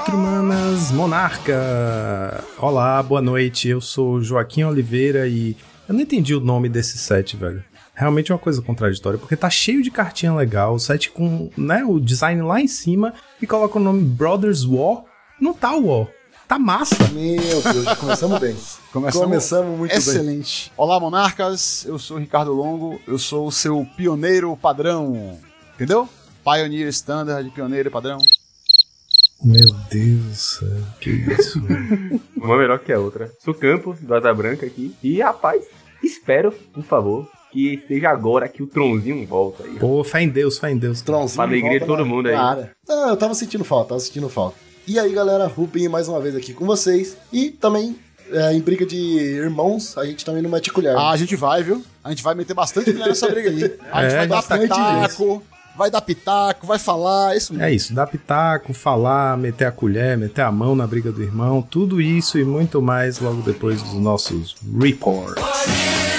Quatro Manas Monarca. Olá, boa noite. Eu sou Joaquim Oliveira e eu não entendi o nome desse set, velho. Realmente é uma coisa contraditória, porque tá cheio de cartinha legal, o set com né, o design lá em cima e coloca o nome Brothers War. Não tá War. Tá massa. Meu Deus, já começamos bem. Começamos, Começamos muito excelente. Olá, monarcas. Eu sou o Ricardo Longo. Eu sou o seu pioneiro padrão. Entendeu? Pioneer Standard, pioneiro padrão. Meu Deus do céu, que isso. Uma melhor que a outra. Sou Campos, do Asa Branca aqui. E, rapaz, espero, por favor, que seja agora que o Tronzinho volta aí. Pô, fé em Deus, fé em Deus. Tronzinho Pra alegria volta de todo mundo aí. na área. Ah, eu tava sentindo falta, tava sentindo falta. E aí, galera, Rubem mais uma vez aqui com vocês. E também, é, em briga de irmãos, a gente também não mete colher. Ah, a gente vai, viu? A gente vai meter bastante colher nessa briga aí. A gente É, vai dar bastante pitaco, vai dar pitaco, vai falar, isso mesmo. É isso, dar pitaco, falar, meter a colher, meter a mão na briga do irmão, tudo isso e muito mais logo depois dos nossos reports.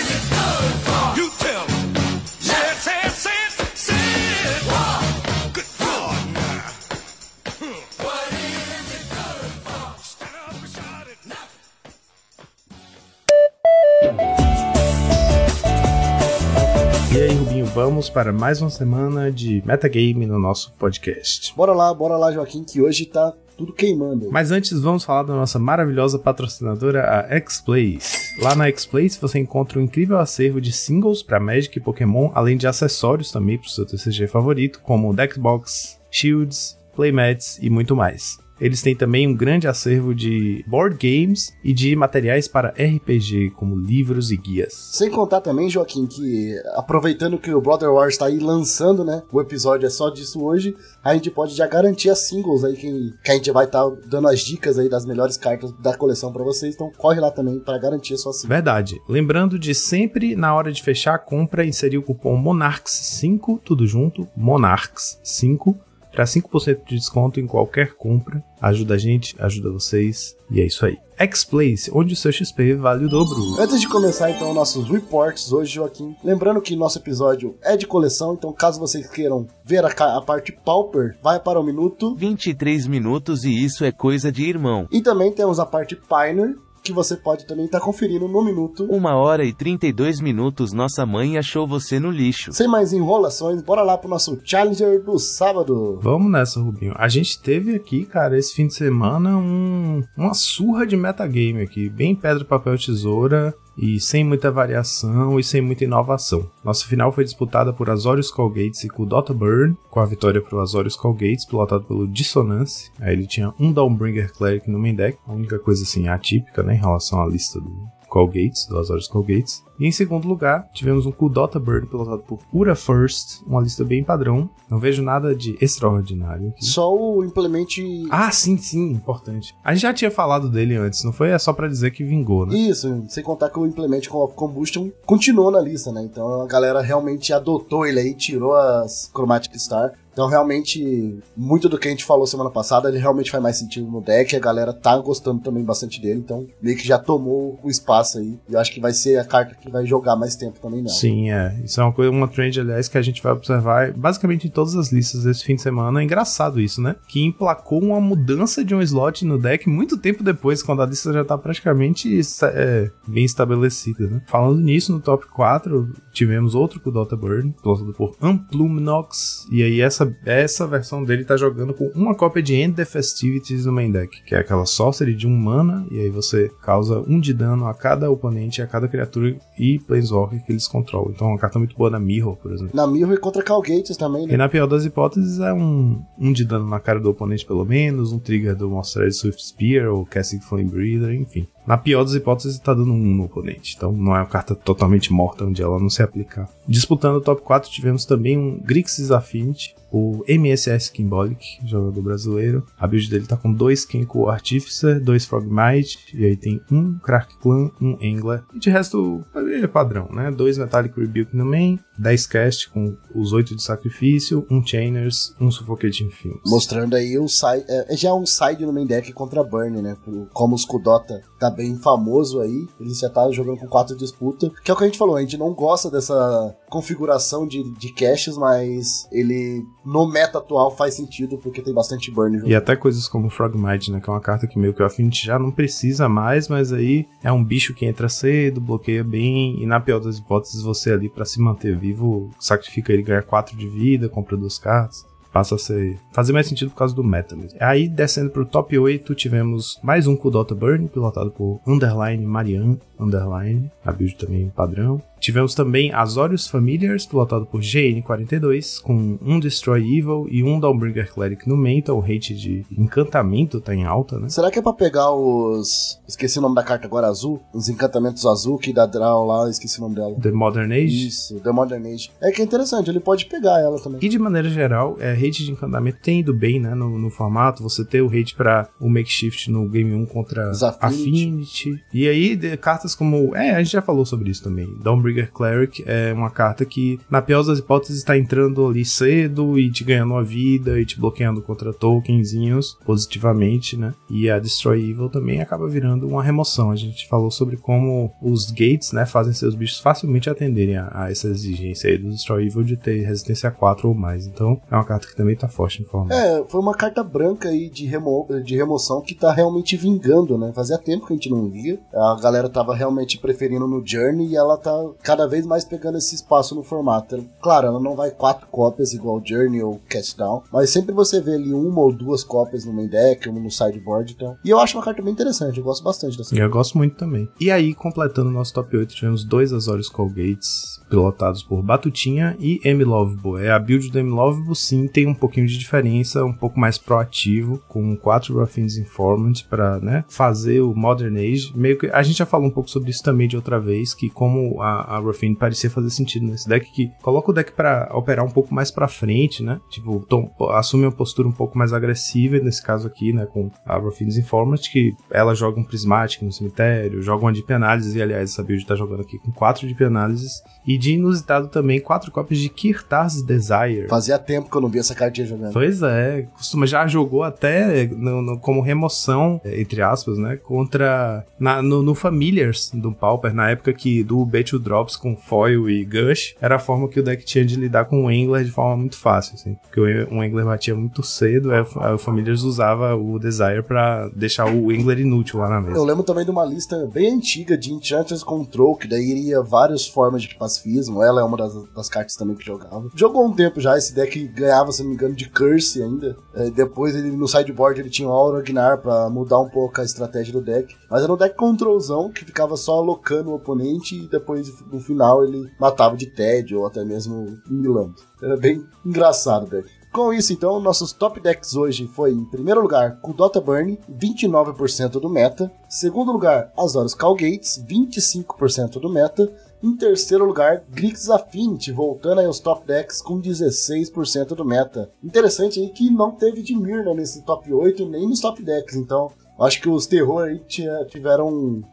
Vamos para mais uma semana de metagame no nosso podcast. Bora lá, bora lá, Joaquim, que hoje tá tudo queimando. Mas antes, vamos falar da nossa maravilhosa patrocinadora, a X-Plays. Lá na X-Plays você encontra um incrível acervo de singles para Magic e Pokémon, além de acessórios também para o seu TCG favorito, como Deckbox, Shields, Playmats e muito mais. Eles têm também um grande acervo de board games e de materiais para RPG, como livros e guias. Sem contar também, Joaquim, que aproveitando que o Brother Wars tá aí lançando, né? O episódio é só disso hoje. A gente pode já garantir as singles aí que, que a gente vai estar dando as dicas aí das melhores cartas da coleção pra vocês. Então corre lá também para garantir a sua single. Verdade. Lembrando de sempre, na hora de fechar a compra, inserir o cupom MONARCHS5, tudo junto, MONARCHS5, para 5% de desconto em qualquer compra. Ajuda a gente, ajuda vocês, e é isso aí. X-Place, onde o seu XP vale o dobro. Antes de começar então nossos reports hoje, Joaquim, lembrando que nosso episódio é de coleção, então caso vocês queiram ver a, a parte Pauper, vai para o minuto. 23 minutos e isso é coisa de irmão. E também temos a parte Pioneer, que você pode também estar conferindo no minuto. Uma hora e 32 minutos nossa mãe achou você no lixo. Sem mais enrolações, bora lá pro nosso Challenger do sábado. Vamos nessa, Rubinho. A gente teve aqui, cara, esse fim de semana, um, uma surra de metagame aqui. Bem pedra, papel, tesoura. E sem muita variação e sem muita inovação. Nossa final foi disputada por Azorius Colgates e Kudota Burn, com a vitória para o Azorius Colgates, pilotado pelo Dissonance. Aí ele tinha um Dawnbringer Cleric no main deck, a única coisa assim atípica né, em relação à lista do Colgates, do Azorius Colgates. E em segundo lugar, tivemos um Kudota Burn pilotado por Ura First, uma lista bem padrão. Não vejo nada de extraordinário aqui. Só o implemente. Ah, sim, sim, importante. A gente já tinha falado dele antes, não foi? É só pra dizer que vingou, né? Isso, sem contar que o Implement of Combustion continuou na lista, né? Então a galera realmente adotou ele aí, tirou as Chromatic Star. Então realmente, muito do que a gente falou semana passada, ele realmente faz mais sentido no deck. A galera tá gostando também bastante dele, então meio que já tomou o espaço aí. E eu acho que vai ser a carta que vai jogar mais tempo também nela. Sim, é. Isso é uma coisa, uma trend, aliás, que a gente vai observar basicamente em todas as listas desse fim de semana. É engraçado isso, né? Que emplacou uma mudança de um slot no deck muito tempo depois, quando a lista já tá praticamente é, bem estabelecida, né? Falando nisso, no top 4, tivemos outro com Dota Burn, pilotado por Amplumnox. E aí essa, essa versão dele tá jogando com uma cópia de End the Festivities no main deck, que é aquela sorcery de um mana, e aí você causa um de dano a cada oponente, a cada criatura e Planeswalker que eles controlam. Então é uma carta muito boa na Mirror, por exemplo. Na Mirror e contra Calgates também, E né? na pior das hipóteses é um, um de dano na cara do oponente pelo menos, um trigger do Monster Swift Spear ou Casting Flame Breather, enfim. Na pior das hipóteses tá dando um no oponente, então não é uma carta totalmente morta onde ela não se aplicar. Disputando o top 4 tivemos também um Grixis Affinity, o MSS Symbolic, jogador brasileiro. A build dele tá com dois Kenku Artificer, dois Frogmite, e aí tem um Crack Clan, um Angler. E de resto, é padrão, né? Dois Metallic Rebuke no main, 10 cast com os 8 de sacrifício, um Chainers, um Suffocating Fumes. Mostrando aí o side, é, já um side no main deck contra Burn, né? Como os Kudota tá bem famoso aí, ele já tá jogando com quatro disputa, que é o que a gente falou, a gente não gosta dessa configuração de, de caches, mas ele no meta atual faz sentido, porque tem bastante burn junto. E até coisas como Frogmite, né? Que é uma carta que meio que o Affinity já não precisa mais, mas aí é um bicho que entra cedo, bloqueia bem, e na pior das hipóteses, você ali pra se manter vivo, sacrifica ele, ganha 4 de vida, compra duas cartas. Passa a ser. fazer mais sentido por causa do meta mesmo. Aí, descendo pro top 8, tivemos mais um Kudota Burn, pilotado por Underline Marianne, Underline, a build também padrão. Tivemos também Azorius Familiars, pilotado por GN42, com um Destroy Evil e um Dawnbringer Cleric no main, então o rate de encantamento tá em alta, né? Será que é pra pegar os. Esqueci o nome da carta agora, azul? Os encantamentos azul que dá draw lá, esqueci o nome dela. The Modern Age. Isso, The Modern Age. É que é interessante, ele pode pegar ela também. E de maneira geral, é, rate de encantamento tem ido bem, né, no, no formato. Você ter o rate pra o makeshift no game 1 contra Affinity. Affinity. E aí, de- cartas como. É, a gente já falou sobre isso também. Dawnbringer Cleric é uma carta que, na pior das hipóteses, está entrando ali cedo e te ganhando uma vida e te bloqueando contra tokenzinhos positivamente, né? E a Destroy Evil também acaba virando uma remoção. A gente falou sobre como os gates, né, fazem seus bichos facilmente atenderem a, a essa exigência aí do Destroy Evil de ter resistência 4 ou mais. Então, é uma carta que também tá forte no formato. É, foi uma carta branca aí de, remo de remoção que tá realmente vingando, né? Fazia tempo que a gente não via. A galera tava realmente preferindo no Journey e ela tá cada vez mais pegando esse espaço no formato. Claro, ela não vai quatro cópias igual Journey ou Cast Down, mas sempre você vê ali uma ou duas cópias no main deck, uma no sideboard então. E eu acho uma carta bem interessante, eu gosto bastante dessa. E eu gosto muito também. E aí, completando o nosso top 8, tivemos dois Azorius Colgates pilotados por Batutinha e M. Lovebo. É a build do M. Lovebo, sim, tem um pouquinho de diferença, um pouco mais proativo, com quatro Ruffins Informant para né, fazer o Modern Age. Meio que a gente já falou um pouco sobre isso também de outra vez, que como a, a Ruffin parecia fazer sentido nesse deck, que coloca o deck para operar um pouco mais para frente, né? Tipo, tom- assume uma postura um pouco mais agressiva, nesse caso aqui, né, com a Ruffins Informant, que ela joga um Prismatic no cemitério, joga uma Deep Analysis, e aliás, essa build tá jogando aqui com quatro Deep Analysis, e de inusitado também, quatro cópias de Kirtar's Desire. Fazia tempo que eu não vi essa cartinha jogando. Pois é, costuma já jogou até no- no- como remoção, eh, entre aspas, né? Contra. na- no, no Familiars do Pauper, na época que do Bet Drops com Foil e Gush, era a forma que o deck tinha de lidar com o Angler de forma muito fácil, assim. Porque o, o Angler batia muito cedo, aí o, Familiars usava o Desire pra deixar o Angler inútil lá na Eu mesa. lembro também de uma lista bem antiga de Enchantress Control, que daí iria várias formas de pacifismo. Ela é uma das, das cartas também que jogava. Jogou um tempo já, esse deck ganhava, se não me engano, de Curse ainda. É, depois ele no sideboard ele tinha o Auragnar pra mudar um pouco a estratégia do deck. Mas era um deck controlzão que ficava só alocando o oponente e depois no final ele matava de tédio ou até mesmo milando. Era bem engraçado o deck. Com isso, então, nossos top decks hoje foi, em primeiro lugar, Kudota Burn, 29% do meta. Segundo lugar, Azorius Calgates, 25% do meta. Em terceiro lugar, Grix Affinity, voltando aí aos top decks com 16% do meta. Interessante aí que não teve de Mirna nesse top 8, nem nos top decks, então Acho que os terror aí tiveram.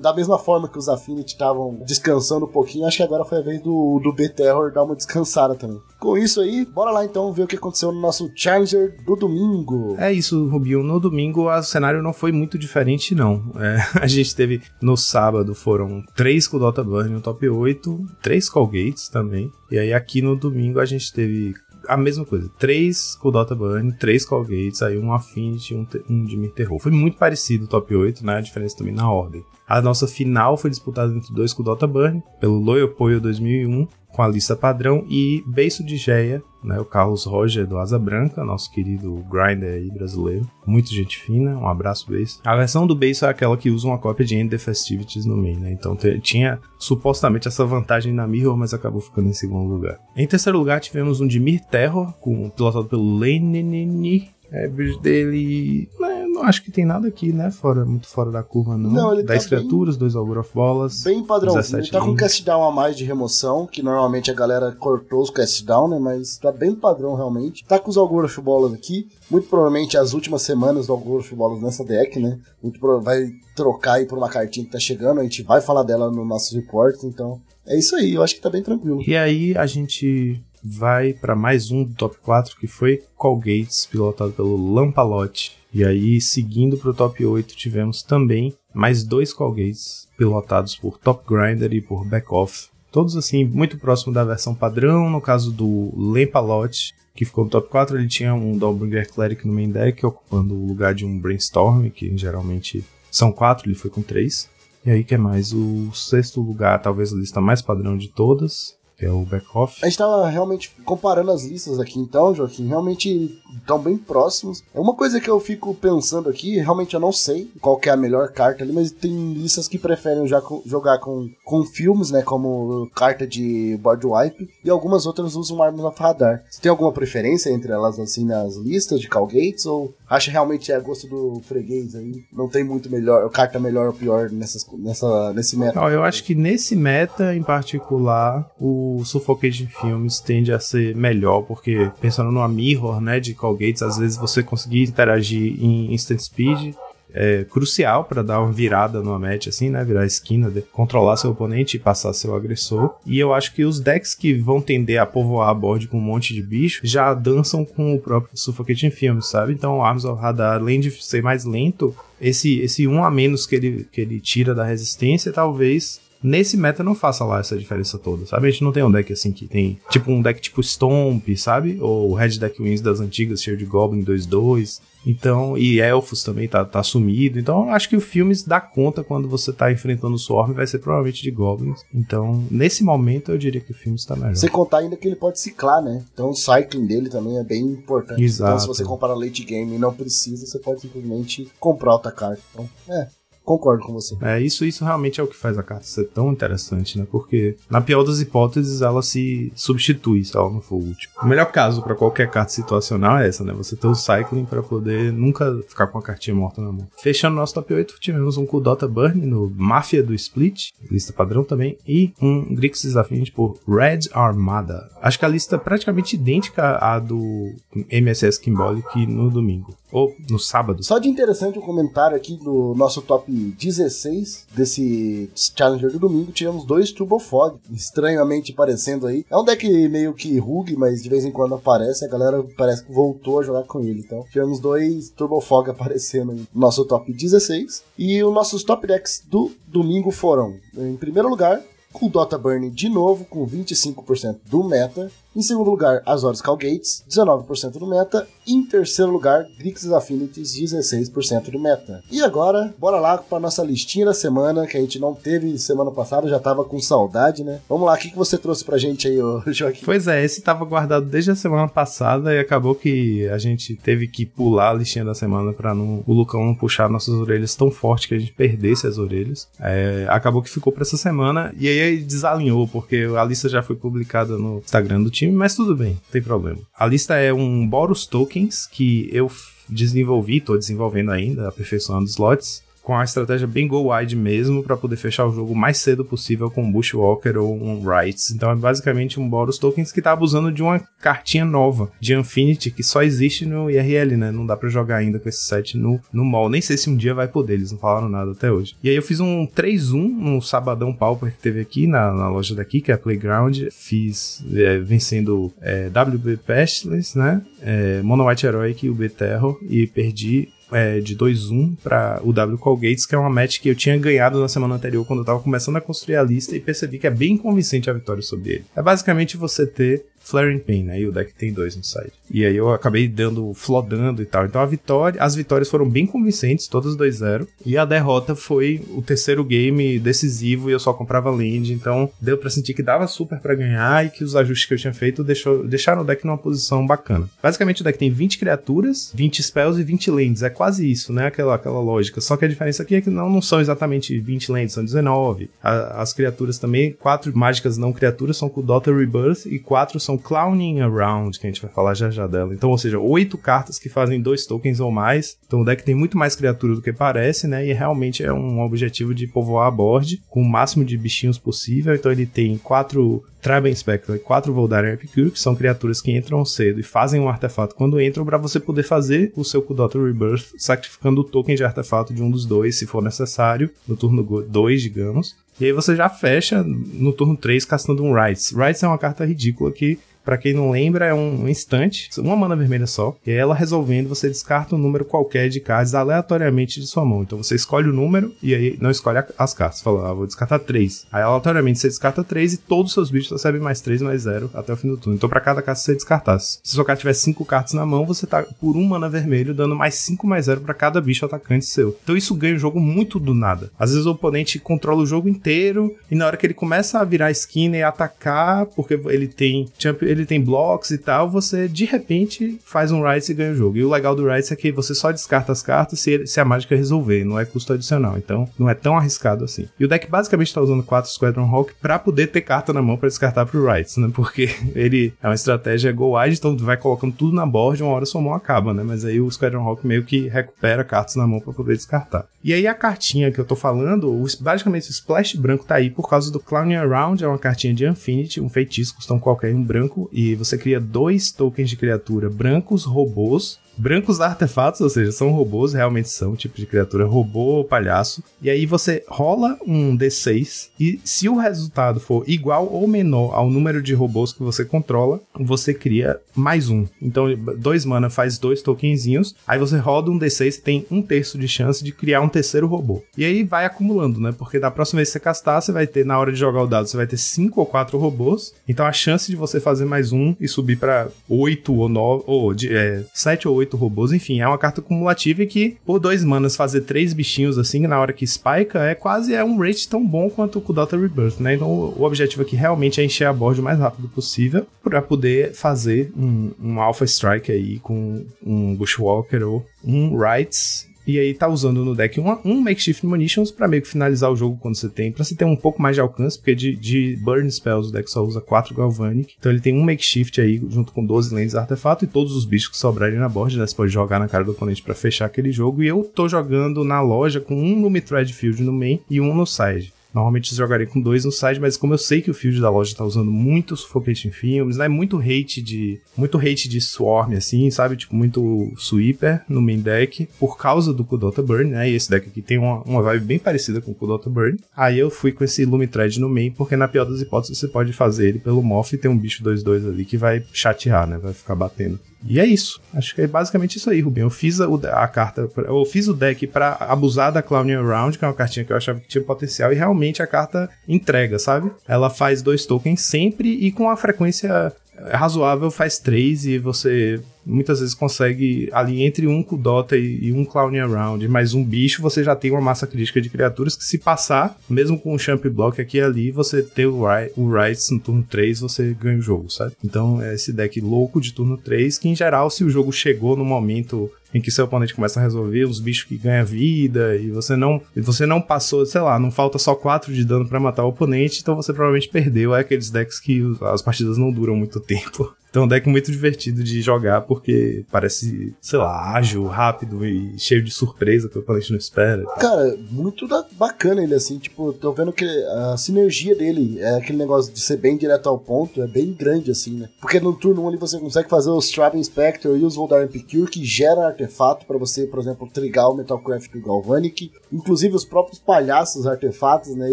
Da mesma forma que os Affinity estavam descansando um pouquinho, acho que agora foi a vez do, do B-Terror dar uma descansada também. Com isso aí, bora lá então ver o que aconteceu no nosso Challenger do domingo. É isso, Rubinho. No domingo o cenário não foi muito diferente, não. É, a gente teve no sábado foram três com Dota Burn no top 8, três Colgates também. E aí aqui no domingo a gente teve a mesma coisa. Três com Dota Burn, três Colgates, aí um Affinity e um, um Dimir Terror. Foi muito parecido o top 8, né? A diferença também na ordem. A nossa final foi disputada entre dois com Dota Burn, pelo Loyal Poio 2001, com a lista padrão, e Beiço de Geia, né? O Carlos Roger do Asa Branca, nosso querido grinder aí brasileiro. Muito gente fina, um abraço, Beiço. A versão do Beiço é aquela que usa uma cópia de End the Festivities no main, né? Então tinha supostamente essa vantagem na Mirror, mas acabou ficando em segundo lugar. Em terceiro lugar tivemos um Dimir Terror, com, pilotado pelo Lenini. É, dele. né, não acho que tem nada aqui, né? Fora, muito fora da curva, não. Não, ele 10 tá bem- criaturas, 2 Augur of Bolas. Bem padrãozinho. 17 Ele tá com cast down a mais de remoção, que normalmente a galera cortou os cast down, né? Mas tá bem padrão realmente. Tá com os of Bolas aqui. Muito provavelmente as últimas semanas do of Bolas nessa deck, né? Muito vai trocar aí por uma cartinha que tá chegando. A gente vai falar dela no nosso report, então. É isso aí, eu acho que tá bem tranquilo. E aí a gente vai pra mais um do top 4, que foi Colgates, pilotado pelo Lampalote. E aí, seguindo pro top 8, tivemos também mais dois Colgates, pilotados por Top Grinder e por Backoff. Todos assim, muito próximo da versão padrão. No caso do Lempalote, que ficou no top 4, ele tinha um Dawnbringer Cleric no main deck, ocupando o lugar de um Brainstorm, que geralmente são quatro, ele foi com três. E aí, que é mais? O sexto lugar, talvez a lista mais padrão de todas, que é o Backoff. A gente tava realmente comparando as listas aqui então, Joaquim, realmente estão bem próximos. É uma coisa que eu fico pensando aqui, realmente eu não sei qual é a melhor carta ali, mas tem listas que preferem jogar com, com filmes, né, como carta de board wipe, e algumas outras usam Arms of Radar. Você tem alguma preferência entre elas, assim, nas listas de Call Gates, ou acha realmente é gosto do freguês aí? Não tem muito melhor, carta melhor ou pior nessas, nessa, nesse método? Não, eu acho que nesse meta em particular, o Suffocation Films tende a ser melhor, porque pensando numa mirror, né, de Call Gates, às vezes você conseguir interagir em instant speed é crucial para dar uma virada numa match, assim, né? Virar a esquina, controlar seu oponente e passar seu agressor. E eu acho que os decks que vão tender a povoar a board com um monte de bicho já dançam com o próprio Suffocating Films, sabe? Então, Arms of Radar, além de ser mais lento, esse, esse um a menos que ele, que ele tira da resistência, talvez nesse meta não faça lá essa diferença toda, sabe? A gente não tem um deck assim que tem, tipo um deck tipo Stomp, sabe? Ou Red Deck Wins das antigas, cheio de Goblin 2-2. Então, e Elfos também tá, tá sumido. Então, acho que o Filmes dá conta quando você tá enfrentando o Swarm, vai ser provavelmente de Goblins. Então, nesse momento, eu diria que o Filmes tá melhor. Sem contar ainda que ele pode ciclar, né? Então o cycling dele também é bem importante. Exato. Então se você comprar late game e não precisa, você pode simplesmente comprar outra carta. Então, é, concordo com você. É, isso, isso realmente é o que faz a carta ser tão interessante, né? Porque, na pior das hipóteses, ela se substitui se ela não for útil. O melhor caso pra qualquer carta situacional é essa, né? Você ter o Cycling pra poder nunca ficar com a cartinha morta na mão. Fechando nosso top 8, tivemos um Kudota Burn no Máfia do Split, lista padrão também, e um Grixis Affinity por Red Armada. Acho que a lista é praticamente idêntica à do MSS Kimbolic no domingo. Ou no sábado. Só de interessante um comentário aqui do nosso top 16 desse Challenger do domingo, tivemos dois Turbo Fog, estranhamente aparecendo aí. É um deck meio que rug, mas de vez em quando aparece, a galera parece que voltou a jogar com ele. Então, tivemos dois Turbo Fog aparecendo no nosso top 16. E os nossos top decks do domingo foram, em primeiro lugar, com Dota Burn de novo, com 25% do meta. Em segundo lugar, Azores Calgates, 19% do meta. Em terceiro lugar, Grixis Affinities, 16% do meta. E agora, bora lá para nossa listinha da semana, que a gente não teve semana passada, já tava com saudade, né? Vamos lá, o que, que você trouxe pra gente aí, ô Joaquim? Pois é, esse tava guardado desde a semana passada e acabou que a gente teve que pular a listinha da semana pra não, o Lucão não puxar nossas orelhas tão forte que a gente perdesse as orelhas. É, acabou que ficou pra essa semana e aí desalinhou, porque a lista já foi publicada no Instagram do time, mas tudo bem, não tem problema. A lista é um Boros Tokens que eu desenvolvi, tô desenvolvendo ainda, aperfeiçoando os slots com a estratégia bem go wide mesmo, pra poder fechar o jogo o mais cedo possível com um Bushwalker ou um Rights. Então é basicamente um Boros Tokens que tá abusando de uma cartinha nova de Infinity que só existe no IRL, né? Não dá pra jogar ainda com esse set no, no mall. Nem sei se um dia vai poder, eles não falaram nada até hoje. E aí eu fiz um 3-1 no sabadão pauper que teve aqui na, na loja daqui, que é a Playground. Fiz é, vencendo é, WB Pestilence, né? É, Mono White Heroic e o B-Terror. E perdi é, de 2-1 para o W Call Gates, que é uma match que eu tinha ganhado na semana anterior quando eu tava começando a construir a lista e percebi que é bem convincente a vitória sobre ele. É basicamente você ter Flaring Pain, né? E o deck tem dois no side. E aí eu acabei dando, flodando e tal. Então a vitória, as vitórias foram bem convincentes, todas 2-0. E a derrota foi o terceiro game decisivo e eu só comprava land. Então deu pra sentir que dava super pra ganhar e que os ajustes que eu tinha feito deixou, deixaram o deck numa posição bacana. Basicamente o deck tem 20 criaturas, 20 spells e 20 lands. É quase isso, né? Aquela, aquela lógica. Só que a diferença aqui é que não, não são exatamente 20 lands, são 19. A- as criaturas também, quatro mágicas não criaturas são com Dota Rebirth e quatro são Clowning Around, que a gente vai falar já já dela. Então, ou seja, oito cartas que fazem dois tokens ou mais. Então o deck tem muito mais criatura do que parece, né? E realmente é um objetivo de povoar a board com o máximo de bichinhos possível. Então ele tem quatro Triben Spectre e quatro Voldaren Epicure, que são criaturas que entram cedo e fazem um artefato quando entram, para você poder fazer o seu Kudota Rebirth, sacrificando o token de artefato de um dos dois, se for necessário, no turno 2, digamos. E aí você já fecha no turno 3 castando um Rights. Rights é uma carta ridícula que pra quem não lembra, é um instante, uma mana vermelha só, e aí ela resolvendo, você descarta um número qualquer de cards aleatoriamente de sua mão. Então você escolhe o número e aí não escolhe as cartas. Fala, ah, vou descartar 3. Aí aleatoriamente você descarta 3 e todos os seus bichos recebem mais 3, mais 0 até o fim do turno. Então pra cada carta você descartasse. Se sua carta tiver 5 cartas na mão, você tá por um mana vermelho dando mais 5 mais 0 pra cada bicho atacante seu. Então isso ganha o jogo muito do nada. Às vezes o oponente controla o jogo inteiro e na hora que ele começa a virar a esquina e atacar, porque ele tem champ- ele tem blocos e tal, você de repente faz um Rice e ganha o jogo. E o legal do Rice é que você só descarta as cartas se, se a mágica resolver, não é custo adicional. Então não é tão arriscado assim. E o deck basicamente tá usando 4 Squadron Hawk pra poder ter carta na mão pra descartar pro Rice, né? Porque ele é uma estratégia go wide, então vai colocando tudo na board, uma hora sua mão acaba, né? Mas aí o Squadron Hawk meio que recupera cartas na mão pra poder descartar. E aí a cartinha que eu tô falando, basicamente o Splash branco tá aí por causa do Clowning Around, é uma cartinha de Infinity, um feitiço, custa um qualquer um branco, e você cria dois tokens de criatura brancos robôs, brancos artefatos, ou seja, são robôs, realmente são, tipo de criatura robô ou palhaço. E aí você rola um D6 e se o resultado for igual ou menor ao número de robôs que você controla, você cria mais um. Então, dois mana faz dois tokenzinhos, aí você roda um D6 tem um terço de chance de criar um terceiro robô. E aí vai acumulando, né? Porque da próxima vez que você castar, você vai ter, na hora de jogar o dado, você vai ter cinco ou quatro robôs. Então a chance de você fazer mais um e subir pra oito ou nove, ou de, é, sete ou oito robôs, enfim, é uma carta cumulativa que por dois manas fazer três bichinhos assim na hora que spika é quase é um rate tão bom quanto o Kudota Rebirth, né? Então o objetivo aqui realmente é encher a board o mais rápido possível para poder fazer um, um Alpha Strike aí com um Bushwalker ou um Rights e aí tá usando no deck uma- um Makeshift Munitions pra meio que finalizar o jogo quando você tem, pra você ter um pouco mais de alcance, porque de, de Burn Spells o deck só usa 4 Galvanic, então ele tem um Makeshift aí junto com 12 lentes artefato e todos os bichos que sobrarem na board, né? Você pode jogar na cara do oponente pra fechar aquele jogo, e eu tô jogando na loja com um Lumitred Field no main e um no side. Normalmente eu jogaria com dois no side, mas como eu sei que o field da loja tá usando muito Suffocating Films, né? Muito hate de. Muito hate de Swarm, assim, sabe? Tipo, muito Sweeper no main deck, por causa do Kudota Burn, né? E esse deck aqui tem uma, uma vibe bem parecida com o Kudota Burn. Aí eu fui com esse Lumitred no main, porque na pior das hipóteses você pode fazer ele pelo Moth e ter um bicho 2-2 ali que vai chatear, né? Vai ficar batendo. E é isso. Acho que é basicamente isso aí, Rubinho. Eu fiz a, a carta, eu fiz o deck pra abusar da Clowning Around, que é uma cartinha que eu achava que tinha potencial, e realmente a carta entrega, sabe? Ela faz dois tokens sempre e com a frequência razoável faz três e você muitas vezes consegue ali entre um Kudota e, e um Clowning Around, mais um bicho, você já tem uma massa crítica de criaturas que se passar, mesmo com o Champ Block aqui e ali, você ter o, Ri- o Rights no turno 3, você ganha o jogo, sabe? Então é esse deck louco de turno 3, que em geral, se o jogo chegou no momento em que seu oponente começa a resolver os bichos que ganham vida e você não você não passou, sei lá, não falta só 4 de dano pra matar o oponente, então você provavelmente perdeu. É aqueles decks que as partidas não duram muito tempo. Então é um deck muito divertido de jogar porque parece, sei lá, ágil, rápido e cheio de surpresa que o oponente não espera. Cara, muito da- bacana ele, assim, tipo, tô vendo que a sinergia dele é aquele negócio de ser bem direto ao ponto, é bem grande, assim, né? Porque no turno 1 ali você consegue fazer o Strab Inspector e os Voldar Epicure, que gera artefato pra você, por exemplo, trigar o Metalcraft do Galvanic. Inclusive os próprios palhaços artefatos, né?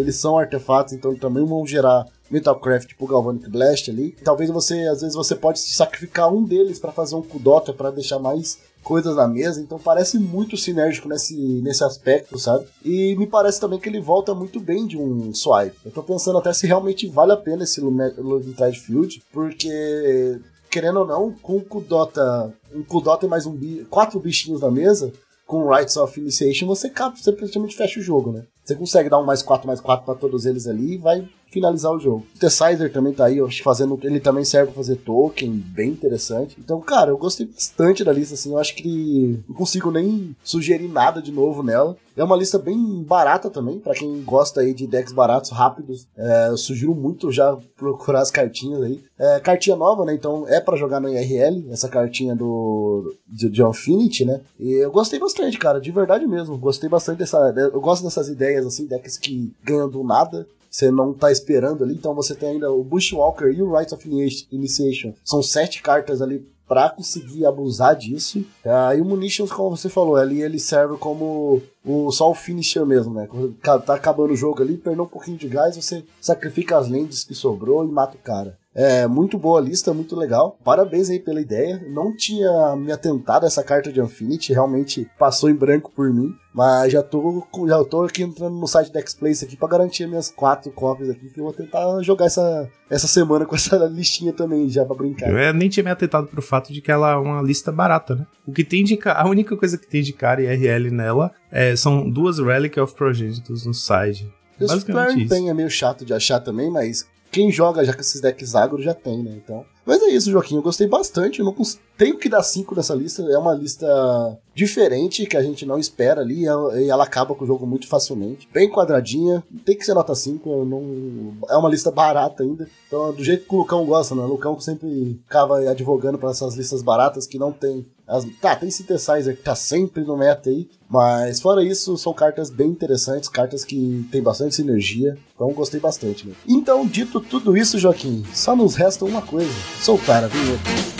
Eles são artefatos, então também vão gerar Metalcraft tipo Galvanic Blast ali. Talvez você, às vezes você pode sacrificar um deles pra fazer um Kudota pra deixar mais coisas na mesa, então parece muito sinérgico nesse, nesse aspecto, sabe? E me parece também que ele volta muito bem de um swipe. Eu tô pensando até se realmente vale a pena esse Lumitride Field, porque querendo ou não, com o Kudota, um Kudota e mais um quatro bichinhos na mesa, com Rights of Initiation, você, você praticamente fecha o jogo, né? Você consegue dar um mais 4 mais 4 pra todos eles ali e vai finalizar o jogo. O Tessizer também tá aí, eu acho fazendo. Ele também serve pra fazer token, bem interessante. Então, cara, eu gostei bastante da lista, assim. Eu acho que não consigo nem sugerir nada de novo nela. É uma lista bem barata também, pra quem gosta aí de decks baratos, rápidos. É, eu sugiro muito já procurar as cartinhas aí. É, cartinha nova, né? Então é pra jogar no IRL, essa cartinha do de, de Infinity, né? E eu gostei bastante, cara, de verdade mesmo. Gostei bastante dessa. Eu gosto dessas ideias, assim, decks que ganham do nada você não tá esperando ali, então você tem ainda o Bushwalker e o Rights of Ini- Initiation. São sete cartas ali pra conseguir abusar disso. Ah, e o Munitions, como você falou, ali ele serve como o, só o finisher mesmo, né? Quando tá acabando o jogo ali, perdeu um pouquinho de gás, você sacrifica as lentes que sobrou e mata o cara. É muito boa a lista, muito legal. Parabéns aí pela ideia. Não tinha me atentado a essa carta de Infinity, realmente passou em branco por mim. Mas já tô, já tô aqui entrando no site da X-Place aqui pra garantir minhas quatro cópias aqui, que eu vou tentar jogar essa, essa semana com essa listinha também, já pra brincar. Eu nem tinha me atentado pro fato de que ela é uma lista barata, né? O que tem de A única coisa que tem de cara e RL nela é, são duas Relic of Progenitus no side. O Basicamente Sperm isso. tem é meio chato de achar também, mas quem joga já com esses decks agro já tem, né? Então. Mas é isso, Joaquim. Eu gostei bastante. Eu não cons- tenho que dar 5 nessa lista. É uma lista diferente que a gente não espera ali. E ela- e ela acaba com o jogo muito facilmente. Bem quadradinha. Tem que ser nota 5. eu Não... É uma lista barata ainda. Então, do jeito que o Lucão gosta, né? O Lucão sempre ficava advogando para essas listas baratas que não tem. As... Tá, tem Synthesizer que tá sempre no meta aí. Mas fora isso, são cartas bem interessantes, cartas que tem bastante sinergia. Então gostei bastante, né? Então, dito tudo isso, Joaquim, só nos resta uma coisa: soltar a vinheta.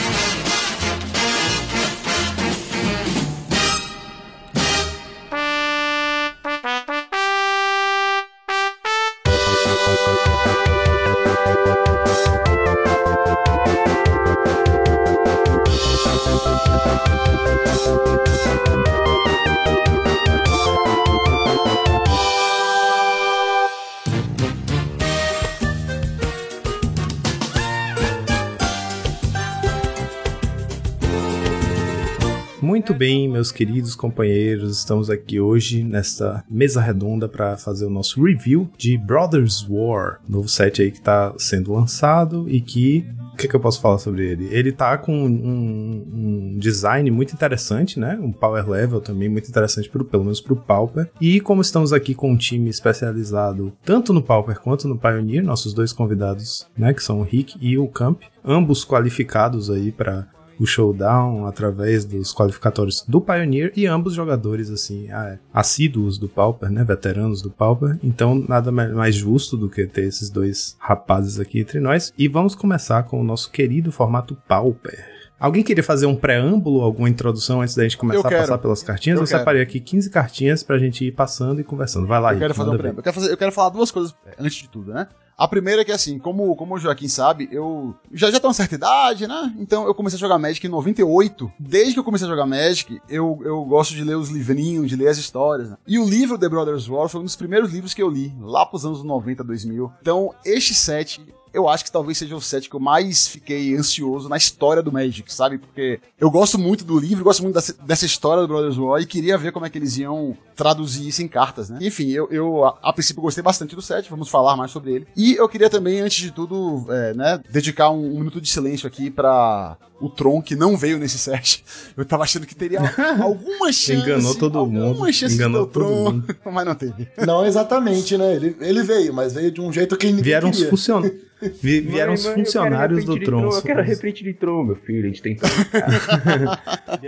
Meus queridos companheiros, estamos aqui hoje nesta mesa redonda para fazer o nosso review de Brothers War, novo set aí que está sendo lançado e que o que, que eu posso falar sobre ele? Ele tá com um, um design muito interessante, né? Um power level também muito interessante, pro, pelo menos pro Pauper. E como estamos aqui com um time especializado tanto no Pauper quanto no Pioneer, nossos dois convidados, né? Que são o Rick e o Camp, ambos qualificados aí para o showdown através dos qualificatórios do Pioneer e ambos jogadores assim assíduos do Pauper, né, veteranos do Pauper. Então nada ma- mais justo do que ter esses dois rapazes aqui entre nós. E vamos começar com o nosso querido formato Pauper. Alguém queria fazer um preâmbulo, alguma introdução antes da gente começar a passar pelas cartinhas? Eu Eu, separei aqui 15 cartinhas pra gente ir passando e conversando. Vai lá, Eu quero Rick, fazer um preâmbulo. eu quero, fazer- eu quero falar duas coisas antes de tudo, né? A primeira é que, assim, como, como o Joaquim sabe, eu já, já tenho uma certa idade, né? Então eu comecei a jogar Magic em 98. Desde que eu comecei a jogar Magic, eu, eu gosto de ler os livrinhos, de ler as histórias. Né? E o livro The Brothers War foi um dos primeiros livros que eu li, lá pros anos 90, 2000. Então, este set eu acho que talvez seja o set que eu mais fiquei ansioso na história do Magic, sabe? Porque eu gosto muito do livro, gosto muito dessa, dessa história do Brothers War e queria ver como é que eles iam traduzir isso em cartas, né? Enfim, eu, eu a, a princípio gostei bastante do set, vamos falar mais sobre ele. E eu queria também, antes de tudo, é, né, dedicar um, um minuto de silêncio aqui pra o Tron, que não veio nesse set. Eu tava achando que teria alguma chance. Enganou todo alguma mundo, chance enganou de ter o todo Tron, mundo. mas não teve. Não exatamente, né? Ele, ele veio, mas veio de um jeito que ninguém Vieram os queria. funcionários. Vieram os Mãe, mãe, eu funcionários do Tron. Eu quero reprint de Tron, meu filho. A gente tem que.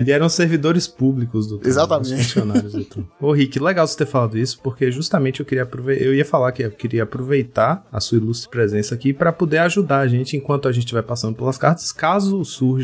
Vieram servidores públicos do Tron. Exatamente. Os funcionários do Tron. Ô, Rick, legal você ter falado isso, porque justamente eu queria aproveitar. Eu ia falar que eu queria aproveitar a sua ilustre presença aqui para poder ajudar a gente enquanto a gente vai passando pelas cartas, caso surja.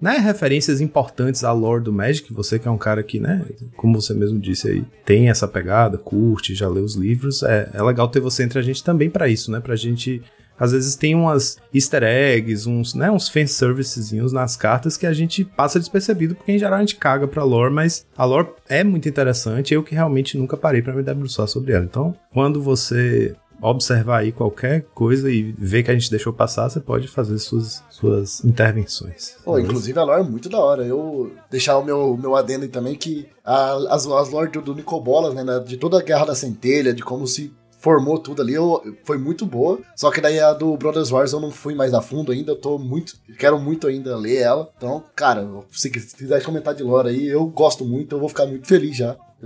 Né, referências importantes à lore do Magic, você que é um cara que, né, como você mesmo disse aí, tem essa pegada, curte, já leu os livros, é, é legal ter você entre a gente também para isso, né, pra gente às vezes tem umas easter eggs, uns, né, uns fanservicezinhos nas cartas que a gente passa despercebido, porque em geral a gente caga pra lore, mas a lore é muito interessante, eu que realmente nunca parei pra me debruçar sobre ela. Então, quando você observar aí qualquer coisa e ver que a gente deixou passar, você pode fazer suas, suas intervenções. Pô, inclusive a lore é muito da hora. Eu deixar o meu, meu adendo aí também que a- as, as lore do, do Nicobolas, né, né, de toda a Guerra da Centelha, de como se formou tudo ali, eu, foi muito boa. Só que daí a do Brothers Wars eu não fui mais a fundo ainda, eu tô muito, quero muito ainda ler ela. Então, cara, se quiser comentar de lore aí, eu gosto muito, eu vou ficar muito feliz já.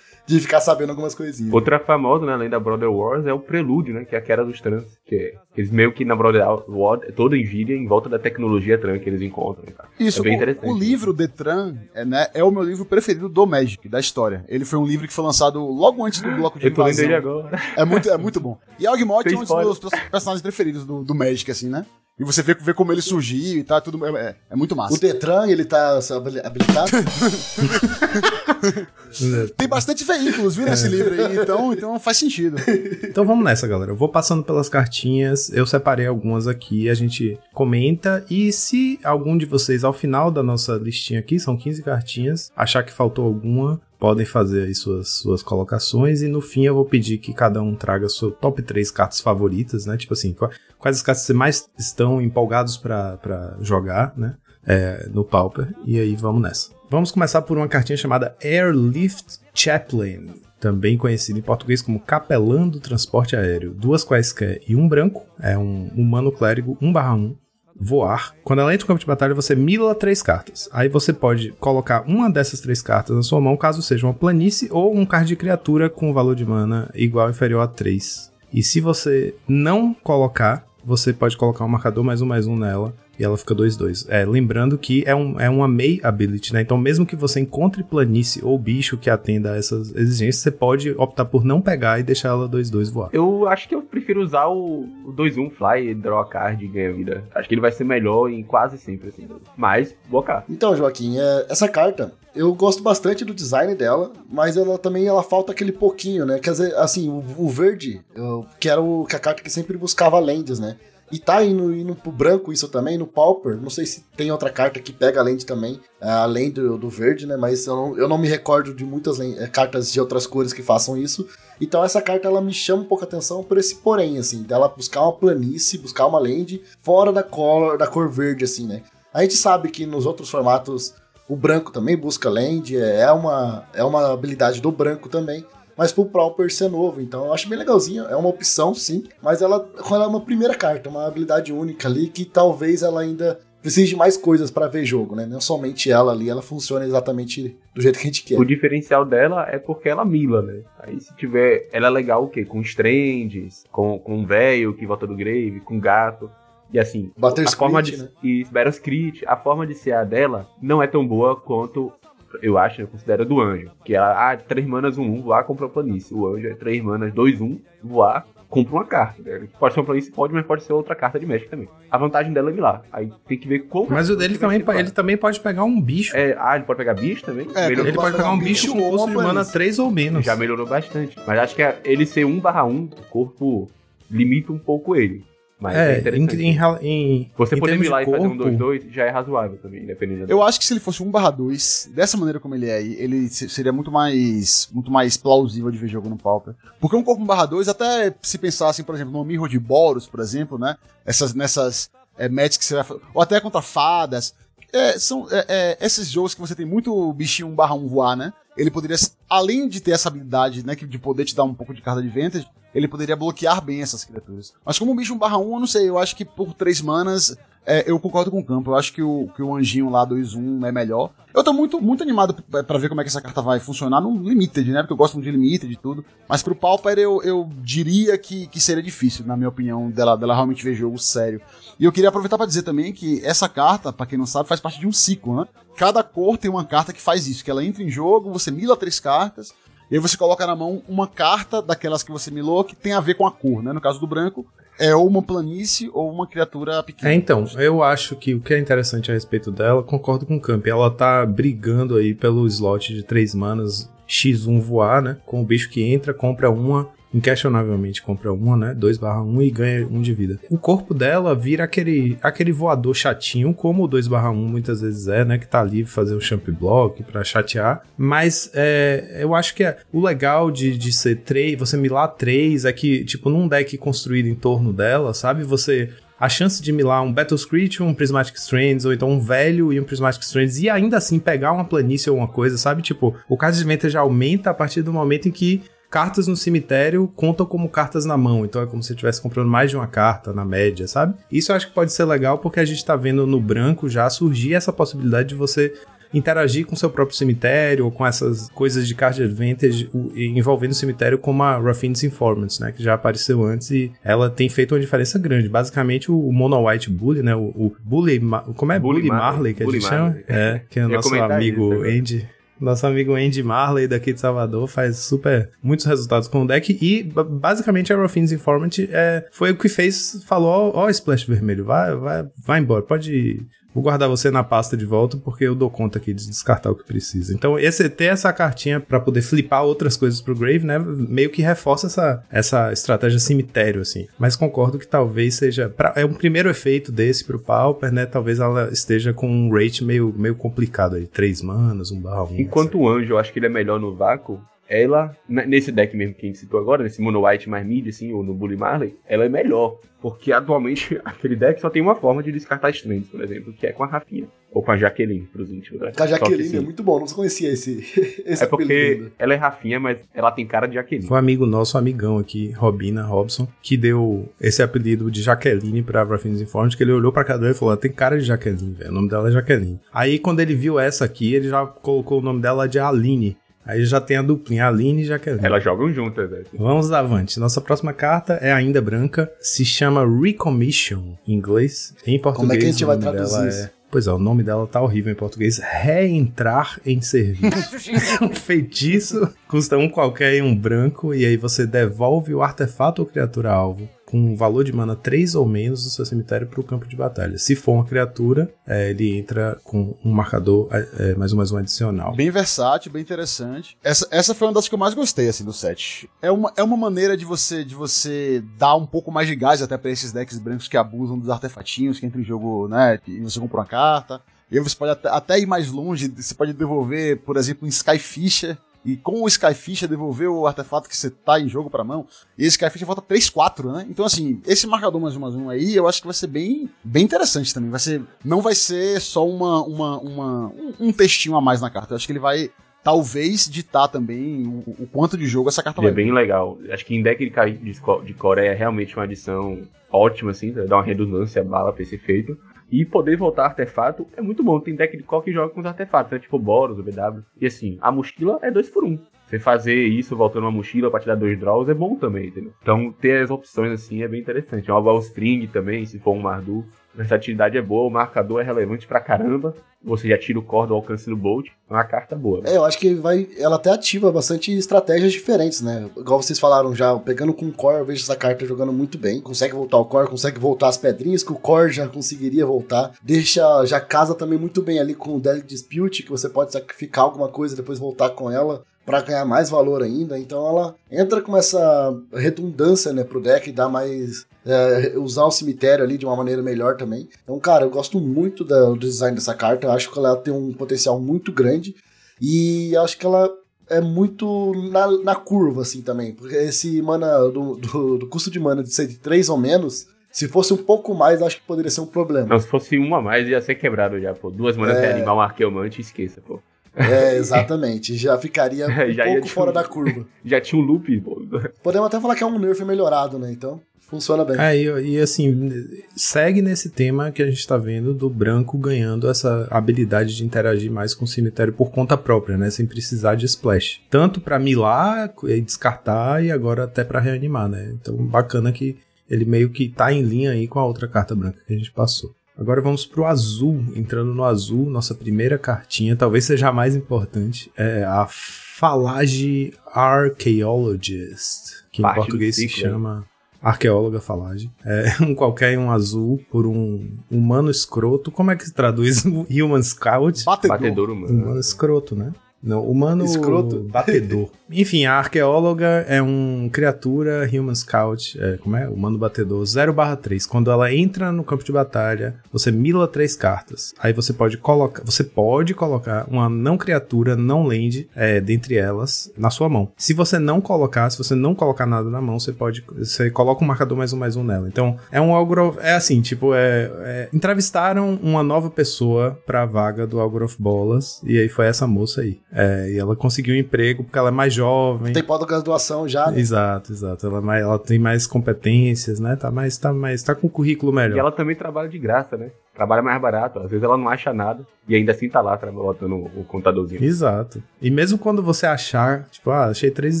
De ficar sabendo algumas coisinhas. Outra famosa, né, além da Brother Wars, é o Prelúdio, né? Que é a Queda dos Trans. Que é, eles meio que na Brother War é toda envíria em volta da tecnologia Tran que eles encontram. Cara. Isso, é bem o- interessante. o, livro Detran é, né, é o meu livro preferido do Magic, da história. Ele foi um livro que foi lançado logo antes do bloco de Eu tô lendo ele agora. É muito, é muito bom. E Ogmod é um dos meus pers- personagens preferidos do, do Magic, assim, né? E você vê, vê como ele surgiu e tá, tudo. É, é- é muito massa. O Detran, ele tá habili- habilitado? Tem bastante veículos, viu, nesse livro aí, então, então faz sentido. Então vamos nessa, galera. Eu vou passando pelas cartinhas, eu separei algumas aqui, a gente comenta e se algum de vocês ao final da nossa listinha aqui, são 15 cartinhas, achar que faltou alguma, podem fazer aí suas, suas colocações e no fim eu vou pedir que cada um traga seu top 3 cartas favoritas, né? Tipo assim, qua- quais as cartas vocês mais estão empolgados pra jogar, né? É, no Pauper. E aí vamos nessa. Vamos começar por uma cartinha chamada Airlift Chaplain, também conhecido em português como Capelão do Transporte Aéreo. Duas quaisquer e um branco, é um humano clérigo 1/1, voar. Quando ela entra no campo de batalha, você mila três cartas. Aí você pode colocar uma dessas três cartas na sua mão, caso seja uma planície ou um card de criatura com valor de mana igual ou inferior a 3. E se você não colocar, você pode colocar um marcador mais um mais um nela e ela fica 2-2. É, lembrando que é, um, é uma May ability, né? Então, mesmo que você encontre planície ou bicho que atenda a essas exigências, você pode optar por não pegar e deixar ela 2-2 voar. Eu acho que eu prefiro usar o, o 2-1 fly, draw a card e ganha vida. Acho que ele vai ser melhor em quase sempre, assim. Mas, boa carta. Então, Joaquim, é, essa carta, eu gosto bastante do design dela, mas ela também ela falta aquele pouquinho, né? Quer dizer, assim, o, o verde, eu, que era o, que a carta que sempre buscava lentes, né? E tá indo, indo pro branco isso também, no Pauper. Não sei se tem outra carta que pega a lente também, é, além do, do verde, né? Mas eu não, eu não me recordo de muitas é, cartas de outras cores que façam isso. Então essa carta ela me chama um pouco a atenção por esse porém, assim, dela buscar uma planície, buscar uma land fora da cor, da cor verde, assim, né? A gente sabe que nos outros formatos o branco também busca land, é uma, é uma habilidade do branco também. Mas pro Pauper ser novo, então eu acho bem legalzinho, é uma opção sim, mas ela, ela é uma primeira carta, uma habilidade única ali que talvez ela ainda precise de mais coisas pra ver jogo, né? Não somente ela ali, ela funciona exatamente do jeito que a gente quer. O diferencial dela é porque ela mila, né? Aí se tiver. Ela é legal o quê? Com strands, com, com um velho que volta do grave, com gato. E assim, Bater a forma de. né? E Battle Script, a forma de ser a dela não é tão boa quanto. Eu acho, eu considero do anjo. Que ela, ah, 3 manas, 1, 1, voar, compra uma planície. O anjo é 3 manas, 2, 1, voar, compra uma carta. né? Pode ser uma planície, pode, mas pode ser outra carta de Magic também. A vantagem dela é milar. Aí tem que ver como. Mas o dele também, ele também pode pegar um bicho. É, ah, ele pode pegar bicho também? É, Melhorou ele pode pegar um bicho com ou custo de mana planície. 3 ou menos. Já melhorou bastante. Mas acho que é- ele ser 1 barra 1, o corpo limita um pouco ele. Mas é, É, em, interessante. em, em, Você em poder termos de milar e fazer um corpo- 2-2 já é razoável também, independente da Eu acho que se ele fosse 1/2, dessa maneira como ele é aí, ele se- seria muito mais muito mais plausível de ver jogo no Pauper. Porque um corpo 1/2, até se pensassem, por exemplo, no Mirror de Boros, por exemplo, né? Essas, nessas é, matches que você vai Ou até contra fadas. É, são é, é, esses jogos que você tem muito bichinho 1/1 voar, né? Ele poderia, além de ter essa habilidade, né, de poder te dar um pouco de carta de vantage, ele poderia bloquear bem essas criaturas. Mas como um bicho 1/1, eu não sei, eu acho que por 3 manas é, eu concordo com o campo. Eu acho que o, que o anjinho lá 2-1 é melhor. Eu tô muito, muito animado pra ver como é que essa carta vai funcionar no Limited, né? Porque eu gosto muito de Limited e tudo. Mas pro Pauper eu, eu diria que, que seria difícil, na minha opinião, dela, dela realmente ver jogo sério. E eu queria aproveitar pra dizer também que essa carta, pra quem não sabe, faz parte de um ciclo, né? Cada cor tem uma carta que faz isso, que ela entra em jogo, você mila três cartas, e aí você coloca na mão uma carta daquelas que você milou que tem a ver com a cor, né? No caso do branco, é ou uma planície ou uma criatura pequena. É, então, eu acho que o que é interessante a respeito dela, concordo com o Camp, ela tá brigando aí pelo slot de 3 manas X1 voar, né? Com o bicho que entra, compra uma, inquestionavelmente compra uma, né? 2 barra 1 e ganha 1 de vida. O corpo dela vira aquele, aquele voador chatinho, como o 2 barra 1 muitas vezes é, né? Que tá ali fazer um champ block, pra chatear. Mas é, eu acho que é, o legal de, de ser 3, você milar 3, é que, tipo, num deck construído em torno dela, sabe? Você a chance de milar um Battle Screech, um Prismatic Strands, ou então um velho e um Prismatic Strands, e ainda assim pegar uma planície ou uma coisa, sabe? Tipo, o card de Advantage aumenta a partir do momento em que cartas no cemitério contam como cartas na mão. Então é como se você estivesse comprando mais de uma carta na média, sabe? Isso eu acho que pode ser legal porque a gente tá vendo no branco já surgir essa possibilidade de você interagir com seu próprio cemitério ou com essas coisas de card advantage envolvendo o cemitério como a Raffine's Informants, né, que já apareceu antes e ela tem feito uma diferença grande. Basicamente o, o Mono White Bully, né, o, o Bully, Ma- como é? Bully, Bully Marley, Marley, que a Bully gente chama? Marley. É, que é o nosso amigo isso. Andy Nosso amigo Andy Marley daqui de Salvador faz super muitos resultados com o deck e ba- basicamente a Rofins Informant é, foi o que fez, falou, ó, ó Splash vermelho, vai, vai, vai embora, pode Vou guardar você na pasta de volta porque eu dou conta aqui de descartar o que precisa. Então, esse, ter essa cartinha pra poder flipar outras coisas pro Grave, né? Meio que reforça essa, essa estratégia cemitério, assim. Mas concordo que talvez seja. pra- é um primeiro efeito desse pro Pauper, né? Talvez ela esteja com um rate meio, meio complicado aí. Três manas, um barra um. Enquanto o anjo, eu acho que ele é melhor no vácuo. Ela, nesse deck mesmo que a gente citou agora, nesse Mono White mais mid, assim, ou no Bully Marley, ela é melhor. Porque atualmente aquele deck só tem uma forma de descartar strands, por exemplo, que é com a Rafinha. Ou com a Jaqueline, pros íntimos. né? Com a Jaqueline assim, é muito bom, não conhecia esse, esse É porque ela é Rafinha, mas ela tem cara de Jaqueline. Foi um amigo nosso, amigão aqui, Robina Robson, que deu esse apelido de Jaqueline pra Raffin's Informant, que ele olhou pra cadeira e falou, "Ah, tem cara de Jaqueline, velho, o nome dela é Jaqueline. Aí quando ele viu essa aqui, ele já colocou o nome dela de Aline. Aí já tem a duplinha, Aline e Jaqueline. Elas jogam juntas, né? Vamos avante. Nossa próxima carta é ainda branca, se chama Recommission em inglês. Em português, Como é que a gente vai traduzir dela isso? É... Pois é, o nome dela tá horrível em português. Reentrar em serviço. É um feitiço, custa um qualquer e um branco, e aí você devolve o artefato ou criatura alvo com valor de mana 3 ou menos do seu cemitério para o campo de batalha. Se for uma criatura, é, ele entra com um marcador é, é, mais um mais um adicional. Bem versátil, bem interessante. Essa, essa foi uma das que eu mais gostei, assim, do set. É uma, é uma maneira de você, de você dar um pouco mais de gás até pra esses decks brancos que abusam dos artefatinhos, que entra em jogo, né, e você compra uma carta. E você pode até, até ir mais longe, você pode devolver, por exemplo, um Skyfisher, e com o Skyfisher devolver o artefato que você tá em jogo pra mão, e esse Skyfisher volta 3-4, né? Então, assim, esse marcador mais um mais um aí, eu acho que vai ser bem, bem interessante também. Vai ser, não vai ser só uma, uma, uma, um, um textinho a mais na carta. Eu acho que ele vai, talvez, ditar também o, o quanto de jogo essa carta é vai bem legal. Acho que em deck de, de, de core é realmente uma adição ótima, assim, dá uma redundância bala pra esse efeito. E poder voltar artefato é muito bom. Tem deck de core que joga com os artefatos, né? Tipo Boros, o BW. E assim, a mochila é 2 por 1 um. Você fazer isso voltando uma mochila pra te dar dois draws é bom também, entendeu? Então ter as opções assim é bem interessante. Uma Wellspring também, se for um Mardu. Versatilidade é boa, o marcador é relevante pra caramba. Você já tira o core do alcance do Bolt. É uma carta boa. É, eu acho que vai, ela até ativa bastante estratégias diferentes, né? Igual vocês falaram já, pegando com o core, eu vejo essa carta jogando muito bem. Consegue voltar o core, consegue voltar as pedrinhas que o core já conseguiria voltar. Deixa, já casa também muito bem ali com o Deadly Dispute, que você pode sacrificar alguma coisa e depois voltar com ela pra ganhar mais valor ainda. Então ela entra com essa redundância, né, pro deck, dá mais é, usar o cemitério ali de uma maneira melhor também. Então, cara, eu gosto muito do design dessa carta. Eu acho que ela tem um potencial muito grande. E acho que ela é muito na, na curva, assim, também. Porque esse mana do, do, do custo de mana de ser de 3 ou menos, se fosse um pouco mais, acho que poderia ser um problema. Não, se fosse uma a mais, ia ser quebrado já, pô. Duas manas É. animal, um arqueomante, esqueça, pô. É, exatamente. Já ficaria um Já ia pouco fora da curva. Já tinha um loop, pô. Podemos até falar que é um nerf melhorado, né? Então, funciona bem. É, e, e assim, segue nesse tema que a gente tá vendo do branco ganhando essa habilidade de interagir mais com o cemitério por conta própria, né? Sem precisar de splash. Tanto pra milar e descartar e agora até pra reanimar, né? Então, bacana que ele meio que tá em linha aí com a outra carta branca que a gente passou. Agora vamos pro azul. Entrando no azul, nossa primeira cartinha, talvez seja a mais importante, é a Falage Archaeologist, que em Parte do português se chama Arqueóloga Falage. É um qualquer um azul por um humano escroto. Como é que se traduz o Human Scout? Batedor. Batedor humano. Humano escroto, né? Não, humano Escroto. batedor. Enfim, a arqueóloga é um criatura Human Scout, é, como é? Humano batedor 0/3. Quando ela entra no campo de batalha, você mila três cartas. Aí você pode colocar, você pode colocar uma não criatura, não land, é, dentre elas na sua mão. Se você não colocar, se você não colocar nada na mão, você pode, você coloca um marcador mais um mais um nela. Então, é um Algor, é assim, tipo, é, é entrevistaram uma nova pessoa pra vaga do Algor of Bolas e aí foi essa moça aí. É, e ela conseguiu um emprego porque ela é mais jovem. Tem pós-graduação já, né? Exato, exato. Ela, é mais- ela tem mais competências, né? Tá mais, tá mais, tá com um currículo melhor. E ela também trabalha de graça, né? Trabalha mais barato. Às vezes ela não acha nada e ainda assim tá lá botando o contadorzinho. Exato. E mesmo quando você achar, tipo, ah, achei três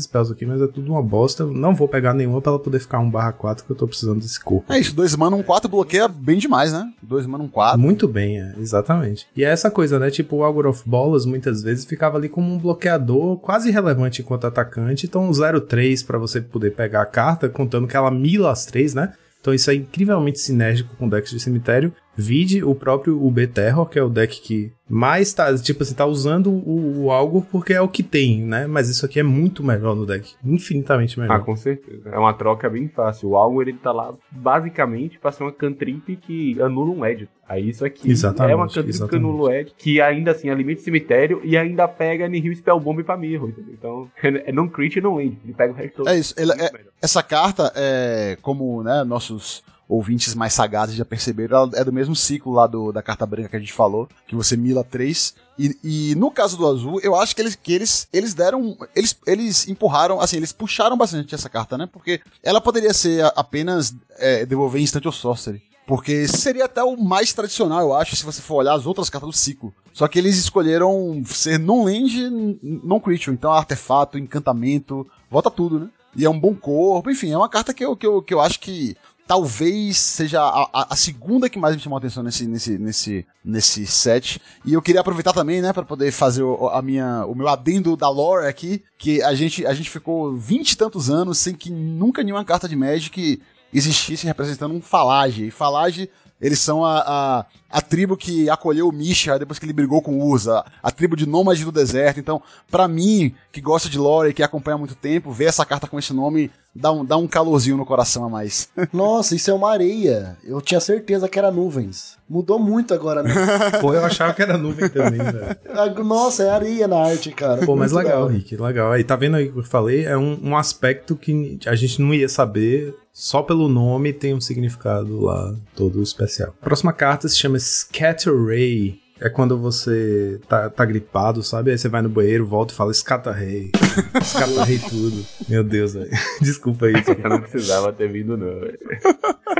spells aqui, mas é tudo uma bosta, não vou pegar nenhuma pra ela poder ficar 1 barra 4 que eu tô precisando desse corpo. É isso, 2 mana, 1, 4 bloqueia bem demais, né? 2 mana, 1, 4. Muito bem, é, exatamente. E é essa coisa, né? Tipo, o Augur of Bolas muitas vezes ficava ali como um bloqueador quase irrelevante enquanto atacante. Então, 0-3 pra você poder pegar a carta, contando que ela mila as três, né? Então, isso é incrivelmente sinérgico com decks de cemitério. Vide o próprio UB Terror, que é o deck que mais tá, tipo assim, tá usando o, o Augur porque é o que tem, né? Mas isso aqui é muito melhor no deck. Infinitamente Ah, melhor. com certeza. É uma troca bem fácil. O Algo ele tá lá basicamente pra ser uma cantrip que anula um edge. Aí isso aqui Exatamente, é uma cantrip que exatamente. anula o edge, que ainda assim alimenta o cemitério e ainda pega Nihil Spellbomb pra mirror, entendeu? Então é não crit e não end. Ele pega o resto todo. É isso, ele- é-. Essa carta, é, como né, nossos ouvintes mais sagazes já perceberam, ela é do mesmo ciclo lá do, da carta branca que a gente falou, que você mila 3. E, e no caso do azul, eu acho que eles, que eles, eles deram. Eles, eles empurraram, assim, eles puxaram bastante essa carta, né? Porque ela poderia ser apenas é, devolver Instant ou Sorcery. Porque seria até o mais tradicional, eu acho, se você for olhar as outras cartas do ciclo. Só que eles escolheram ser non-land, non-creature. Então, artefato, encantamento, volta tudo, né? E é um bom corpo, enfim, é uma carta que eu, que eu, que eu acho que talvez seja a, a- a segunda que mais me chamou a atenção nesse, nesse, nesse, nesse set. E eu queria aproveitar também, né, para poder fazer o, a minha, o meu adendo da lore aqui, que a gente, a gente ficou vinte e tantos anos sem que nunca nenhuma carta de Magic existisse representando um Falage. E Falage, eles são a, a, a tribo que acolheu o Misha depois que ele brigou com o Urza, a tribo de nômade do deserto. Então, pra mim, que gosta de lore e que acompanha há muito tempo, ver essa carta com esse nome dá um, dá um calorzinho no coração a mais. Nossa, isso é uma areia. Eu tinha certeza que era nuvens. Mudou muito agora, né? Pô, eu achava que era nuvem também, velho. Nossa, é areia na arte, cara. Pô, mas Muito legal. Rick, legal. Aí, tá vendo aí o que eu falei? É um, um aspecto que a gente não ia saber, só pelo nome tem um significado lá todo especial. A próxima carta se chama Scatter Ray. É quando você tá, tá gripado, sabe? Aí você vai no banheiro, volta e fala Scatter-Ray. Scatter-Ray tudo. Meu Deus, velho. Desculpa aí. Eu não precisava ter vindo, não. velho.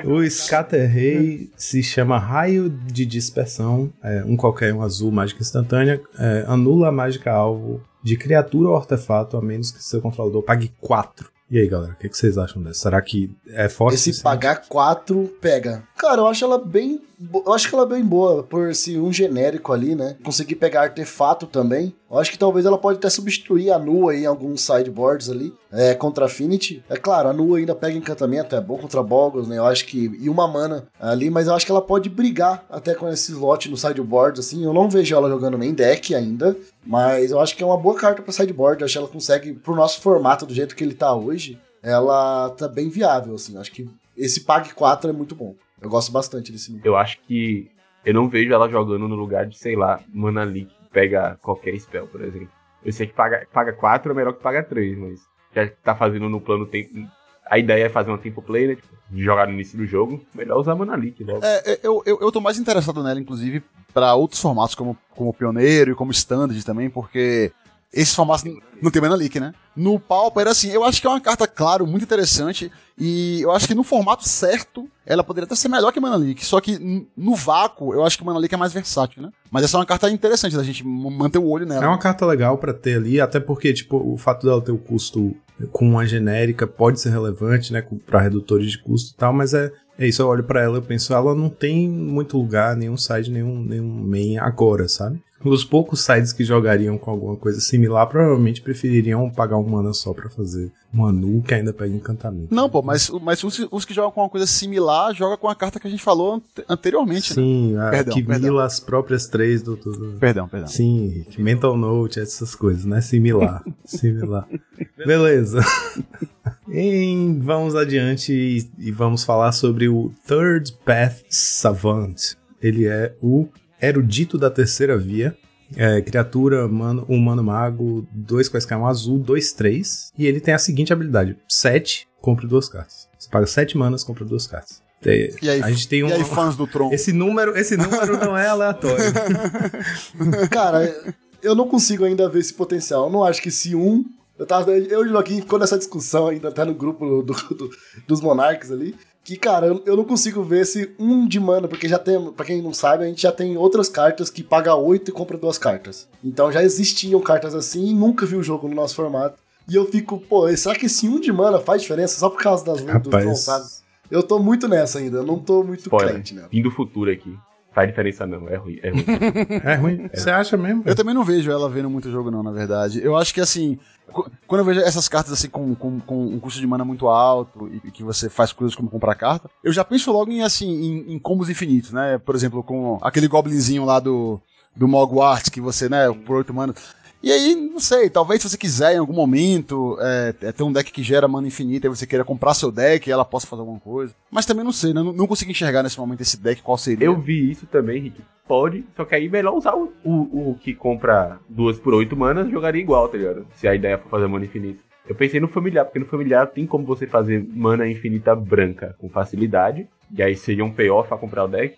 O Scatter-Ray se chama Raio de Dispersão, é, um qualquer, um azul, mágica instantânea, é, anula a mágica alvo de criatura ou artefato, a menos que seu controlador pague 4. E aí, galera, o que, que vocês acham dessa? Será que é forte? Esse pagar 4 pega. Cara, eu acho ela bem. Eu acho que ela é bem boa, por ser um genérico ali, né? Conseguir pegar artefato também. Eu acho que talvez ela pode até substituir a Nua em alguns sideboards ali. É, contra Affinity. É claro, a Nua ainda pega encantamento, é bom contra Boggles, né? Eu acho que. E uma mana ali, mas eu acho que ela pode brigar até com esse slot no sideboard, assim. Eu não vejo ela jogando nem deck ainda. Mas eu acho que é uma boa carta pra sideboard. Eu acho que ela consegue, pro nosso formato, do jeito que ele tá hoje, ela tá bem viável, assim. Eu acho que esse Pag 4 é muito bom. Eu gosto bastante desse nível. Eu acho que eu não vejo ela jogando no lugar de, sei lá, Mana Leak, que pega qualquer spell, por exemplo. Eu sei que paga, paga 4 é melhor que paga 3, mas já tá fazendo no plano tempo. A ideia é fazer uma tempo play, né? Tipo, de jogar no início do jogo. Melhor usar Mana Leak logo. É, eu, eu, eu tô mais interessado nela, inclusive, pra outros formatos, como, como Pioneiro e como Standard também, porque esses formatos não tem Mana Leak, né? No Pauper, assim, eu acho que é uma carta, claro, muito interessante, e eu acho que no formato certo, ela poderia até ser melhor que Mana Leak, só que no vácuo, eu acho que Mana Leak é mais versátil, né? Mas essa é uma carta interessante da gente manter o olho nela. É uma carta legal pra ter ali, até porque, tipo, o fato dela ter o custo com uma genérica pode ser relevante, né, pra redutores de custo e tal, mas é, é isso, eu olho pra ela e penso, ela não tem muito lugar, nenhum side, nenhum, nenhum main agora, sabe? Os poucos sides que jogariam com alguma coisa similar provavelmente prefeririam pagar um mana só pra fazer um anu que ainda pega encantamento. Não, pô, mas, mas os, os que jogam com uma coisa similar, jogam com a carta que a gente falou ante- anteriormente, né? Sim, a, Perdão, que perdão. mila as próprias três do, do, Perdão, perdão. Sim, Rick, mental note, essas coisas, né? Similar. similar. Beleza. Em- vamos adiante e, e vamos falar sobre o Third Path Savant. Ele é o erudito da terceira via. É, criatura, humano, humano mago, dois quaisquer um azul, dois, três. E ele tem a seguinte habilidade: 7, compre duas cartas. Você paga 7 manas, compra duas cartas. É, E aí, a gente tem um. e aí fãs do Tron? Esse número, esse número não é aleatório. Cara, eu não consigo ainda ver esse potencial. Eu não acho que se um. Eu, tava, eu e o Joaquim ficou nessa discussão ainda, até no grupo do- do- dos Monarques ali. Que, cara, eu, eu não consigo ver esse um de mana, porque já tem, pra quem não sabe, a gente já tem outras cartas que paga 8 e compra duas cartas. Então já existiam cartas assim e nunca vi o jogo no nosso formato. E eu fico, pô, será que esse um de mana faz diferença só por causa das lutas dos Rapaz. lançados? Eu tô muito nessa ainda, eu não tô muito Spoiler. crente, né? Fim do futuro aqui. Faz diferença não, é ruim. É ruim. É ruim. Você acha mesmo? Eu também não vejo ela vendo muito jogo, não, na verdade. Eu acho que, assim, qu- quando eu vejo essas cartas, assim, com, com, com um custo de mana muito alto e, e que você faz coisas como comprar carta, eu já penso logo em, assim, em, em combos infinitos, né? Por exemplo, com aquele goblinzinho lá do, do Mogwart, que você, né, por 8 manas. E aí, não sei, talvez se você quiser em algum momento é, é, ter um deck que gera mana infinita e você queira comprar seu deck e ela possa fazer alguma coisa. Mas também não sei, né? Não, não consigo enxergar nesse momento esse deck, qual seria. Eu vi isso também, Rick. Pode, só que aí melhor usar o, o, o que compra duas por oito manas, jogaria igual, tá ligado? Se a ideia for fazer mana infinita. Eu pensei no familiar, porque no familiar tem como você fazer mana infinita branca com facilidade. E aí seria um payoff pra comprar o deck.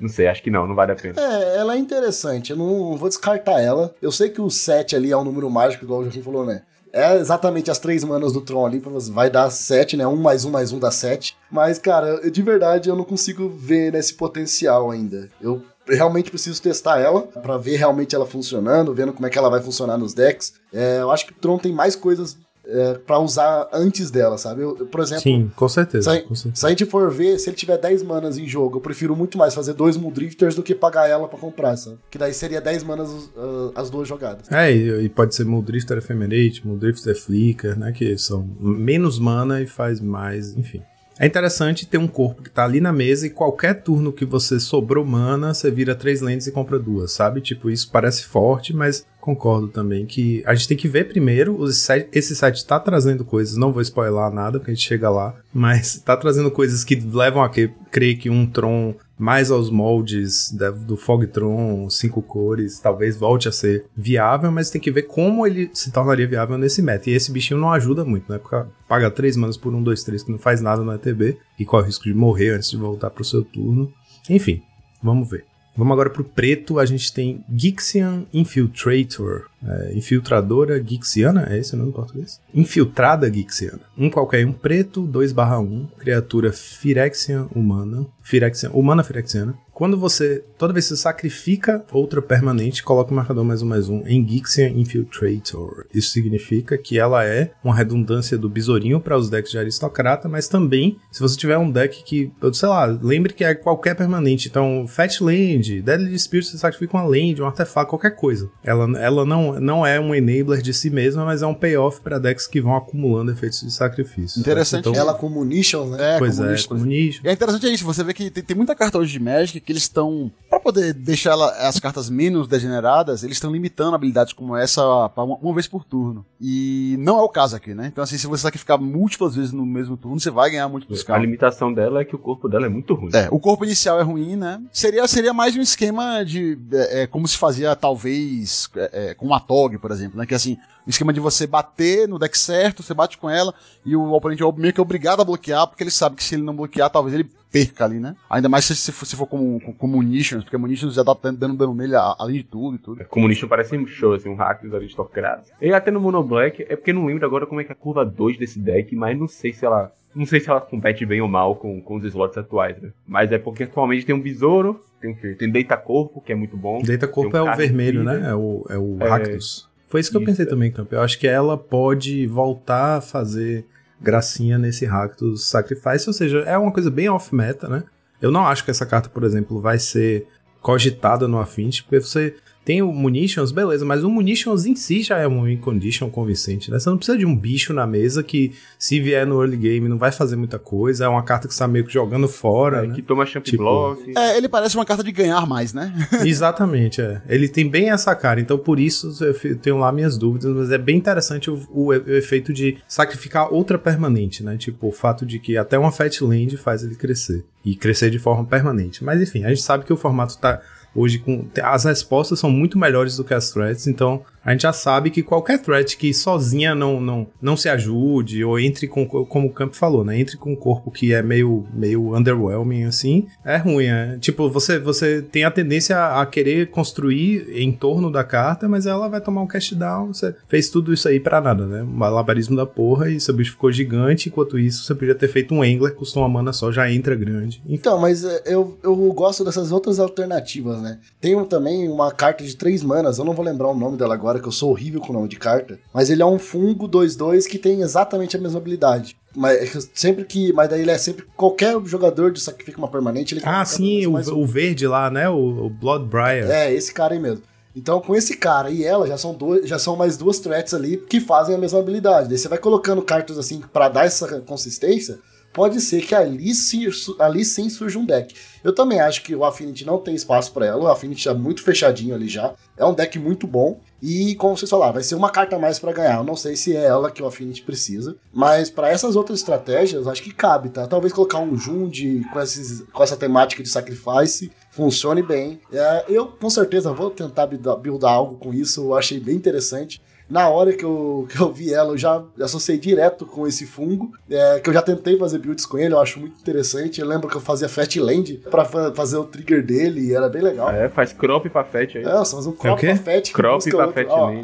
Não sei, acho que não, não vale a pena. É, ela é interessante, eu não vou descartar ela. Eu sei que o 7 ali é um número mágico, igual o Joaquim falou, né? É exatamente as três manas do Tron ali, vai dar 7, né? Um mais um mais um dá 7. Mas, cara, de verdade eu não consigo ver nesse potencial ainda. Eu realmente preciso testar ela pra ver realmente ela funcionando, vendo como é que ela vai funcionar nos decks. É, eu acho que o Tron tem mais coisas é, para usar antes dela, sabe? Eu, por exemplo, Sim, com certeza. Sai- com certeza. se a gente for ver, se ele tiver 10 manas em jogo, eu prefiro muito mais fazer dois Muldrifters do que pagar ela pra comprar, sabe? Que daí seria 10 manas uh, as duas jogadas. É, e, e pode ser Muldrifter Ephemerate, Muldrifter Flicker, né? Que são menos mana e faz mais, enfim. É interessante ter um corpo que tá ali na mesa e qualquer turno que você sobrou mana, você vira três lentes e compra duas, sabe? Tipo, isso parece forte, mas concordo também que a gente tem que ver primeiro. Esse site tá trazendo coisas, não vou spoiler nada, porque a gente chega lá, mas tá trazendo coisas que levam a crer que um Tron mais aos moldes da- do Fogtron, cinco cores, talvez volte a ser viável, mas tem que ver como ele se tornaria viável nesse meta. E esse bichinho não ajuda muito, né? Porque paga 3 manas por 1, 2, 3, que não faz nada no ETB, e corre o risco de morrer antes de voltar pro seu turno. Enfim, vamos ver. Vamos agora pro preto, a gente tem Gixian Infiltrator. É, infiltradora Gixiana, é esse o nome em português? Infiltrada Gixiana. Um qualquer um preto, 2 1, criatura Phyrexian humana. Phyrexian, humana Phyrexiana. Quando você, toda vez que você sacrifica outra permanente, coloca o marcador mais um mais um em Gixian Infiltrator. Isso significa que ela é uma redundância do besourinho para os decks de aristocrata, mas também, se você tiver um deck que, sei lá, lembre que é qualquer permanente. Então, Fat Land, Deadly Spirit, você sacrifica uma land, um artefato, qualquer coisa. Ela, ela não, não é um enabler de si mesma, mas é um payoff para decks que vão acumulando efeitos de sacrifício. Interessante. Então, Ela com munitions, né? É, pois é, isso, como nicho. E é interessante isso, você vê que tem, tem muita carta hoje de Magic que eles estão, pra poder deixar ela- as cartas menos degeneradas, eles estão limitando habilidades como essa uma, uma vez por turno. E não é o caso aqui, né? Então assim, se você sacrificar múltiplas vezes no mesmo turno, você vai ganhar muito dos A limitação dela é que o corpo dela é muito ruim. É, o corpo inicial é ruim, né? Seria, seria mais um esquema de. É, é, como se fazia, talvez, é, é, com uma TOG, por exemplo, né? Que assim, esquema de você bater no deck certo, você bate com ela, e o oponente é meio que obrigado a bloquear, porque ele sabe que se ele não bloquear, talvez ele perca ali, né? Ainda mais se, se for, se for como, com, com Munitions, porque Munitions já tá dando dano nele além de tudo e tudo. Comunista parece um show, assim, um hack dos aristocratas. E até no Mono Black, é porque eu não lembro agora como é que é a curva 2 desse deck, mas não sei se ela. Não sei se ela compete bem ou mal com, com os slots atuais, né? Mas é porque atualmente tem um besouro, tem o quê? Tem Deita Corpo, que é muito bom. Deita Corpo um é o vermelho, líder. né? É o, é o É. Foi isso que eu Isso, pensei é. também, Camp. Eu acho que ela pode voltar a fazer gracinha nesse Rakdos Sacrifice, ou seja, é uma coisa bem off-meta, né? Eu não acho que essa carta, por exemplo, vai ser cogitada no Affinity, porque você tem o Munitions, beleza, mas o Munitions em si já é um win condition convincente, né? Você não precisa de um bicho na mesa que, se vier no early game, não vai fazer muita coisa, é uma carta que você tá meio que jogando fora, É, né? Que toma champ Tipo- block. É, ele parece uma carta de ganhar mais, né? Exatamente, é. Ele tem bem essa cara, então por isso eu tenho lá minhas dúvidas, mas é bem interessante o, o o efeito de sacrificar outra permanente, né? Tipo, o fato de que até uma Fat Land faz ele crescer. E crescer de forma permanente. Mas enfim, a gente sabe que o formato tá hoje com. As respostas são muito melhores do que as threads, então a gente já sabe que qualquer threat que sozinha não, não, não se ajude, ou entre com, como o Camp falou, né? Entre com um corpo que é meio, meio underwhelming, assim, é ruim. É. Tipo, você, você tem a tendência a, querer construir em torno da carta, mas ela vai tomar um cast down. Você fez tudo isso aí pra nada, né? Um malabarismo da porra e seu bicho ficou gigante. Enquanto isso, você podia ter feito um Angler, custou uma mana só, já entra grande. Então, mas é, eu, eu gosto dessas outras alternativas, né? Tem um- também uma carta de três manas, eu não vou lembrar o nome dela agora, que eu sou horrível com o nome de carta, mas ele é um fungo 2-2 que tem exatamente a mesma habilidade. Mas é sempre que. Mas daí ele é sempre. Qualquer jogador de sacrifica uma permanente, ele Ah, sim, o, um. o verde lá, né? O, o Bloodbriar. É, esse cara aí mesmo. Então, com esse cara e ela, já são, dois, já são mais duas threats ali que fazem a mesma habilidade. Daí você vai colocando cartas assim pra dar essa consistência. Pode ser que ali, sim- ali sim surja um deck. Eu também acho que o Affinity não tem espaço pra ela. O Affinity tá muito fechadinho ali já. É um deck muito bom. E, como vocês falaram, vai ser uma carta a mais pra ganhar. Eu não sei se é ela que o Affinity precisa. Mas pra essas outras estratégias, acho que cabe, tá? Talvez colocar um Jund com, esses, com essa temática de sacrifice funcione bem. É, eu, com certeza, vou tentar buildar algo com isso. Eu achei bem interessante. Na hora que eu, que eu vi ela, eu já associei direto com esse fungo, é, que eu já tentei fazer builds com ele, eu acho muito interessante. Eu lembro que eu fazia Fat Land pra fa- fazer o trigger dele, e era bem legal. É, faz crop pra fetch aí. É, você faz um crop quê? pra Fat. crop pra Ó, land.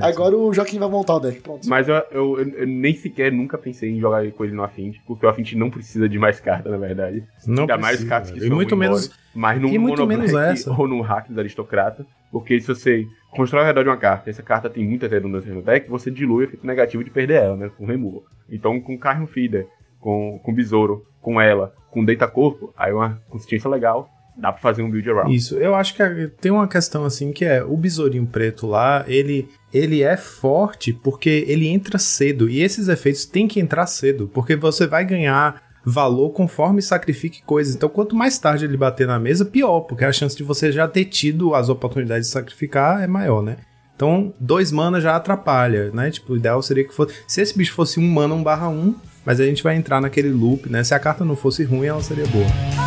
Agora o Joaquim vai montar o deck, pronto. Mas eu, eu, eu- nem sequer nunca pensei em jogar com ele no Affinity, porque o Affinity não precisa de mais carta, na verdade. Não Ainda mais precisa, cartas que. E são muito menos mas num e muito monoblack menos essa. ou num hack dos aristocrata, porque se você constrói ao redor de uma carta e essa carta tem muitas redundâncias no deck, você dilui o efeito negativo de perder ela, né, com removal. Então com Carrion Feeder, com, com Besouro, com ela, com Deita Corpo, aí uma consistência legal, dá pra fazer um build around. Isso, eu acho que tem uma questão assim que é o besourinho preto lá, ele ele é forte porque ele entra cedo e esses efeitos têm que entrar cedo, porque você vai ganhar valor conforme sacrifique coisas. Então, quanto mais tarde ele bater na mesa, pior, porque a chance de você já ter tido as oportunidades de sacrificar é maior, né? Então, dois mana já atrapalha, né? Tipo, o ideal seria que fosse. Se esse bicho fosse um mana 1 barra 1, mas a gente vai entrar naquele loop, né? Se a carta não fosse ruim, ela seria boa.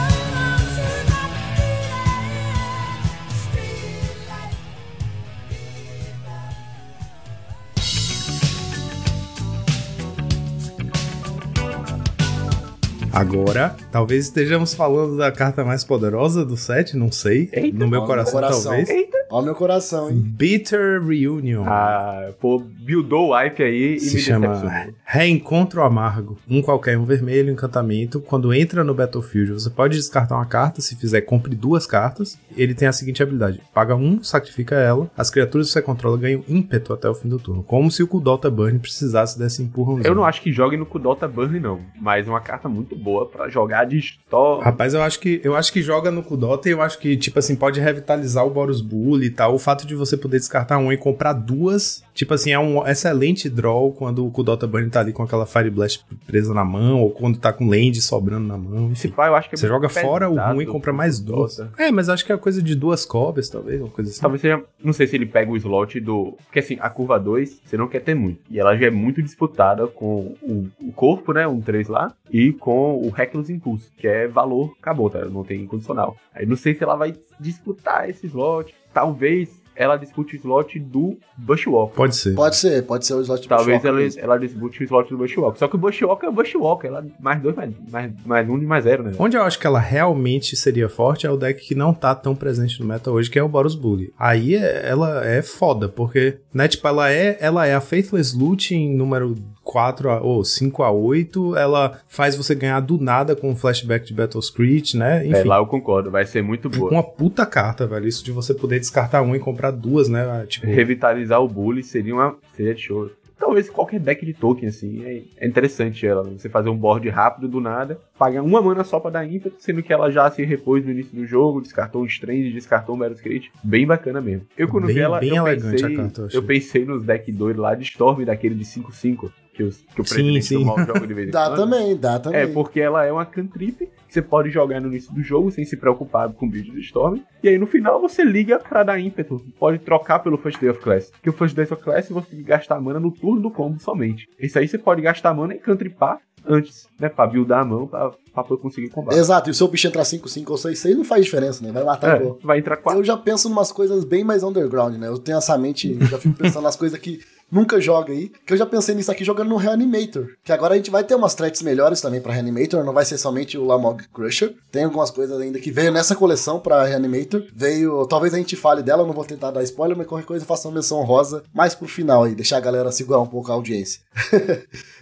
go Talvez estejamos falando da carta mais poderosa do set, não sei. Eita, no meu coração, coração. talvez. Ó, meu coração, hein? Bitter Reunion. Ah, pô, buildou o wipe aí e se me chama decepcionou. Reencontro Amargo. Um qualquer, um vermelho, encantamento. Quando entra no Battlefield, você pode descartar uma carta. Se fizer, compre duas cartas. Ele tem a seguinte habilidade: paga um, sacrifica ela. As criaturas que você controla ganham ímpeto até o fim do turno. Como se o Kudota Burn precisasse desse empurrãozinho. Eu não acho que jogue no Kudota Burn, não. Mas é uma carta muito boa pra jogar de store. Rapaz, eu acho que eu acho que joga no Kudota e eu acho que, tipo assim, pode revitalizar o Boros Bully e tal. O fato de você poder descartar um e comprar duas, tipo assim, é um excelente draw quando o Kudota Burn tá ali com aquela Fire Blast presa na mão, ou quando tá com land sobrando na mão, Esse eu acho que é Você joga fora o ruim e compra mais duas. É, mas acho que é coisa de duas cobras, talvez, uma coisa assim. Talvez seja. Não sei se ele pega o slot do. Porque assim, a curva 2, você não quer ter muito. E ela já é muito disputada com o, o corpo, né? Um 3 lá. E com o Reckless Impulse, que é valor, acabou, tá? Não tem incondicional. Aí não sei se ela vai disputar esse slot. Talvez ela dispute o slot do Bushwalker. Pode ser. Pode ser, pode ser o slot de Talvez Bushwalker ela, mesmo. ela dispute o slot do Bushwalker. Só que o Bushwalker é o Bushwalker. Ela mais dois, mais, mais, mais um e mais zero, né? Onde eu acho que ela realmente seria forte é o deck que não tá tão presente no meta hoje, que é o Boros Bully. Aí é- ela é foda, porque, né, tipo, ela é, ela é a Faithless Loot em número 4 a, ou 5 a 8, ela faz você ganhar do nada com um flashback de Battle Screech, né? É, Enfim. lá eu concordo. Vai ser muito boa. uma puta carta, velho. Isso de você poder descartar um e comprar duas, né? Tipo, revitalizar o bully seria uma seria de show. Talvez qualquer deck de token, assim, é, é interessante ela. Você fazer um board rápido do nada, pagar uma mana só pra dar ímpeto, sendo que ela já se repôs no início do jogo, descartou um Strange, descartou um Battle Screech. Bem bacana mesmo. Eu quando Bem- vi ela, bem eu, elegante pensei, a carta, eu achei. eu pensei nos deck doido lá de Storm, daquele de 5-5, que, os, que o Sim, presidente sim. do mal joga de vez em Dá quando. também, dá também. É, porque ela é uma cantrip que você pode jogar no início do jogo sem se preocupar com o build do Storm. E aí no final você liga pra dar ímpeto. Pode trocar pelo First Day of Class. Porque o First Day of Class você tem que gastar mana no turno do combo somente. Esse aí você pode gastar mana e cantripar antes, né? Pra buildar a mão, pra, pra poder conseguir combate. Exato, e o seu bicho entrar 5, 5 ou 6, 6 não faz diferença, né? Vai matar É, vai entrar quatro. Eu já penso em umas coisas bem mais underground, né? Eu tenho essa mente, já fico pensando nas coisas que nunca joga aí. Que eu já pensei nisso aqui jogando no Reanimator. Que agora a gente vai ter umas threats melhores também pra Reanimator, não vai ser somente o Lamog Crusher. Tem algumas coisas ainda que veio nessa coleção pra Reanimator. Veio, talvez a gente fale dela, não vou tentar dar spoiler, mas qualquer coisa eu faço uma menção rosa mais pro final aí, deixar a galera segurar um pouco a audiência.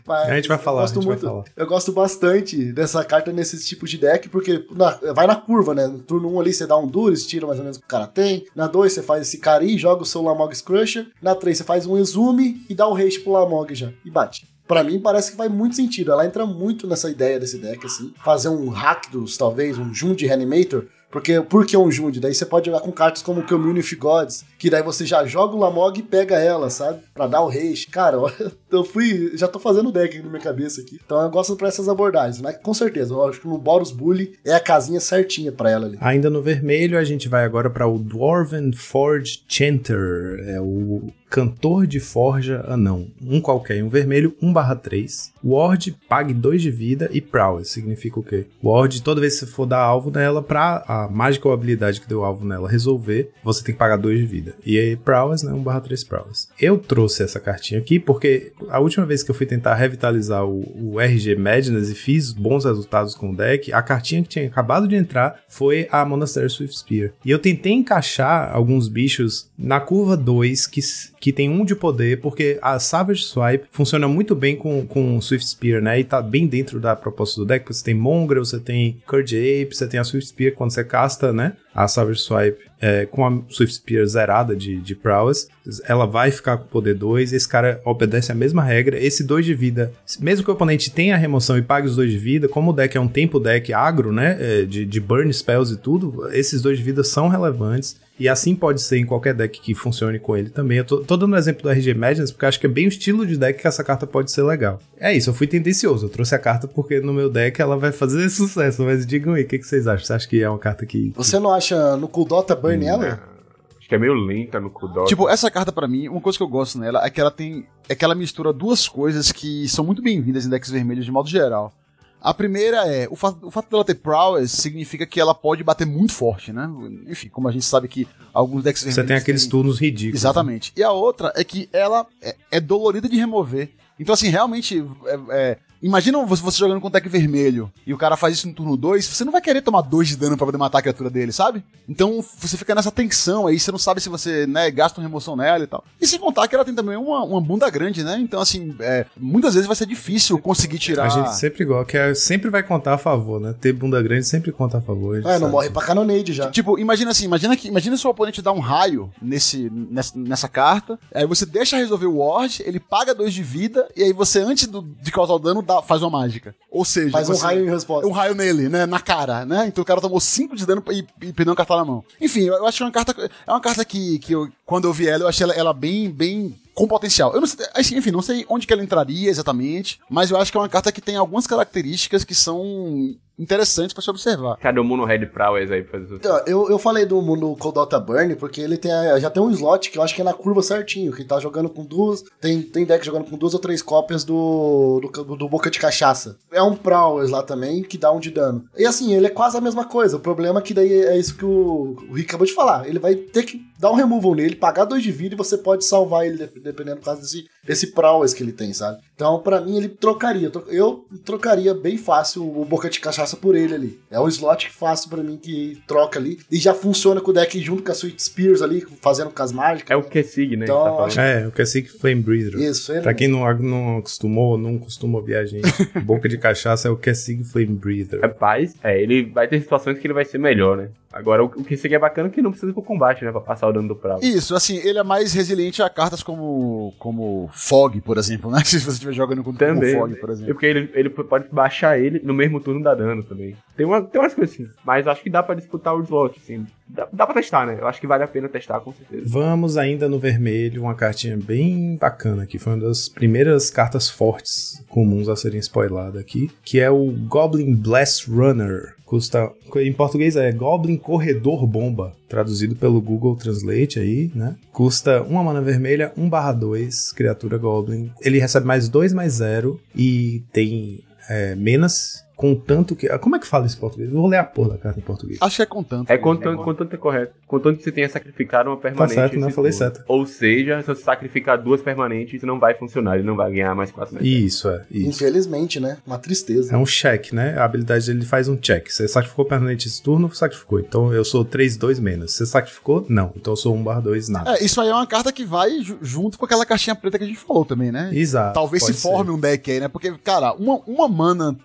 Mas A gente vai eu falar, gosto gente vai muito- falar. Eu gosto bastante dessa carta nesses tipos de deck, porque na- vai na curva, né? No turno 1 ali você dá um Duris, tira mais ou menos o que o cara tem. Na 2 você faz esse Cari, joga o seu Lamog Crusher. Na 3 você faz um Exume e dá o haste pro Lamog já. E bate. Pra mim parece que faz muito sentido. Ela entra muito nessa ideia desse deck, assim. Fazer um Rakdos, talvez, um Jund Reanimator. Porque, por que um Jund? Daí você pode jogar com cartas como Community Gods, que daí você já joga o Lamog e pega ela, sabe? Pra dar o haste. Cara, eu fui. Já tô fazendo deck na minha cabeça aqui. Então eu gosto pra essas abordagens. Mas com certeza, eu acho que no Boros Bully é a casinha certinha pra ela ali. Ainda no vermelho, a gente vai agora para o Dwarven Forge Chanter. É o cantor de forja anão. Um qualquer, um vermelho, 1/3. Ward, pague 2 de vida e prowess. Significa o quê? Ward, toda vez que você for dar alvo nela, pra a mágica ou habilidade que deu alvo nela resolver, você tem que pagar 2 de vida. E aí, prowess, né? 1/3 prowess. Eu trouxe essa cartinha aqui porque a última vez que eu fui tentar revitalizar o, o RG Madness e fiz bons resultados com o deck, a cartinha que tinha acabado de entrar foi a Monastery Swift Spear. E eu tentei encaixar alguns bichos na curva 2 que, que tem um de poder, porque a Savage Swipe funciona muito bem com, com o Swift Spear, né? E tá bem dentro da proposta do deck, porque você tem Mongrel, você tem Curd Ape, você tem a Swift Spear quando você casta, né? A Savage Swipe é, com a Swift Spear zerada de, de Prowess, ela vai ficar com poder 2, esse cara obedece a mesma regra, esse 2 de vida, mesmo que o oponente tenha a remoção e pague os 2 de vida, como o deck é um tempo deck agro, né, é, de, de burn spells e tudo, esses 2 de vida são relevantes, e assim pode ser em qualquer deck que funcione com ele também. Eu tô, tô dando um exemplo do RG Madness porque acho que é bem o estilo de deck que essa carta pode ser legal. É isso, eu fui tendencioso. Eu trouxe a carta porque no meu deck ela vai fazer sucesso. Mas digam aí, o que, que vocês acham? Você acha que é uma carta que. Você não acha no Kuldota Burn ela? Acho que é meio lenta no Kudok. Tipo, essa carta pra mim, uma coisa que eu gosto nela é que ela tem. É que ela mistura duas coisas que são muito bem-vindas em decks vermelhos de modo geral. A primeira é, o fato, o fato dela ter prowess significa que ela pode bater muito forte, né? Enfim, como a gente sabe que alguns decks vermelhos. Você tem aqueles têm- turnos ridículos. Exatamente. E a outra é que ela é, é dolorida de remover. Então, assim, realmente. é- é, imagina você, jogando com deck vermelho e o cara faz isso no turno 2, você não vai querer tomar 2 de dano pra poder matar a criatura dele, sabe? Então você fica nessa tensão aí, você não sabe se você né, gasta uma remoção nela e tal. E sem contar que ela tem também uma, uma bunda grande, né? Então, assim, é, muitas vezes vai ser difícil conseguir tirar. A gente sempre igual, que é- sempre vai contar a favor, né? Ter bunda grande sempre conta a favor. a É, não sabe. morre pra Canonade já. Tipo, imagina assim, imagina que imagina se o oponente dá um raio nesse, nessa, nessa carta, aí você deixa resolver o ward, ele paga dois de vida, e aí você, antes do- de causar o dano, dá- faz uma mágica. Ou seja, Faz um você- raio em resposta. um raio nele, né? Na cara, né? Então o cara tomou 5 de dano e, e perdeu uma carta na mão. Enfim, eu, eu acho que é uma carta. É uma carta que, que eu, quando eu vi ela, eu achei ela, ela bem, bem. Com potencial. Eu não sei, assim, enfim, não sei onde que ela entraria exatamente, mas eu acho que é uma carta que tem algumas características que são interessantes pra se observar. Cadê o Mono Red Prowess aí pra fazer? Então, eu, eu falei do mundo Coldota Burn porque ele tem a- já tem um slot que eu acho que é na curva certinho, que tá jogando com duas. Tem, tem deck jogando com duas ou três cópias do, do, do Boca de Cachaça. É um Prowess lá também que dá um de dano. E assim, ele é quase a mesma coisa. O problema é que daí é isso que o, o Rick acabou de falar. Ele vai ter que dar um removal nele, pagar dois de vida e você pode salvar ele dep- dependendo do caso desse, desse Prowess que ele tem, sabe? Então, pra mim, ele trocaria. Tro- Eu trocaria bem fácil o Boca de Cachaça por ele ali. É um slot fácil pra mim que troca ali. E já funciona com o deck junto com a Sweet Spears ali, fazendo com as mágicas. É o Kessig, né? que Então, tá acho- É, o é Sick Flame Breather. Isso, ele. Pra quem não, não acostumou, não costuma ouvir a gente, boca de cachaça é o que é Sig Flame Breather. Rapaz, é, ele vai ter situações que ele vai ser melhor, né? Agora, o, o que seria bacana é que não precisa ir pro combate, né? Pra passar o dano do Prowess. Isso, assim, ele é mais resiliente a cartas como, como Fog, por exemplo, né? Se você estiver jogando com, Também. Fog, por É exemplo. porque ele, ele pode baixar ele no mesmo turno dá dano também. Tem, uma, tem umas coisas assim. Mas acho que dá pra disputar o slot, assim. Dá, dá pra testar, né? Eu acho que vale a pena testar, com certeza. Vamos ainda no vermelho, uma cartinha bem bacana que foi uma das primeiras cartas fortes comuns a serem spoiladas aqui, que é o Goblin Blast Runner. Custa, em português é Goblin Corredor Bomba, traduzido pelo Google Translate aí, né? Custa uma mana vermelha, 1/2, criatura Goblin. Ele recebe mais 2 mais 0 e tem é, menos, contanto que. Como é que fala isso em português? Eu vou ler a porra da carta em português. Acho que é contanto. É contanto, contanto é correto. Contanto que você tenha sacrificado uma permanente. certo, né? nesse Falei certo. Ou seja, se você sacrificar duas permanentes, não vai funcionar. Ele não vai ganhar mais quatro metros. Isso, é. Isso. Infelizmente, né? Uma tristeza. É um check, né? A habilidade dele faz um check. Você sacrificou permanente esse turno, sacrificou. Então eu sou 3, 2 menos. Você sacrificou? Não. Então eu sou 1 barra 2, nada. É, isso aí é uma carta que vai ju- junto com aquela caixinha preta que a gente falou também, né? Exato. Talvez se pode ser. forme um deck aí, né? Porque, cara, uma, uma mana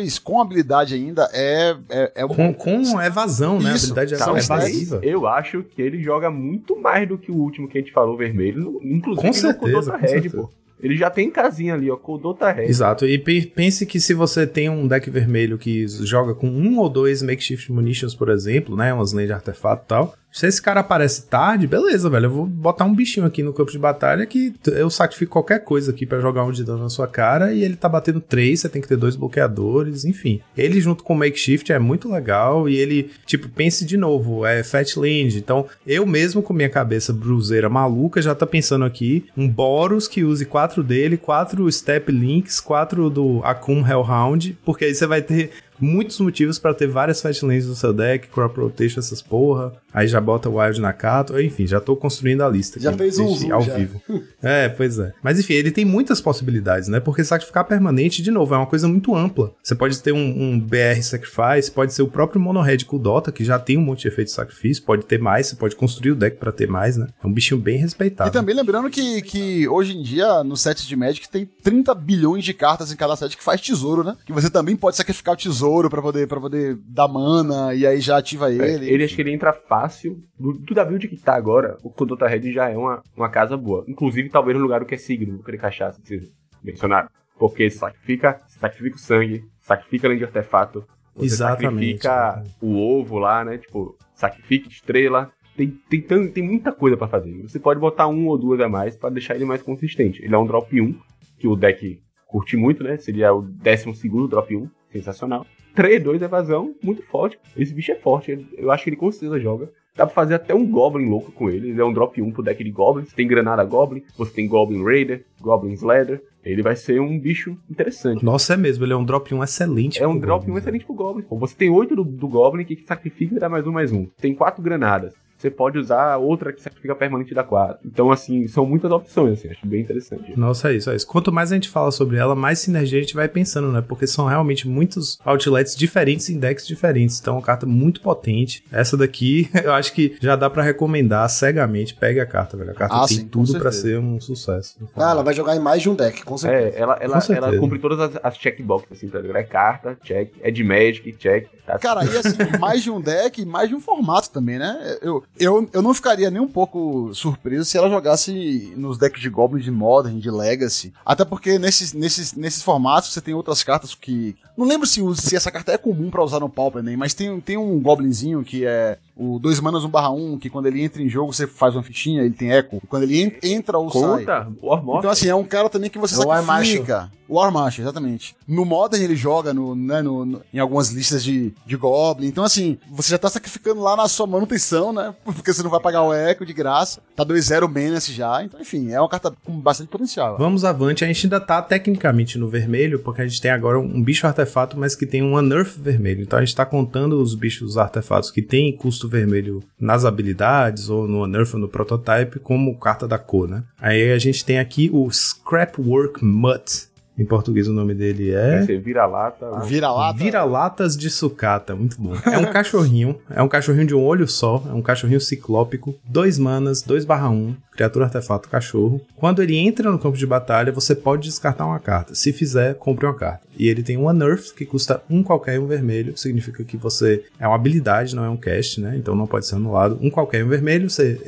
3-2 com habilidade ainda é. é, é um- Com, com evasão, né? Isso, a habilidade são é dez. evasiva. Eu acho que ele joga muito mais do que o último que a gente falou, vermelho. Inclusive Com no certeza, Kodota com Red, certeza. pô. Ele já tem casinha ali, ó. Kodota Red. Exato, e pe- pense que se você tem um deck vermelho que joga com um ou dois makeshift munitions, por exemplo, né, umas lentes de artefato e tal, se esse cara aparece tarde, beleza, velho, eu vou botar um bichinho aqui no campo de batalha que eu sacrifico qualquer coisa aqui pra jogar um de dano na sua cara e ele tá batendo três, você tem que ter dois bloqueadores, enfim. Ele junto com o makeshift é muito legal e ele, tipo, pense de novo, é Fat Land, então eu mesmo com minha cabeça bruzeira maluca já tá pensando aqui um Boros que use quatro dele, quatro Step Links, quatro do Akum Hellhound, porque aí você vai ter muitos motivos pra ter várias Fatlands no seu deck, Crop Rotation, essas porra. Aí já bota Wild na Kato, enfim, já tô construindo a lista. Já aqui, fez um zoom, ao já. vivo. É, pois é. Mas enfim, ele tem muitas possibilidades, né? Porque sacrificar permanente, de novo, é uma coisa muito ampla. Você pode ter um, um BR Sacrifice, pode ser o próprio Mono Red com o Dota, que já tem um monte de efeito de sacrifício, pode ter mais, você pode construir o deck pra ter mais, né? É um bichinho bem respeitado. E também lembrando que, que hoje em dia, nos sets de Magic, tem 30 bilhões de cartas em cada set que faz tesouro, né? Que você também pode sacrificar o tesouro pra poder, pra poder dar mana e aí já ativa É, ele. ele acho que ele entra fácil. Do, do da build que tá agora, o Kodota Red já é uma, uma casa boa. Inclusive, talvez no lugar do que é signo, do que ele cachaça, que vocês mencionaram. Porque você sacrifica, sacrifica o sangue, sacrifica a lente de artefato, você Exatamente, sacrifica o ovo lá, né? Tipo, sacrifica estrela. Tem, tem, tan- tem muita coisa pra fazer. Você pode botar um ou duas a mais pra deixar ele mais consistente. Ele é um drop 1, que o deck curte muito, né? Seria o 12 drop 1, sensacional. 3, 2 evasão, muito forte. Esse bicho é forte, ele- eu acho que ele com certeza joga. Dá pra fazer até um Goblin louco com ele. Ele é um drop 1 pro deck de Goblins. Tem Granada Goblin, você tem Goblin Raider, Goblin Slather. Ele vai ser um bicho interessante. Nossa, é mesmo, ele é um drop 1 excelente. É um drop Goblin, 1 né? excelente pro Goblin. Você tem 8 do, do Goblin que sacrifica e dá mais um, mais um. Tem 4 granadas. Você pode usar outra que sacrifica permanente dá 4. Então, assim, são muitas opções, assim. Acho bem interessante. Nossa, é isso, é isso. Quanto mais a gente fala sobre ela, mais sinergia a gente vai pensando, né? Porque são realmente muitos outlets diferentes em decks diferentes. Então, é uma carta muito potente. Essa daqui, eu acho que já dá pra recomendar cegamente. Pegue a carta, velho. A carta Ah, tem sim, tudo pra certeza. ser um sucesso. Ah, ela vai jogar em mais de um deck, com certeza. É, ela, ela, Com ela certeza. cumpre todas as, as checkboxes, assim, tá ligado? É carta, check. É de Magic, check. Tá? Cara, e assim, mais de um deck e mais de um formato também, né? Eu, eu, eu não ficaria nem um pouco surpreso se ela jogasse nos decks de Goblin, de Modern, de Legacy. Até porque nesses, nesses, nesses formatos você tem outras cartas que. Não lembro se, se essa carta é comum pra usar no Pauper, nem, mas tem, tem um Goblinzinho que é o 2 manas 1 barra 1, que quando ele entra em jogo você faz uma fichinha, ele tem eco. Quando ele en- entra ou sai. Conta, War Mortal. Então, assim, é um cara também que você É o War sacrifica. O War Marshal, exatamente. No Modern ele joga no, né, no, no- em algumas listas de, de Goblin. Então, assim, você já tá sacrificando lá na sua manutenção, né? Porque você não vai pagar o eco de graça. Tá 2-0 Menace já. Então, enfim, é uma carta com bastante potencial. Vamos avante, a gente ainda tá tecnicamente no vermelho, porque a gente tem agora um bicho artefato, mas que tem um nerf vermelho. Então a gente tá contando os bichos artefatos que tem custo vermelho nas habilidades, ou no nerf ou no prototype, como carta da cor, né? Aí a gente tem aqui o Scrapwork Mutt. Em português o nome dele é. Você vira lata. Vira-lata. Vira-latas de sucata, muito bom. É um cachorrinho, é um cachorrinho de um olho só, é um cachorrinho ciclópico, dois manas, 2 barra 1, criatura artefato cachorro. Quando ele entra no campo de batalha, você pode descartar uma carta. Se fizer, compre uma carta. E ele tem uma nerf que custa um qualquer e um vermelho, significa que você é uma habilidade, não é um cast, né? Então não pode ser anulado. Um qualquer e um vermelho, você,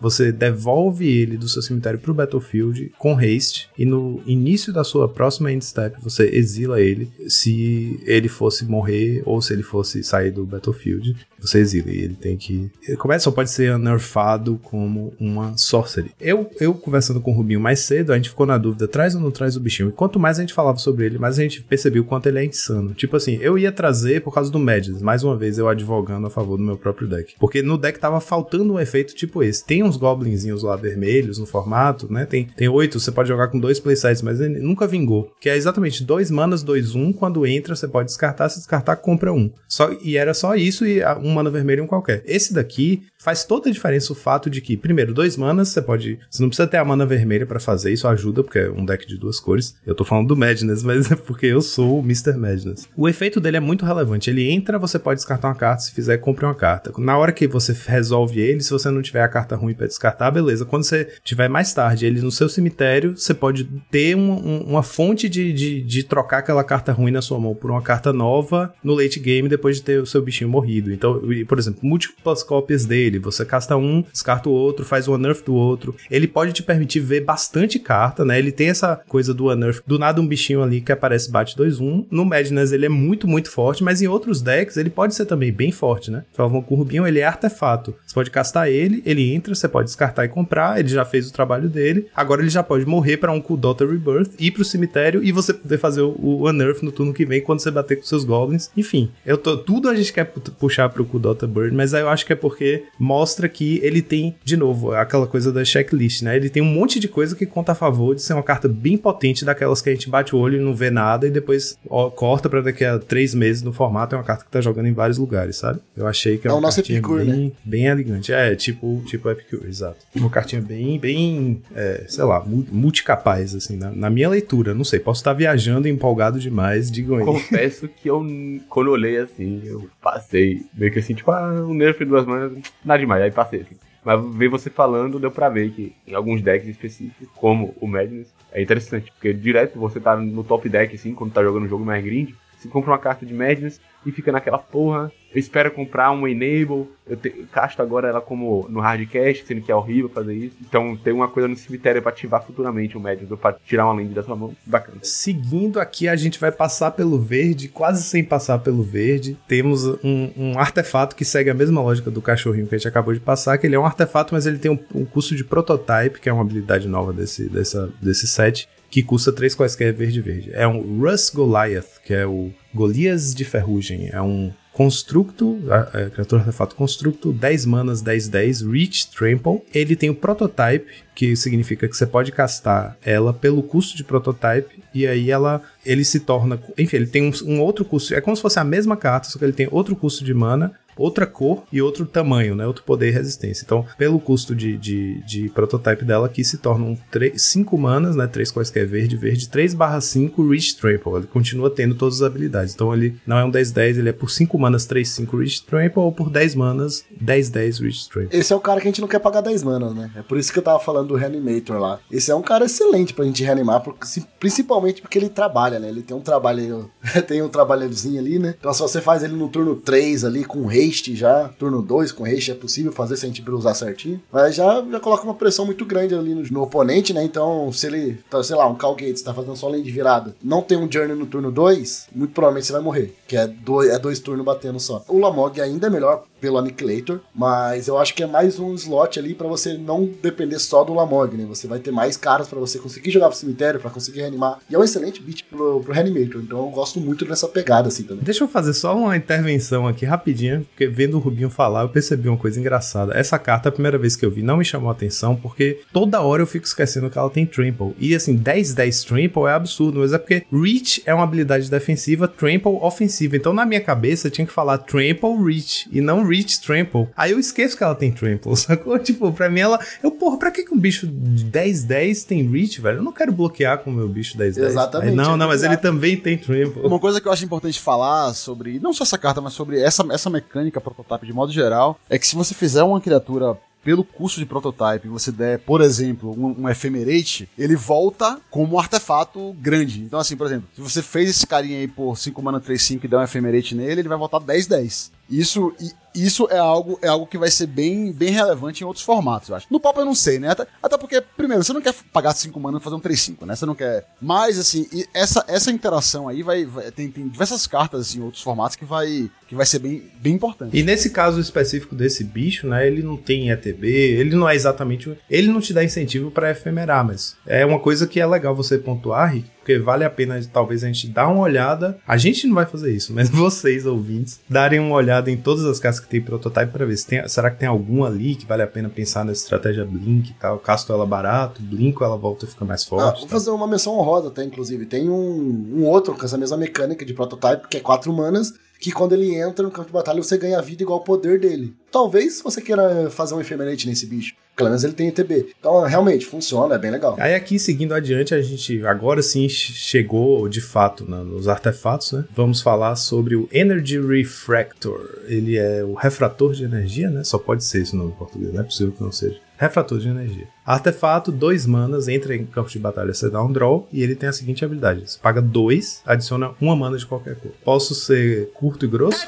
você devolve ele do seu cemitério pro battlefield com haste e no início da sua próxima end step você exila ele se ele fosse morrer ou se ele fosse sair do battlefield. Você exila e ele tem que. Ele só pode ser nerfado como uma sorcery. Eu, eu conversando com o Rubinho mais cedo, a gente ficou na dúvida: traz ou não traz o bichinho? E quanto mais a gente falava sobre ele, mais a gente percebeu o quanto ele é insano. Tipo assim, eu ia trazer por causa do Madness, mais uma vez eu advogando a favor do meu próprio deck. Porque no deck tava faltando um efeito tipo esse. Tem uns goblinzinhos lá vermelhos no formato, né? Tem, tem oito, você pode jogar com dois playsets, mas ele nunca vingou. que é exatamente dois manas, dois um, quando entra você pode descartar, se descartar compra um. Só, e era só isso e um mana vermelho e um qualquer. Esse daqui faz toda a diferença o fato de que, primeiro, dois manas, você pode, você não precisa ter a mana vermelha pra fazer, isso ajuda, porque é um deck de duas cores. Eu tô falando do Madness, mas é porque eu sou o Mr. Madness. O efeito dele é muito relevante, ele entra, você pode descartar uma carta, se fizer, compre uma carta. Na hora que você resolve ele, se você não tiver a carta ruim pra descartar, beleza. Quando você tiver mais tarde ele no seu cemitério, você pode ter um- um- uma fonte de, de, de trocar aquela carta ruim na sua mão por uma carta nova no late game depois de ter o seu bichinho morrido. Então, por exemplo, múltiplas cópias dele, você casta um, descarta o outro, faz o unearth do outro. Ele pode te permitir ver bastante carta, né? Ele tem essa coisa do unearth. Do nada um bichinho ali que aparece bate 2-1. No Madness ele é muito, muito forte, mas em outros decks ele pode ser também bem forte, né? Falando com o Rubinho, ele é artefato. Você pode castar ele, ele entra, você pode descartar e comprar, ele já fez o trabalho dele. Agora ele já pode morrer pra um Kudota Rebirth, ir pro cemitério e você poder fazer o, Unearth no turno que vem quando você bater com seus goblins. Enfim, eu tô, tudo a gente quer pu- puxar pro Kudota Burn, mas aí eu acho que é porque mostra que ele tem, de novo, aquela coisa da checklist, né? Ele tem um monte de coisa que conta a favor de ser uma carta bem potente, daquelas que a gente bate o olho e não vê nada e depois ó, corta pra daqui a três meses no formato. É uma carta que tá jogando em vários lugares, sabe? Eu achei que é, É uma nosso cartinha Epicure, bem, bem elegante. É, tipo, tipo Epicure, exato. Uma cartinha bem, bem, é, sei lá, mu- multicapaz, assim, na, na minha leitura. Não sei, posso estar viajando e empolgado demais, digam aí. Confesso que eu, quando olhei assim, eu passei meio que assim, tipo, ah, um nerf duas manas, nada demais, aí passei assim. Mas ver você falando, deu pra ver que em alguns decks específicos, como o Madness, é interessante, porque direto você tá no top deck, assim, quando tá jogando um jogo mais grind, você compra uma carta de Madness e fica naquela porra, eu espero comprar um Enable, eu, te, eu casto agora ela como no Hardcast, sendo que é horrível fazer isso. Então tem uma coisa no cemitério pra ativar futuramente o Madness, pra tirar uma lente da sua mão, bacana. Seguindo aqui, a gente vai passar pelo verde, quase sem passar pelo verde. Temos um, um artefato que segue a mesma lógica do cachorrinho que a gente acabou de passar, que ele é um artefato, mas ele tem um, um custo de prototype, que é uma habilidade nova desse, dessa, desse set, que custa três quaisquer verde-verde. É um Rus Goliath, que é o Golias de Ferrugem. É um constructo, a- a criatura artefato constructo, 10 manas, 10, 10, Reach Trample. Ele tem o prototype, que significa que você pode castar ela pelo custo de prototype, e aí ela ele se torna. Enfim, ele tem um, um outro custo. É como se fosse a mesma carta, só que ele tem outro custo de mana. Outra cor e outro tamanho, né? Outro poder e resistência. Então, pelo custo de, de, de prototype dela, aqui se tornam 5 manas, né? 3 quaisquer verde, verde, 3 barra 5 Reach Trample. Ele continua tendo todas as habilidades. Então, ele não é um 10-10, ele é por 5 manas 3, 5 Reach Trample, ou por 10 manas 10-10 Reach Trample. Esse é o cara que a gente não quer pagar 10 manas, né? É por isso que eu tava falando do Reanimator lá. Esse é um cara excelente pra gente reanimar, porque, principalmente porque ele trabalha, né? Ele tem um trabalho, tem um trabalhozinho ali, né? Então se você faz ele no turno 3 ali com haste já, turno 2 com haste é possível fazer se a gente usar certinho. Mas já, já coloca uma pressão muito grande ali no, no oponente, né? Então se ele, tá, sei lá, um Cal Gates tá fazendo só lane de virada, não tem um Journey no turno 2, muito provavelmente você vai morrer. Que é dois, é dois turnos batendo só. O Lamog ainda é melhor pelo Annihilator, mas eu acho que é mais um slot ali pra você não depender só do Lamog, né? Você vai ter mais caras pra você conseguir jogar pro cemitério, pra conseguir reanimar. E é um excelente beat pro, pro Reanimator, então eu gosto muito dessa pegada assim também. Deixa eu fazer só uma intervenção aqui rapidinho, porque vendo o Rubinho falar, eu percebi uma coisa engraçada. Essa carta, a primeira vez que eu vi, não me chamou a atenção, porque toda hora eu fico esquecendo que ela tem Trample. E assim, 10-10 Trample é absurdo, mas é porque Reach é uma habilidade defensiva, Trample ofensiva. Então na minha cabeça tinha que falar Trample Reach e não Reach Trample. Aí eu esqueço que ela tem Trample, sacou? Tipo, pra mim ela. Eu, porra, pra que, que um bicho de 10-10 tem Reach, velho? Eu não quero bloquear com o meu bicho 10-10. Exatamente, Aí, não, é não, mas ele também tem Trample. Uma coisa que eu acho importante falar sobre, não só essa carta, mas sobre essa, essa mecânica prototype de modo geral, é que se você fizer uma criatura pelo custo de prototype você der, por exemplo, um, um Ephemerate, ele volta como um artefato grande. Então, assim, por exemplo, se você fez esse carinha aí por 5 mana 3, 5 e der um Ephemerate nele, ele vai voltar 10, 10. Isso, e- isso é algo, é algo que vai ser bem, bem relevante em outros formatos, eu acho. No pop eu não sei, né? Até, até porque, primeiro, você não quer pagar 5 mana pra fazer um 3-5, né? Você não quer. Mas, assim, essa, essa interação aí vai. vai- tem, tem diversas cartas assim, em outros formatos que vai, que vai ser bem, bem importante. E nesse caso específico desse bicho, né, ele não tem ETB, ele não é exatamente, ele não te dá incentivo pra efemerar, mas é uma coisa que é legal você pontuar, Rick, porque vale a pena talvez a gente dar uma olhada, a gente não vai fazer isso, mas vocês ouvintes darem uma olhada em todas as cartas que tem prototype pra ver. Se tem, será que tem algum ali que vale a pena pensar nessa estratégia Blink e tal? Casto ela barato, Blinko ela volta e fica mais Ah, forte. vou tá? fazer uma menção honrosa até, inclusive. Tem um, um outro com essa mesma mecânica de prototype, que é quatro manas, que quando ele entra no campo de batalha, você ganha vida igual ao poder dele. Talvez você queira fazer um Ephemerate nesse bicho. Pelo menos ele tem ETB. Então, realmente, funciona, é bem legal. Aí aqui, seguindo adiante, a gente agora sim che- chegou de fato na- nos artefatos, né? Vamos falar sobre o Energy Refractor. Ele é o refrator de energia, né? Só pode ser esse nome em português, não é possível que não seja. Refrator de energia. Artefato, dois manas, entra em campo de batalha, você dá um draw e ele tem a seguinte habilidade: você paga dois, adiciona uma mana de qualquer cor. Posso ser curto e grosso?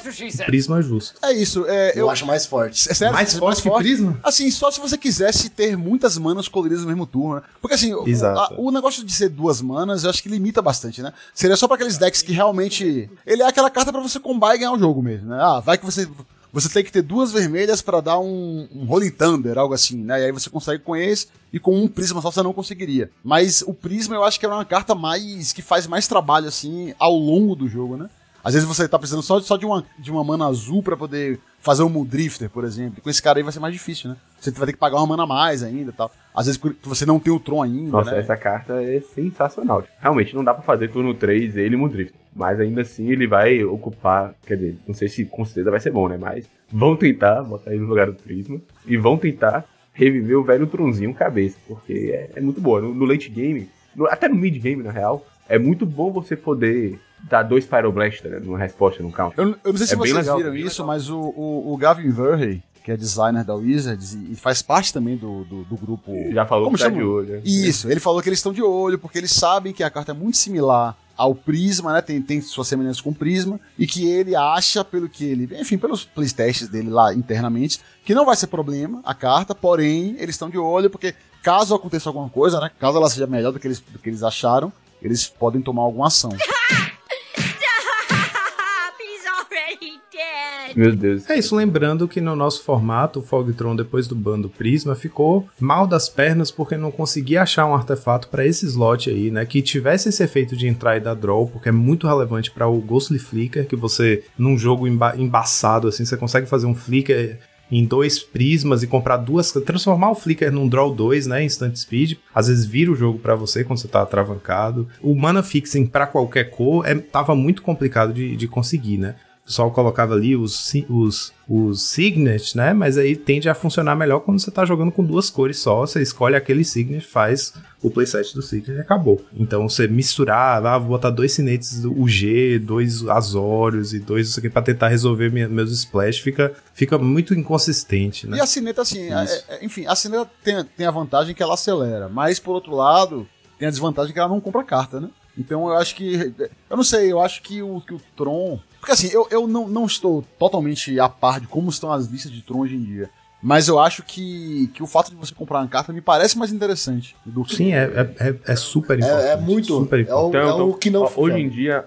Prisma justo. É isso. É, Eu, acho mais forte. É sério, Mais forte que Prisma? Assim, só se você quisesse ter muitas manas coloridas no mesmo turno, né? Porque assim, o- a- o, negócio de ser duas manas, eu acho que limita bastante, né? Seria só pra aqueles decks que realmente. Ele é aquela carta pra você combar e ganhar o jogo mesmo, né? Ah, vai que você. Você tem que ter duas vermelhas pra dar um, um Rolling Thunder, algo assim, né? E aí você consegue com esse e com um prisma só você não conseguiria. Mas o prisma eu acho que é uma carta mais. que faz mais trabalho, assim, ao longo do jogo, né? Às vezes você tá precisando só, só de, uma, de uma mana azul pra poder fazer um Muldrifter, por exemplo. Com esse cara aí vai ser mais difícil, né? Você vai ter que pagar uma mana a mais ainda e tal. Às vezes você não tem o Tron ainda, Nossa, né? essa carta é sensacional. Realmente, não dá pra fazer turno 3 ele e Mudrift. Mas ainda assim ele vai ocupar. Quer dizer, não sei se com certeza vai ser bom, né? Mas vão tentar botar ele no lugar do Prisma. E vão tentar reviver o velho Tronzinho cabeça. Porque é, é muito boa. No, no late game, no- até no mid game, na real, é muito bom você poder dar dois Pyroblaster né, numa resposta no counter. Eu, eu não sei se É vocês legal, viram isso, mas o, o, o Gavin Verhey, que é designer da Wizards e, faz parte também do, do, do grupo. Já falou Como que tá chama? de olho. né? Isso, ele falou que eles estão de olho, porque eles sabem que a carta é muito similar ao Prisma, né? Tem, tem suas semelhanças com o Prisma, e que ele acha, pelo que ele. Enfim, pelos playtests dele lá internamente, que não vai ser problema a carta, porém, eles estão de olho, porque caso aconteça alguma coisa, né? Caso ela seja melhor do que eles, do que eles acharam, eles podem tomar alguma ação. Meu Deus. É isso, lembrando que no nosso formato, o Fogtron, depois do bando Prisma, ficou mal das pernas porque não conseguia achar um artefato para esse slot aí, né? Que tivesse esse efeito de entrar e dar draw, porque é muito relevante para o Ghostly Flicker, que você, num jogo emba embaçado, assim, você consegue fazer um Flicker em dois prismas e comprar duas, transformar o Flicker num draw 2, né, instant speed, às vezes vira o jogo pra você quando você tá atravancado. O mana fixing pra qualquer cor é, tava muito complicado de, de conseguir, né? O pessoal colocava ali os, os, os signet, né? Mas aí tende a funcionar melhor quando você tá jogando com duas cores só. Você escolhe aquele signet, faz o playset do signet e acabou. Então você misturar, ah, vou botar dois sinetes UG, dois azórios e dois isso aqui pra tentar resolver minha- meus splash, fica, fica muito inconsistente, né? E a cineta, assim, é- Isso. é- enfim, a cineta tem, tem a vantagem que ela acelera, mas por outro lado, tem a desvantagem que ela não compra carta, né? Então eu acho que. Eu não sei, eu acho que o, que o Tron. Porque assim, eu, eu não, não estou totalmente a par de como estão as listas de Tron hoje em dia. Mas eu acho que, que o fato de você comprar uma carta me parece mais interessante do que. Sim, é, é, é- é super importante. É, é muito. Super É importante. o, Então, é o que não hoje em dia,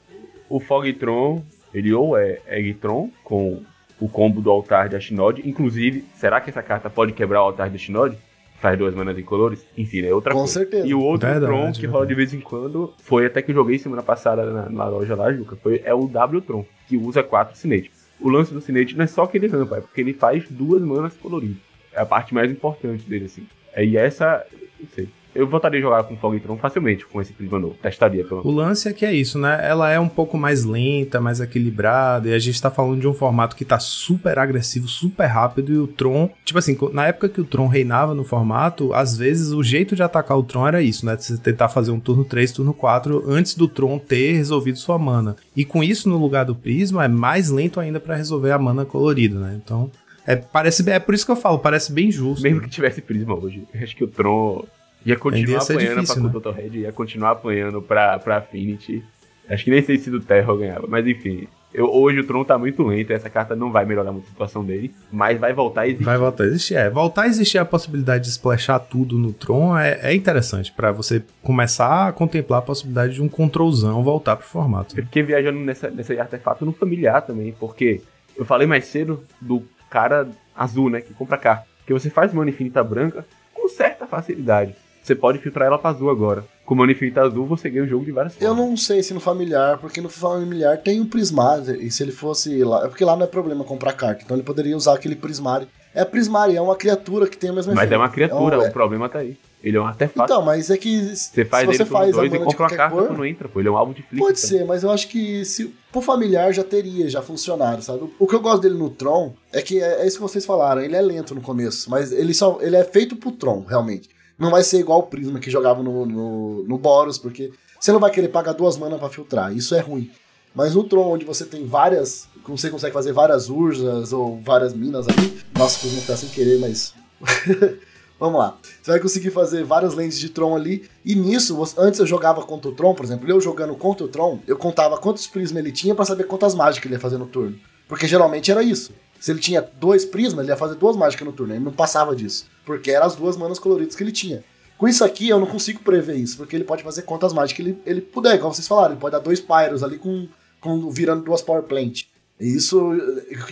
o Fogtron, ele ou é Eggtron, com o combo do altar de Ashnod. Inclusive, será que essa carta pode quebrar o altar de Ashnod? Faz duas manas incolores? Enfim, é outra Com coisa. certeza. E o outro Verdade, Tron que rola de vez em quando foi até que eu joguei semana passada na, na loja lá, Juca. Foi, é o W-Tron, que usa quatro Cinete. O lance do Cinete não é só que ele rampa, é porque ele faz duas manas coloridas. É a parte mais importante dele, assim. É, e essa, não sei. Eu voltaria a jogar com Fogtron facilmente com esse Prisma novo. Testaria, pelo O lance é que é isso, né? Ela é um pouco mais lenta, mais equilibrada, e a gente tá falando de um formato que tá super agressivo, super rápido, e o Tron, tipo assim, na época que o Tron reinava no formato, às vezes o jeito de atacar o Tron era isso, né? Você tentar fazer um turno 3, turno 4, antes do Tron ter resolvido sua mana. E com isso no lugar do Prisma, é mais lento ainda pra resolver a mana colorida, né? Então, é, parece, é por isso que eu falo, parece bem justo. Mesmo que tivesse Prisma hoje, acho que o Tron ia continuar apanhando difícil, pra né? Total Red, ia continuar apanhando pra, pra Affinity. Acho que nem sei se do Terra ganhava, mas enfim. Eu, hoje o Tron tá muito lento, essa carta não vai melhorar muito a situação dele, mas vai voltar a existir. Vai voltar a existir. É, voltar a existir a possibilidade de splashar tudo no Tron é, é interessante pra você começar a contemplar a possibilidade de um controlzão voltar pro formato. Eu fiquei viajando nessa, nesse artefato no familiar também, porque eu falei mais cedo do cara azul, né, que compra carta. Que você faz mana infinita branca com certa facilidade. Você pode filtrar ela pra azul agora. Com Manifeito Azul, você ganha o jogo de várias Eu formas. não sei se no familiar, porque no familiar tem o prismário, e se ele fosse lá. É porque lá não é problema comprar carta, então ele poderia usar aquele prismário. É prismário, é uma criatura que tem a mesma Mas é uma efeito. criatura, É um- o problema tá aí. Ele é um artefato. Então, mas é que você faz se você faz a dois e mana de compra uma carta cor, quando entra, pô. Ele é um alvo de flick. Pode também. ser, mas eu acho que se pro familiar já teria, já funcionado, sabe? O que eu gosto dele no Tron é que é, é isso que vocês falaram, ele é lento no começo, mas ele só ele é feito pro Tron, realmente. Não vai ser igual o Prisma que jogava no, no, no Boros, porque você não vai querer pagar duas manas pra filtrar, isso é ruim. Mas no Tron, onde você tem várias. Você consegue fazer várias ursas ou várias minas ali. Nossa, fiz uma sem querer, mas. Vamos lá. Você vai conseguir fazer várias lentes de Tron ali. E nisso, antes eu jogava contra o Tron, por exemplo, eu jogando contra o Tron, eu contava quantos prismas ele tinha pra saber quantas mágicas ele ia fazer no turno. Porque geralmente era isso. Se ele tinha dois prismas, ele ia fazer duas mágicas no turno. Ele não passava disso. Porque eram as duas manas coloridas que ele tinha. Com isso aqui, eu não consigo prever isso, porque ele pode fazer quantas mágicas ele, ele puder, igual vocês falaram. Ele pode dar dois Pyros ali com, com virando duas Power Plant. Isso,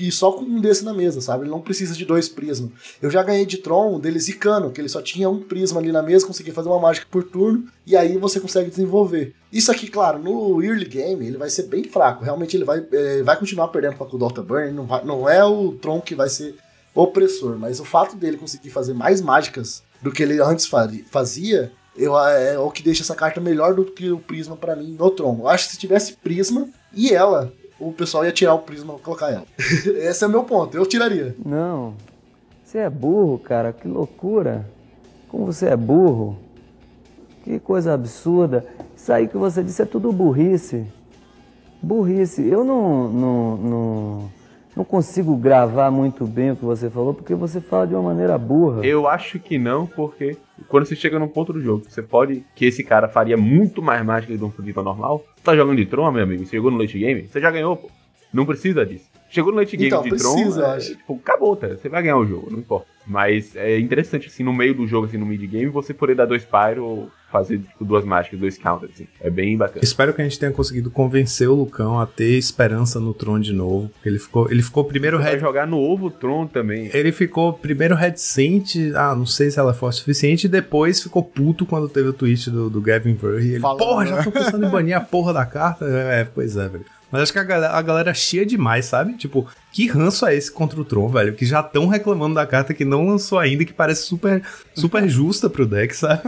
e só com um desse na mesa, sabe? Ele não precisa de dois prismas. Eu já ganhei de Tron dele zicano, que ele só tinha um prisma ali na mesa, conseguia fazer uma mágica por turno, e aí você consegue desenvolver. Isso aqui, claro, no early game ele vai ser bem fraco. Realmente ele vai, eh, vai continuar perdendo para o Dr. Burn, não, vai- não é o Tron que vai ser opressor, mas o fato dele conseguir fazer mais mágicas do que ele antes fazia, eu, é o que deixa essa carta melhor do que o Prisma pra mim no Tron. Eu acho que se tivesse Prisma e ela, o pessoal ia tirar o Prisma e colocar ela. Esse é o meu ponto, eu tiraria. Não. Você é burro, cara. Que loucura. Como você é burro. Que coisa absurda. Isso aí que você disse é tudo burrice. Burrice. Eu não, não, não, não consigo gravar muito bem o que você falou, porque você fala de uma maneira burra. Eu acho que não, porque quando você chega num ponto do jogo, você pode. Que esse cara faria muito mais mágica do que um normal. Você tá jogando de Tron, meu amigo? Você chegou no late game? Você já ganhou, pô. Não precisa disso. Chegou no late game Então, de precisa, Tron, é, acho. tipo, acabou, tá? Você vai ganhar o jogo, não importa. Mas é interessante, assim, no meio do jogo, assim, no mid game, você poder dar dois pyro ou fazer tipo, duas mágicas, dois counters, assim. É bem bacana. Espero que a gente tenha conseguido convencer o Lucão a ter esperança no Tron de novo. Porque ele ficou, ele ficou primeiro Você vai red, jogar no ovo Tron também. Ele ficou primeiro reticente, ah, não sei se ela é forte o suficiente, e depois ficou puto quando teve o tweet do, do Gavin Verhey. Ele, Falando, porra, né? já tô pensando em banir a porra da carta. É, pois é, velho. Mas acho que a galera, a galera chia demais, sabe? Tipo, que ranço é esse contra o Tron, velho? Que já estão reclamando da carta que não lançou ainda, que parece super, super justa pro deck, sabe?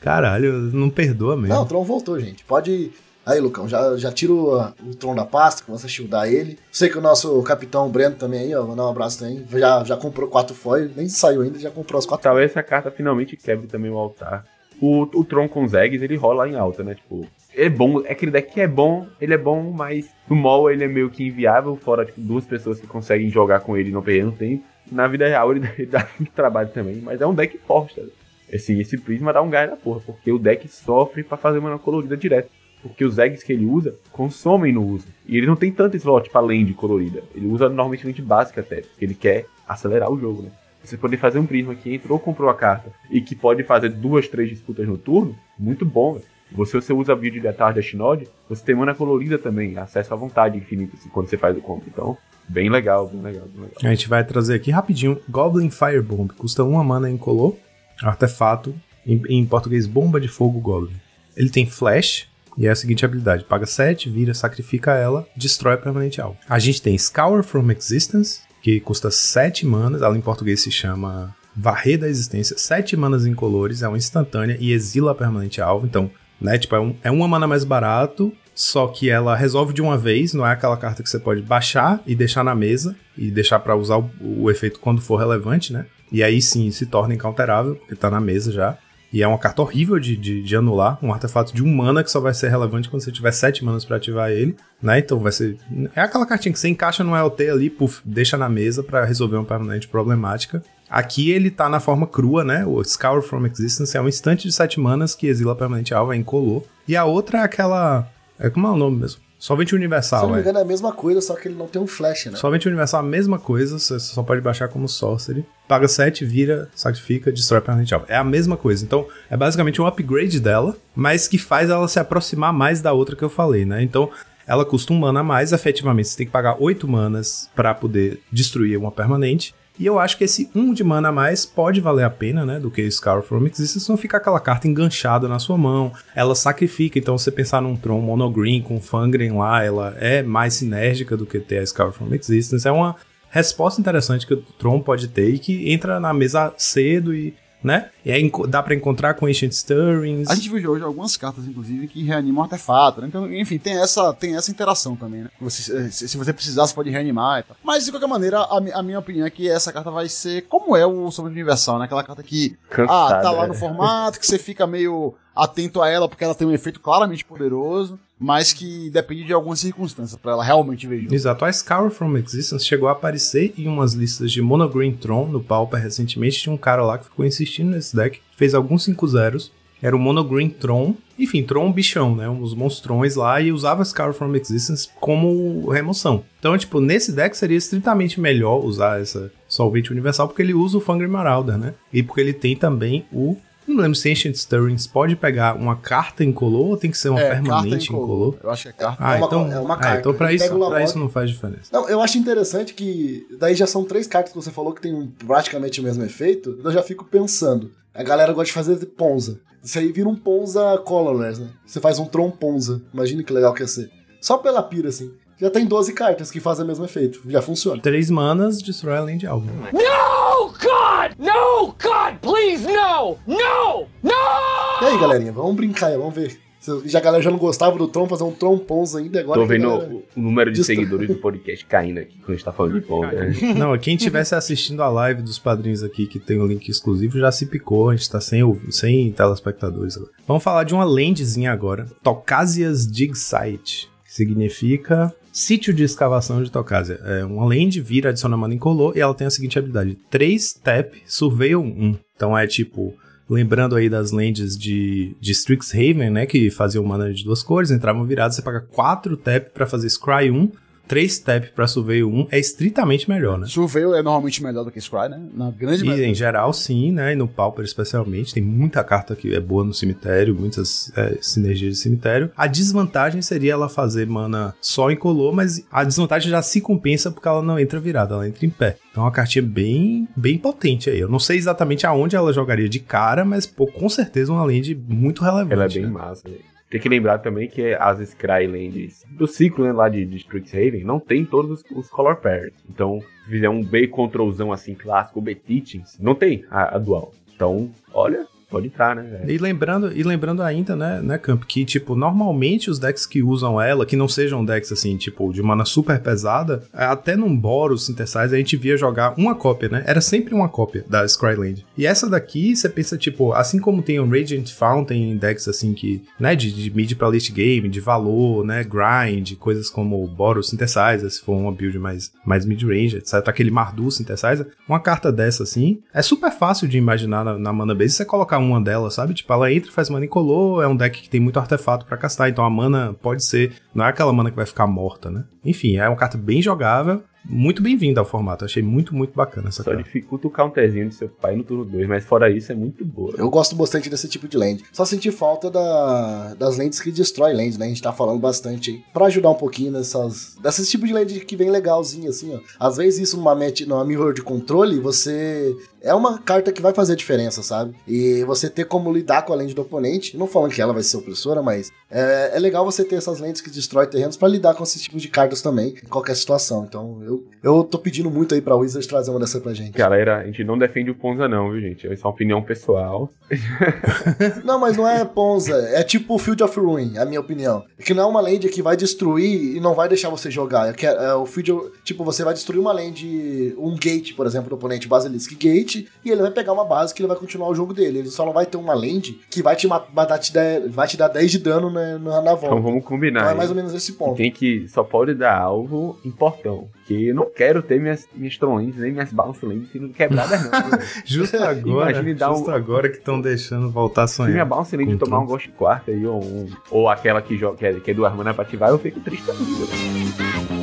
Caralho, não perdoa mesmo. Não, o Tron voltou, gente. Pode. Aí, Lucão, já, já tira o, o Tron da pasta, começa a shieldar ele. Sei que o nosso capitão Breno também aí, ó, vou dar um abraço também. Já, já comprou quatro foil, nem saiu ainda, já comprou as quatro Talvez essa carta finalmente quebre também o altar. O, o Tron com os eggs, ele rola em alta, né? Tipo, é bom, é aquele deck que é bom, ele é bom, mas no mall ele é meio que inviável, fora tipo, duas pessoas que conseguem jogar com ele e não perdendo tempo. Na vida real ele, ele dá muito trabalho também, mas é um deck forte, tá? Esse, Prisma dá um gás na porra, porque o deck sofre pra fazer mana colorida direto. Porque os eggs que ele usa consomem no uso. E ele não tem tanto slot pra lente colorida. Ele usa normalmente básica até, porque ele quer acelerar o jogo, né? Você poder fazer um prisma que entrou, comprou a carta e que pode fazer duas, três disputas no turno, muito bom, velho. Você, você usa build de atalho da Shinod, você tem mana colorida também, acesso à vontade infinita assim, quando você faz o combo. Então, bem legal, bem legal, bem legal. A gente vai trazer aqui rapidinho Goblin Firebomb. Custa uma mana incolor. Artefato. Em, em português, bomba de fogo Goblin. Ele tem flash. E é a seguinte habilidade: paga 7, vira, sacrifica ela, destrói permanente alvo. A gente tem Scour from Existence, que custa 7 manas. Ela em português se chama Varrer da Existência. 7 manas incolores, é uma instantânea e exila permanente alvo. Então, né, tipo, é, um, é uma mana mais barato. Só que ela resolve de uma vez, não é aquela carta que você pode baixar e deixar na mesa e deixar pra usar o, o efeito quando for relevante, né? E aí sim se torna incounterável, porque tá na mesa já. E é uma carta horrível de, de, de anular, um artefato de um mana que só vai ser relevante quando você tiver 7 manas pra ativar ele, né? Então vai ser. É aquela cartinha que você encaixa no LT ali, puf, deixa na mesa pra resolver uma permanente problemática. Aqui ele tá na forma crua, né? O Scour from Existence é um instante de 7 manas que exila a permanente alvo, é incolor. E a outra é aquela. É como é o nome mesmo? Solvente Se Universal, não me é. engano, é a mesma coisa, só que ele não tem um flash, né? Solvente Universal, a mesma coisa, você só pode baixar como Sorcery. Paga 7, vira, sacrifica, destrói permanente alvo. É a mesma coisa. Então, é basicamente um upgrade dela, mas que faz ela se aproximar mais da outra que eu falei, né? Então, ela custa um mana a mais, efetivamente você tem que pagar 8 manas pra poder destruir uma permanente. E eu acho que esse 1 de mana a mais pode valer a pena, né? Do que Scar from Existence, não fica aquela carta enganchada na sua mão. Ela sacrifica, então você pensar num Tron monogreen com Fangren lá, ela é mais sinérgica do que ter a Scar from Existence. É uma resposta interessante que o Tron pode ter e que entra na mesa cedo e né? E aí dá pra encontrar com Ancient Stirrings. A gente viu hoje algumas cartas, inclusive, que reanimam artefato, né? Então, enfim, tem essa, tem essa interação também, né? Você, se, se você precisar, você pode reanimar e tal. Mas, de qualquer maneira, a, a minha opinião é que essa carta vai ser como é o Sombra Universal, né? Aquela carta que, Cansada, ah, tá lá é. no formato, que você fica meio atento a ela porque ela tem um efeito claramente poderoso, mas que depende de algumas circunstâncias pra ela realmente ver jogo. Exato, a Scour from Existence chegou a aparecer em umas listas de Monogreen Tron no Pauper recentemente. Tinha um cara lá que ficou insistindo nesse deck, fez alguns 5 zeros. Era o Monogreen Tron, enfim, Tron bichão, né? Uns monstrões lá e usava Scour from Existence como remoção. Então, tipo, nesse deck seria estritamente melhor usar essa solvente universal porque ele usa o Fangry Marauder, né? E porque ele tem também o. Não lembro se Ancient Stirrings pode pegar uma carta incolor ou tem que ser uma É, permanente incolor. Eu acho que é carta. Ah, É uma- então, é uma ah, carta. então pra isso, pra isso não faz diferença. Não, eu acho interessante que daí já são três cartas que você falou que tem praticamente o mesmo efeito. Eu já fico pensando. A galera gosta de fazer Ponza. Isso aí vira um Ponza colorless, né? Você faz um Tron Ponza. Imagina que legal que ia ser. Só pela pira, assim. Já tem 12 cartas que fazem o mesmo efeito. Já funciona. Três manas, destrói a land alvo. No, God! No, God, please, no! No! No! E aí, galerinha, vamos brincar aí, vamos ver. Já a galera já não gostava do Tron, fazer um Tron Ponza ainda agora. Tô vendo galera- o, número de Destrói. seguidores do podcast caindo aqui quando a gente tá falando de ponta. né? Não, quem estivesse assistindo a live dos padrinhos aqui, que tem o link exclusivo, já se picou. A gente tá sem, sem telespectadores agora. Vamos falar de uma landzinha agora. Tocasias Dig Site, que significa sítio de escavação de Tocasia. É uma land, vira, adiciona mana incolor e ela tem a seguinte habilidade: 3 tap, surveil 1. Então é tipo. Lembrando aí das lands de, de Strixhaven, né? Que faziam mana de duas cores, entravam virados, você paga 4 tap pra fazer Scry 1, 3 tap pra Surveil 1, é estritamente melhor, né? Surveil é normalmente melhor do que Scry, né? Na grande E maioria. em geral, sim, né? E no Pauper especialmente, tem muita carta que é boa no cemitério, muitas é, sinergias de cemitério. A desvantagem seria ela fazer mana só em color, mas a desvantagem já se compensa porque ela não entra virada, ela entra em pé. Então é uma cartinha bem, bem potente aí. Eu não sei exatamente aonde ela jogaria de cara, mas pô, com certeza uma land muito relevante. Ela é bem né? massa. né? Tem que lembrar também que as Skylands do ciclo né, lá de, de Strixhaven não tem todos os, os color pairs. Então, se fizer um B controlzão assim clássico, B Teachings, não tem a, a dual. Então, olha, pode entrar, né? E lembrando, e lembrando ainda, né, né, Camp, que, tipo, normalmente os decks que usam ela, que não sejam decks, assim, tipo, de mana super pesada, até num Boros Synthesizer a gente via jogar uma cópia, né? Era sempre uma cópia da Scryland. E essa daqui, você pensa, tipo, assim como tem o Radiant Fountain em decks, assim, que, né, de, de mid pra late game, de valor, né, grind, coisas como Boros Synthesizer, se for uma build mais, mais mid-range, etc. Aquele Mardu Synthesizer, uma carta dessa, assim, é super fácil de imaginar na, na mana base você colocar uma delas, sabe? Tipo, ela entra, faz mana incolor, é um deck que tem muito artefato pra castar, então a mana pode ser, não é aquela mana que vai ficar morta, né? Enfim, é uma carta bem jogável, muito bem-vinda ao formato, achei muito, muito bacana essa Só carta. dificulta o counterzinho de seu pai no turno 2, mas fora isso é muito boa. Eu gosto bastante desse tipo de land. Só senti falta da, das lentes que destrói land, né? A gente tá falando bastante aí. Pra ajudar um pouquinho nessas. Desses tipos de land que vem legalzinho, assim, ó. Às vezes isso numa, match, numa mirror de controle, você. É uma carta que vai fazer diferença, sabe? E você ter como lidar com a land do oponente. Não falando que ela vai ser opressora, mas é, é legal você ter essas lentes que destrói terrenos pra lidar com esses tipos de cartas também, em qualquer situação. Então eu, eu tô pedindo muito aí pra Wizards trazer uma dessa pra gente. Galera, a gente não defende o Ponza não, viu, gente? Essa é uma opinião pessoal. Não, mas não é Ponza. É tipo Field of Ruin, a minha opinião. É que não é uma land que vai destruir e não vai deixar você jogar. É, é, é o Field of- Tipo, você vai destruir uma land, um gate, por exemplo, do oponente Basilisk Gate, e ele vai pegar uma base que ele vai continuar o jogo dele. Ele só não vai ter uma land que vai te, ma- vai dar, te dar, vai te dar 10 de dano na, na, na volta. Então vamos combinar. Então é mais ou menos esse ponto. Tem que só pode dar alvo em portão. Que eu não quero ter minhas, minhas tronlentes, nem minhas bounce lentes sendo quebradas, não. Justo agora, justo um- agora que estão deixando voltar a Se minha sonhar. bounce Com tomar um. Ghost Quarter aí, ou, um- ou aquela que, joga, que, é, que é duas manas pra ativar, eu fico triste da vida.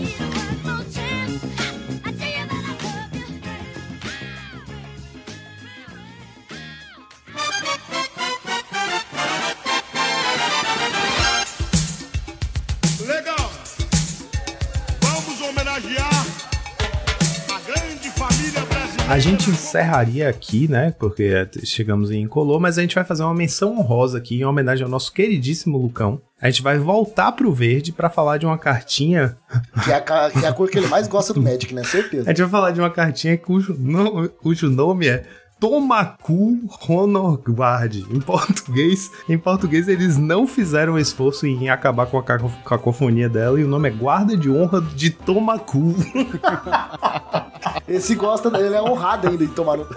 A. A gente encerraria aqui, né? Porque chegamos em Incolor, mas a gente vai fazer uma menção honrosa aqui em homenagem ao nosso queridíssimo Lucão. A gente vai voltar pro verde pra falar de uma cartinha. Que é, a, que é a cor que ele mais gosta do Magic, né? A Certeza. gente vai falar de uma cartinha cujo, no- cujo nome é Tomaku Honor Guard. Em português, em português eles não fizeram esforço em acabar com a caco- cacofonia dela e o nome é Guarda de Honra de Tomaku. Esse gosta, ele é honrado ainda em tomar.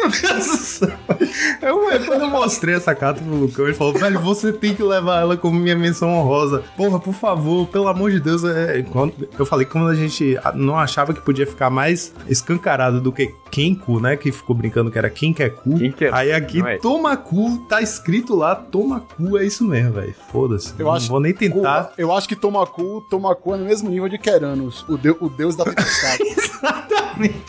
Eu, eu- quando eu mostrei essa carta pro Lucão, ele falou, velho, você tem que levar ela como minha menção honrosa. Porra, por favor, pelo amor de Deus. é- quando- eu falei que quando a gente não achava que podia ficar mais escancarado do que Kenku, né? Que ficou brincando que era quem quer cu. Quem quer Aí cu, aqui, é? toma cu, tá escrito lá, toma cu, é isso mesmo, velho. Foda-se. Eu não acho- vou nem tentar. Eu acho que Tomaku, Tomaku é no mesmo nível de Keranos, o, deu- o deus da tempestade.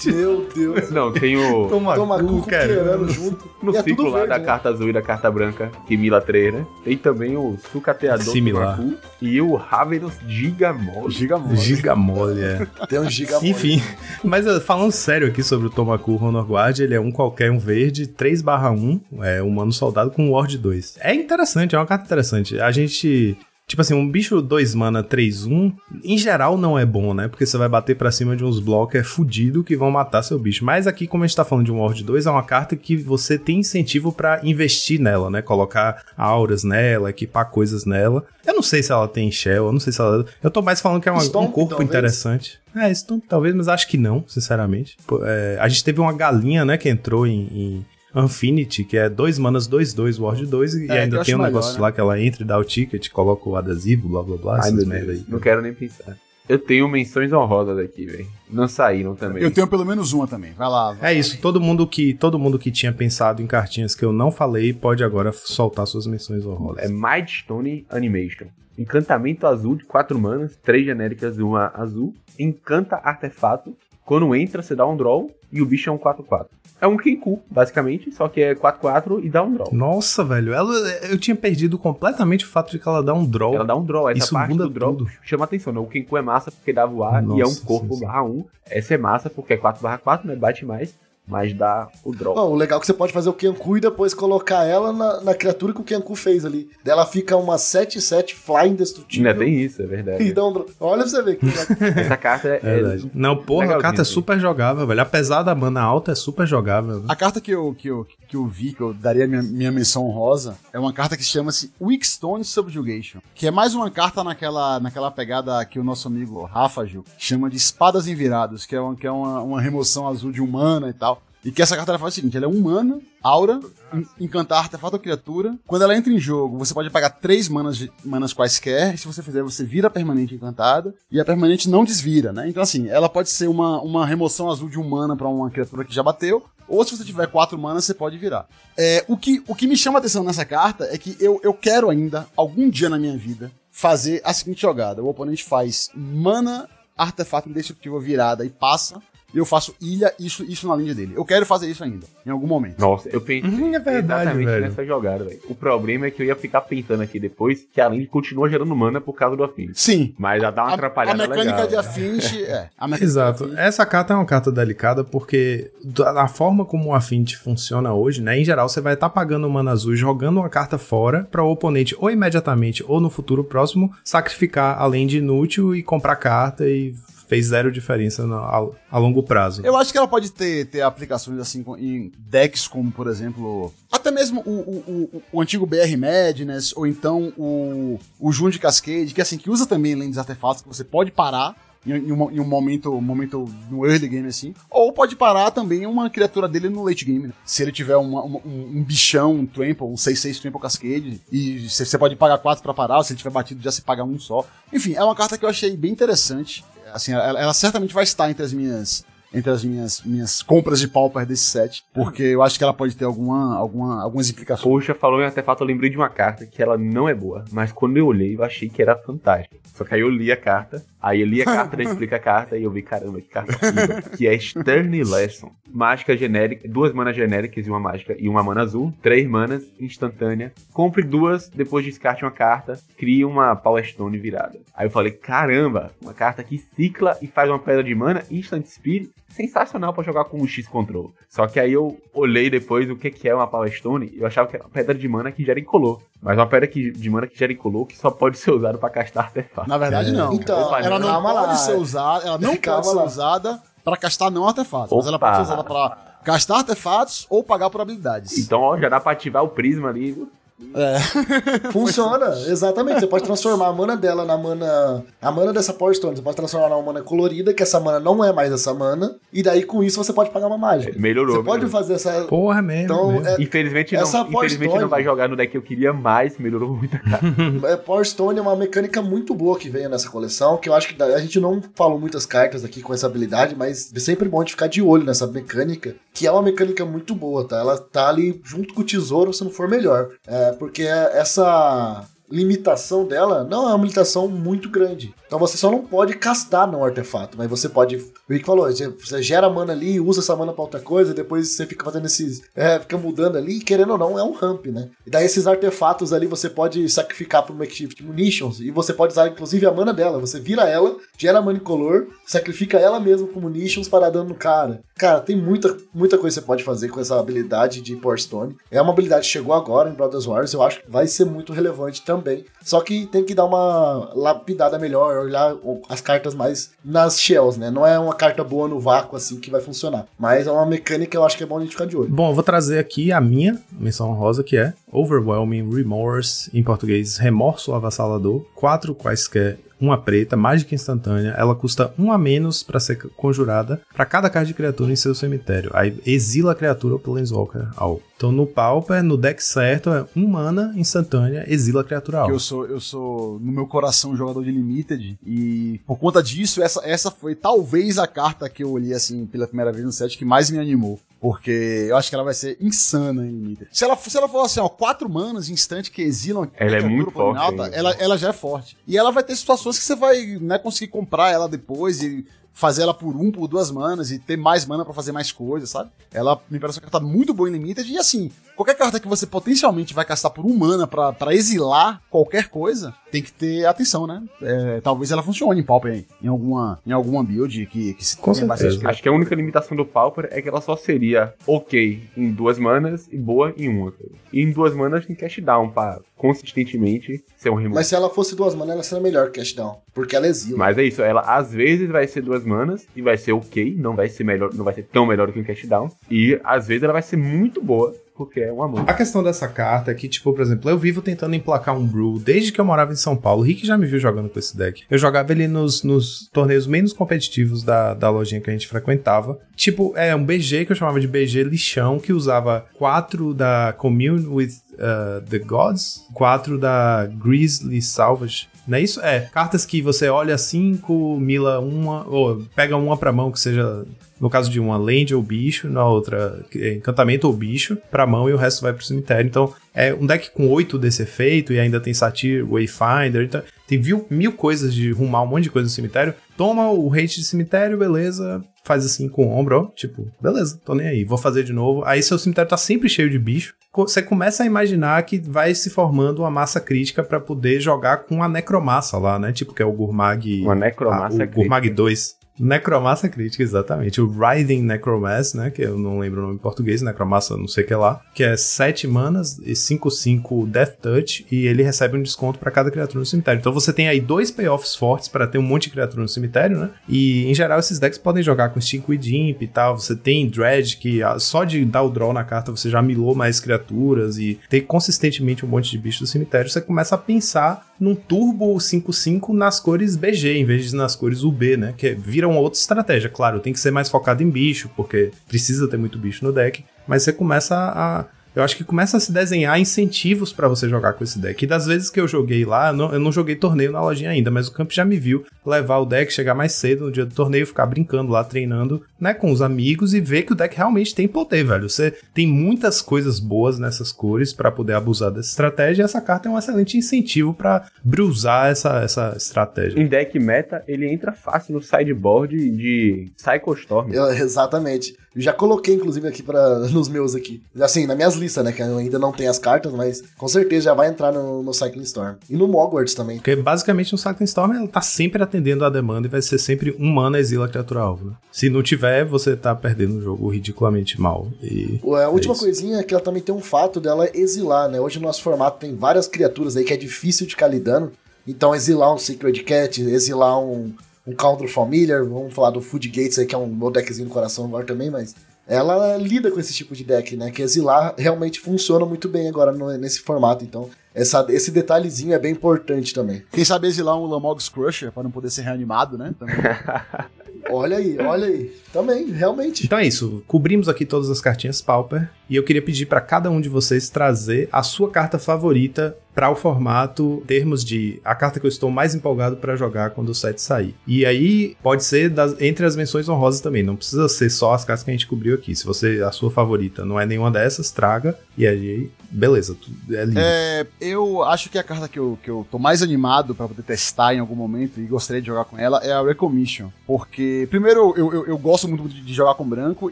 Meu Deus. Não, tem o. Toma, Toma cu, cu querendo junto. No é ciclo lá verde, da né? carta azul e da carta branca, que Mila 3, né? Tem também o Sucateador Similar. Tomaku e o Ravenous Gigamol. Giga mole. Giga mole, é. Tem um giga mole. Enfim, mas uh, falando sério aqui sobre o Tomaku Honor Guard, ele é um qualquer, um verde, 3 1, é humano soldado com Ward 2. É interessante, é uma carta interessante. A gente... Tipo assim, um bicho 2 mana 3 1, em geral não é bom, né? Porque você vai bater pra cima de uns blockers fudido que vão matar seu bicho. Mas aqui, como a gente tá falando de um Ward 2, é uma carta que você tem incentivo pra investir nela, né? Colocar auras nela, equipar coisas nela. Eu não sei se ela tem shell, eu não sei se ela... Eu tô mais falando que é uma- um Stomp, corpo talvez. interessante. É, Stomp talvez, mas acho que não, sinceramente. Pô, é, a gente teve uma galinha, né, que entrou em, em Infinity, que é 2 manas 2-2, Ward 2, e É, que ainda tem um acho negócio melhor, né? lá que ela entra e dá o ticket, coloca o adesivo, blá blá blá, Ai, essas merda aí. não quero nem pensar. Eu tenho menções honrosas aqui, velho. Não saíram também. Eu tenho pelo menos uma também. Vai lá. vai É isso, todo mundo que todo mundo que tinha pensado em cartinhas que eu não falei pode agora soltar suas menções honrosas. É Mindstone Animation. Encantamento azul de 4 manas, 3 genéricas e uma azul. Encanta artefato. Quando entra, você dá um draw e o bicho é um 4-4. É um Kenku, basicamente, só que é 4-4 e dá um draw. Nossa, velho, ela, eu tinha perdido completamente o fato de que ela dá um draw. Ela dá um draw. Essa Isso parte muda do draw tudo. chama atenção, né? O Kenku é massa porque dá voar e é um Nossa, corpo sim, sim. barra 1. Essa é massa porque é 4 barra 4, né? Bate mais, mas dá o draw. Não, o legal é que você pode fazer o Kenku e depois colocar ela na, na criatura que o Kenku fez ali. Daí ela fica uma 7-7 fly indestrutível. Ainda tem isso, é verdade. E dá um dro- Olha pra você ver. Que Essa carta é. É verdade. Não, porra, a carta é super jogável, velho. Apesar da mana alta, é super jogável. né? A carta que eu, que eu, que eu vi, que eu daria minha, minha menção honrosa, é uma carta que chama-se Wickstone Subjugation. Que é mais uma carta naquela, naquela pegada que o nosso amigo Rafa Gil chama de Espadas Envirados, que é, uma, que é uma, uma remoção azul de humana e tal. E que essa carta ela faz o seguinte: ela é humana, aura, en- encantar artefato ou criatura. Quando ela entra em jogo, você pode pagar três manas, de- manas quaisquer. Se você fizer, você vira a permanente encantada. E a permanente não desvira, né? Então, assim, ela pode ser uma, uma remoção azul de humana pra uma criatura que já bateu. Ou se você tiver quatro manas, você pode virar. É, o, que, o que me chama a atenção nessa carta é que eu, eu quero ainda, algum dia na minha vida, fazer a seguinte jogada. O oponente faz mana, artefato indestrutível virada e passa. E eu faço ilha, isso, isso na linha dele. Eu quero fazer isso ainda, em algum momento. Nossa, eu pensei Hum, é verdade, exatamente velho. nessa jogada, velho. O problema é que eu ia ficar pensando aqui depois que a Link continua gerando mana por causa do Affinity. Sim. Mas ela dá uma A, a atrapalhada mecânica legal. de Affinity é. A Exato. Affinity- Essa carta é uma carta delicada porque da forma como o Affinity funciona hoje, né? Em geral, você vai estar pagando mana azul, jogando uma carta fora para o oponente ou imediatamente ou no futuro próximo sacrificar além de inútil e comprar carta e fez zero diferença no- a, a longo prazo. Eu acho que ela pode ter, ter aplicações assim em decks como, por exemplo, até mesmo o, o, o, o antigo BR Madness, ou então o, o Jun de Cascade, que assim, que usa também lentes artefatos que você pode parar em, um, em um momento, um momento no early game assim, ou pode parar também uma criatura dele no late game, né? Se ele tiver uma- uma- um, um bichão, um Trample, um 6-6 Trample Cascade, e você pode pagar 4 pra parar, se ele tiver batido já se paga um só. Enfim, é uma carta que eu achei bem interessante. Assim, ela, ela certamente vai estar entre as minhas entre as minhas, minhas compras de pauper desse set, porque eu acho que ela pode ter alguma, alguma, algumas implicações. Poxa, falou em artefato, eu lembrei de uma carta que ela não é boa, mas quando eu olhei, eu achei que era fantástica. Só que aí eu li a carta, aí eu li a carta, daí explica a carta, e eu vi, caramba, que carta horrível. Que é Stern Lesson. Mágica genérica, duas manas genéricas e uma mágica e uma mana azul, três manas, instantânea. Compre duas, depois descarte uma carta, crie uma Power Stone virada. Aí eu falei, caramba, uma carta que cicla e faz uma pedra de mana, Instant Speed, sensacional pra jogar com o X-Control. Só que aí eu olhei depois o que, que é uma Power Stone e eu achava que era uma pedra de mana que gera incolor. Mas uma pedra que, de mana que gera incolor que só pode ser usada pra castar artefato. Na verdade, não. Então, Opa, ela não pode lá. ser usada, ela não Calma pode ser lá. usada pra castar não artefatos, mas ela pode ser usada pra castar artefatos ou pagar por habilidades. Então, ó, já dá pra ativar o prisma ali. viu? Funciona, exatamente. Você pode transformar a mana dela na mana. A mana dessa Power Stone. Você pode transformar numa mana colorida, que essa mana não é mais essa mana. E daí com isso você pode pagar uma mágica. Melhorou. Você pode melhorou. fazer essa. Porra, é mesmo. Então, mesmo. é, Infelizmente, não, Essa Power infelizmente Stone- não vai jogar no deck que eu queria mais, melhorou muito é, Power Stone é uma mecânica muito boa que veio nessa coleção. Que eu acho que a gente não falou muitas cartas aqui com essa habilidade, mas é sempre bom de ficar de olho nessa mecânica. Que é uma mecânica muito boa, tá? Ela tá ali junto com o tesouro, se não for melhor. É, porque essa limitação dela não é uma limitação muito grande. Então você só não pode castar no artefato, mas você pode. O Rick falou, você, gera mana ali, usa essa mana pra outra coisa, depois você fica fazendo esses. É, fica mudando ali, querendo ou não, é um ramp, né? E daí esses artefatos ali você pode sacrificar pro Makeshift Munitions, e você pode usar inclusive a mana dela. Você vira ela, gera mana incolor, sacrifica ela mesma com Munitions para dar dano no cara. Cara, tem muita, muita coisa que você pode fazer com essa habilidade de Power Stone. É uma habilidade que chegou agora em Brothers Wars, eu acho que vai ser muito relevante também. Só que tem que dar uma lapidada melhor, olhar as cartas mais nas shells, né? Não é uma carta boa no vácuo assim que vai funcionar. Mas é uma mecânica que eu acho que é bom a gente ficar de olho. Bom, eu vou trazer aqui a minha menção rosa, que é Overwhelming Remorse, em português, Remorso Avassalador, quatro quaisquer, uma preta, mágica instantânea, ela custa um a menos pra ser conjurada para cada carta de criatura em seu cemitério. Aí exila a criatura ou Planeswalker alvo. Então no Pauper, no deck certo, é um mana instantânea, exila a criatura alvo. eu sou, eu sou, no meu coração, jogador de Limited. E por conta disso, essa, essa foi talvez a carta que eu olhei assim pela primeira vez no set que mais me animou. Porque eu acho que ela vai ser insana em Limited. Se ela, se ela for assim, ó, quatro manas instante que exilam. Ela é muito forte alta, ainda. ela, ela já é forte. E ela vai ter situações que você vai né, conseguir comprar ela depois e fazer ela por um, por duas manas e ter mais mana pra fazer mais coisas, sabe? Ela me parece uma carta muito boa em Limited e assim, qualquer carta que você potencialmente vai castar por um mana pra, pra exilar qualquer coisa, tem que ter atenção, né? É, talvez ela funcione em Pauper aí, em alguma, em alguma build que, que se Com tenha certeza. bastante Acho que a única limitação do Pauper é que ela só seria ok em duas manas e boa em uma. E em duas manas tem cash down pra consistentemente ser um removal. Mas se ela fosse duas manas, ela seria melhor que Cash Down. Porque ela exila. Mas é isso, ela às vezes vai ser duas manas e vai ser ok, não vai ser melhor, não vai ser tão melhor que um cash down. E às vezes ela vai ser muito boa, porque é uma mana. A questão dessa carta é que, tipo, por exemplo, eu vivo tentando emplacar um Brew desde que eu morava em São Paulo. O Rick já me viu jogando com esse deck. Eu jogava ele nos, nos torneios menos competitivos da, da lojinha que a gente frequentava. Tipo, é um BG que eu chamava de BG lixão, que usava quatro da Commune with uh, the Gods, quatro da Grizzly Salvage. Não é isso? É, cartas que você olha cinco, mila uma, ou pega uma pra mão que seja no caso de uma land ou bicho, na outra é encantamento ou bicho, pra mão e o resto vai pro cemitério. Então é um deck com oito desse efeito e ainda tem Satyr, Wayfinder, então tem mil, mil coisas de rumar um monte de coisa no cemitério. Toma o hate de cemitério, beleza. Faz assim com o ombro, ó. Tipo, beleza, tô nem aí, vou fazer de novo. Aí seu cemitério tá sempre cheio de bicho. Você começa a imaginar que vai se formando uma massa crítica pra poder jogar com a necromassa lá, né? Tipo, que é o Gurmag. Uma necromassa ah, o crítica. Gurmag 2. Necromassa crítica, exatamente. O Riding Necromass, né? Que eu não lembro o nome em português, Necromassa não sei o que lá. Que é 7 manas e 5-5 Death Touch. E ele recebe um desconto pra cada criatura no cemitério. Então você tem aí dois payoffs fortes pra ter um monte de criatura no cemitério, né? E em geral esses decks podem jogar com Stinkweed Imp e tal. Você tem Dredge, que ah, só de dar o draw na carta você já milou mais criaturas. E ter consistentemente um monte de bicho no cemitério. Você começa a pensar num Turbo 5-5 nas cores BG, em vez de nas cores UB, né? Que vira uma outra estratégia. Claro, tem que ser mais focado em bicho, porque precisa ter muito bicho no deck. Mas você começa a. Eu acho que começa a se desenhar incentivos pra você jogar com esse deck. E das vezes que eu joguei lá, eu não, eu não joguei torneio na lojinha ainda, mas o Camp já me viu levar o deck, chegar mais cedo no dia do torneio, ficar brincando lá, treinando, né, com os amigos e ver que o deck realmente tem poder, velho. Você tem muitas coisas boas nessas cores pra poder abusar dessa estratégia e essa carta é um excelente incentivo pra brusar essa, essa estratégia. Em deck meta, ele entra fácil no sideboard de Psycho Storm. Eu- exatamente. Já coloquei, inclusive, aqui para nos meus aqui. Assim, nas minhas listas, né? Que ainda não tem as cartas, mas com certeza já vai entrar no, no Cycling Storm. E no Mogwarts também. Porque basicamente no Cycling Storm ela tá sempre atendendo a demanda e vai ser sempre um mana exila a criatura alvo. Né? Se não tiver, você tá perdendo o jogo ridiculamente mal. E A última é coisinha é que ela também tem um fato dela exilar, né? Hoje no nosso formato tem várias criaturas aí que é difícil de ficar lidando. Então exilar um Sacred Cat, exilar um, um Counter Familiar, vamos falar do Food Gates aí, que é um meu deckzinho do coração agora também, mas ela lida com esse tipo de deck, né? Que exilar realmente funciona muito bem agora no- nesse formato. Então essa, esse detalhezinho é bem importante também. Quem sabe exilar um Lamog's Crusher pra não poder ser reanimado, né? Olha aí, olha aí. Também, realmente. Então é isso, cobrimos aqui todas as cartinhas Pauper e eu queria pedir para cada um de vocês trazer a sua carta favorita para o formato, em termos de a carta que eu estou mais empolgado para jogar quando o set sair. E aí pode ser das- entre as menções honrosas também, não precisa ser só as cartas que a gente cobriu aqui. Se você a sua favorita não é nenhuma dessas, traga e aí beleza, tudo é livre. É, eu acho que a carta que eu, que eu tô mais animado pra poder testar em algum momento e gostaria de jogar com ela é a Recommission. Porque, primeiro, eu, eu, eu gosto muito de, de jogar com branco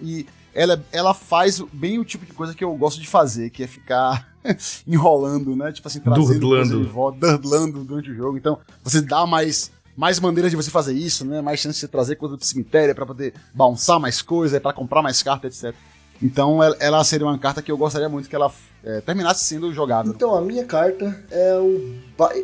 e ela, ela faz bem o tipo de coisa que eu gosto de fazer, que é ficar enrolando, né? Tipo assim, trazendo de volta, durdlando durante o jogo. Então, você dá mais. Mais maneiras de você fazer isso, né? Mais chance de você trazer coisa do cemitério pra poder bounçar mais coisa, pra comprar mais carta, etc. Então ela- ela seria uma carta que eu gostaria muito que ela é, terminasse sendo jogável. Então, a minha carta é o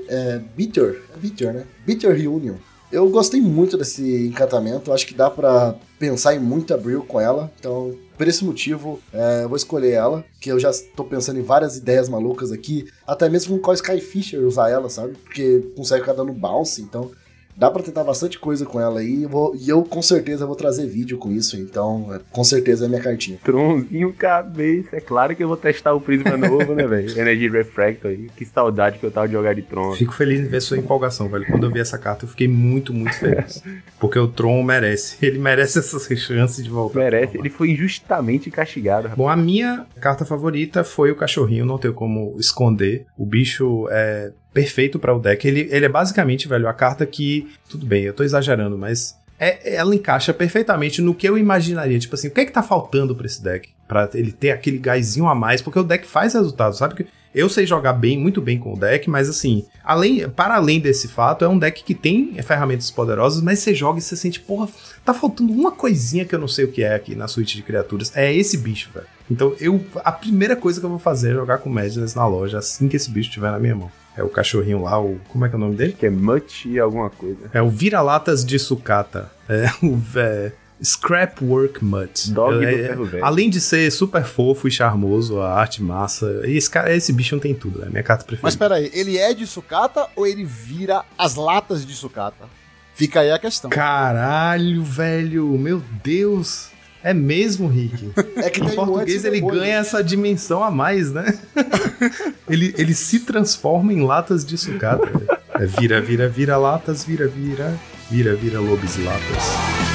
é, Bitter. É Bitter, né? Bitter Reunion. Eu gostei muito desse encantamento. Acho que dá pra pensar em muita Brill com ela. Então, por esse motivo, é, eu vou escolher ela. Que eu já tô pensando em várias ideias malucas aqui. Até mesmo com o Skyfisher usar ela, sabe? Porque consegue ficar dando bounce. Então, dá pra tentar bastante coisa com ela aí. Vou- e eu, com certeza, vou trazer vídeo com isso. Então, é, com certeza é minha cartinha. Tronzinho cabeça. É claro que eu vou testar o Prisma novo, né, velho? Energy Refractor aí. Que saudade que eu tava de jogar de Tron. Fico feliz em ver sua empolgação, velho. Quando eu vi essa carta, eu fiquei muito, muito feliz. Porque o Tron merece. Ele merece essa chance de voltar. Merece. Ele foi injustamente castigado, rapaz. Bom, a minha carta favorita foi o cachorrinho, não tenho como esconder. O bicho é perfeito para o deck. Ele, ele é basicamente, velho, a carta que. Tudo bem, eu tô exagerando, mas. É, ela encaixa perfeitamente no que eu imaginaria. Tipo assim, o que é que tá faltando pra esse deck? Pra ele ter aquele gásinho a mais, porque o deck faz resultado, sabe? Que eu sei jogar bem, muito bem com o deck, mas assim, além, para além desse fato, é um deck que tem ferramentas poderosas, mas você joga e você sente, porra, tá faltando uma coisinha que eu não sei o que é aqui na suíte de criaturas. É esse bicho, velho. Então, eu a primeira coisa que eu vou fazer é jogar com Madness na loja assim que esse bicho estiver na minha mão. É o cachorrinho lá, o como é que é o nome dele? Que é Much alguma coisa. É o Vira-latas de Sucata. É o é, Scrapwork Mutt. Dog do É, ferro velho. Além de ser super fofo e charmoso, a arte massa. E esse, cara, esse bicho não tem tudo, é a minha carta preferida. Mas pera aí, ele é de sucata ou ele vira as latas de sucata? Fica aí a questão. Caralho, velho, meu Deus. É mesmo, Rick. É que tem português ele demônios. ganha essa dimensão a mais, né? ele, ele se transforma em latas de sucata. É vira, vira, vira latas, vira, vira, vira, vira lobos e latas.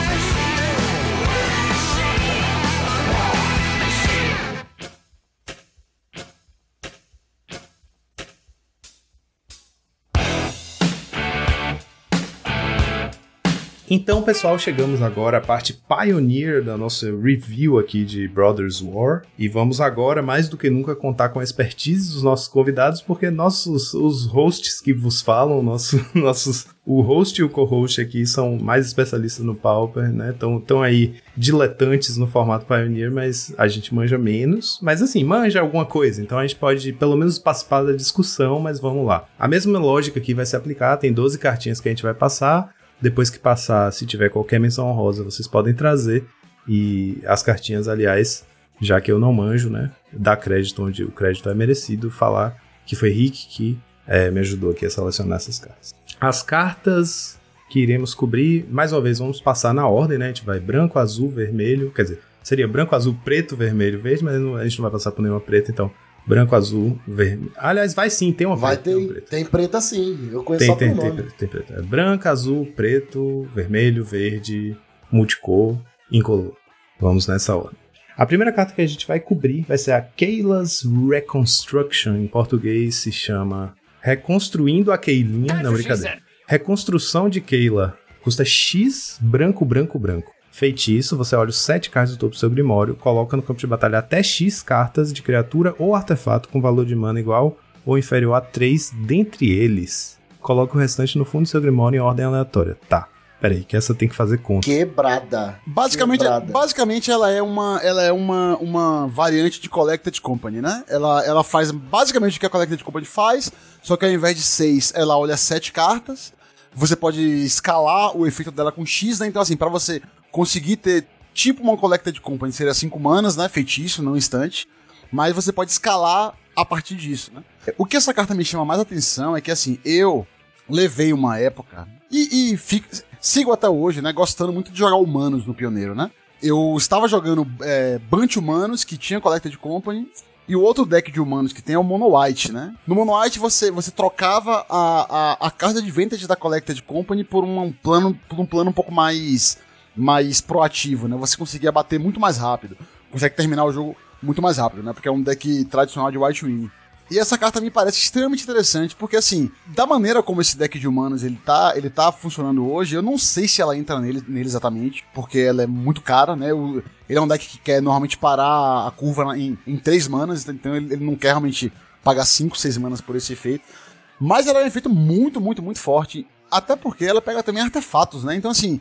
Então, pessoal, chegamos agora à parte pioneer da nossa review aqui de Brothers War. E vamos agora, mais do que nunca, contar com a expertise dos nossos convidados, porque nossos os hosts que vos falam, nosso, nossos, o host e o co-host aqui são mais especialistas no Pauper, né? Estão aí diletantes no formato Pioneer, mas a gente manja menos. Mas assim, manja alguma coisa. Então a gente pode pelo menos participar da discussão, mas vamos lá. A mesma lógica aqui vai se aplicar, tem 12 cartinhas que a gente vai passar. Depois que passar, se tiver qualquer menção honrosa, vocês podem trazer. E as cartinhas, aliás, já que eu não manjo, né? Dar crédito onde o crédito é merecido, falar que foi Rick que é, me ajudou aqui a selecionar essas cartas. As cartas que iremos cobrir, mais uma vez, vamos passar na ordem, né? A gente vai branco, azul, vermelho. Quer dizer, seria branco, azul, preto, vermelho, verde, mas a gente não vai passar por nenhuma preta, então. Branco, azul, vermelho. Aliás, vai sim, tem uma Vai preta, tem uma ter. preta. Tem preta sim. Eu conheço Tem, só tem, tem, nome. preto, tem preto. É branco, azul, preto, vermelho, verde, multicor, incolor. Vamos nessa ordem. A primeira carta que a gente vai cobrir vai ser a Kayla's Reconstruction. Em português se chama Reconstruindo a Keilinha. Não, brincadeira. Reconstrução de Keila. Custa X, branco, branco, branco. Feitiço, você olha os 7 cartas do topo do seu Grimório, coloca no campo de batalha até X cartas de criatura ou artefato com valor de mana igual ou inferior a 3 dentre eles. Coloca o restante no fundo do seu Grimório em ordem aleatória. Tá, peraí, que essa tem que fazer conta. Quebrada. Basicamente, Quebrada. basicamente ela é uma, ela é uma, uma variante de Collected Company, né? Ela, ela faz basicamente o que a Collected Company faz, só que ao invés de seis, ela olha sete cartas. Você pode escalar o efeito dela com X, né? Então, assim, pra você conseguir ter tipo uma Collected Company, seria cinco manas, né? Feitiço, não instante. Mas você pode escalar a partir disso, né? O que essa carta me chama mais atenção é que, assim, eu levei uma época e, e fico, sigo até hoje, né? Gostando muito de jogar humanos no Pioneiro, né? Eu estava jogando é, Bunch Humanos, que tinha Collected Company, e o outro deck de humanos que tem é o Mono White, né? No Mono White você, você trocava a, a, a carta de vintage da Collected Company por um plano, por um plano um pouco mais, mais proativo, né? Você conseguia bater muito mais rápido. Consegue terminar o jogo muito mais rápido, né? Porque é um deck tradicional de White Wing. E essa carta me parece extremamente interessante, porque assim, da maneira como esse deck de humanos ele tá, ele tá funcionando hoje, eu não sei se ela entra nele, nele exatamente, porque ela é muito cara, né? O- ele é um deck que quer normalmente parar a curva em, em 3 manas, então ele, ele não quer realmente pagar 5, 6 manas por esse efeito. Mas ela é um efeito muito, muito, muito forte. Até porque ela pega também artefatos, né? Então, assim,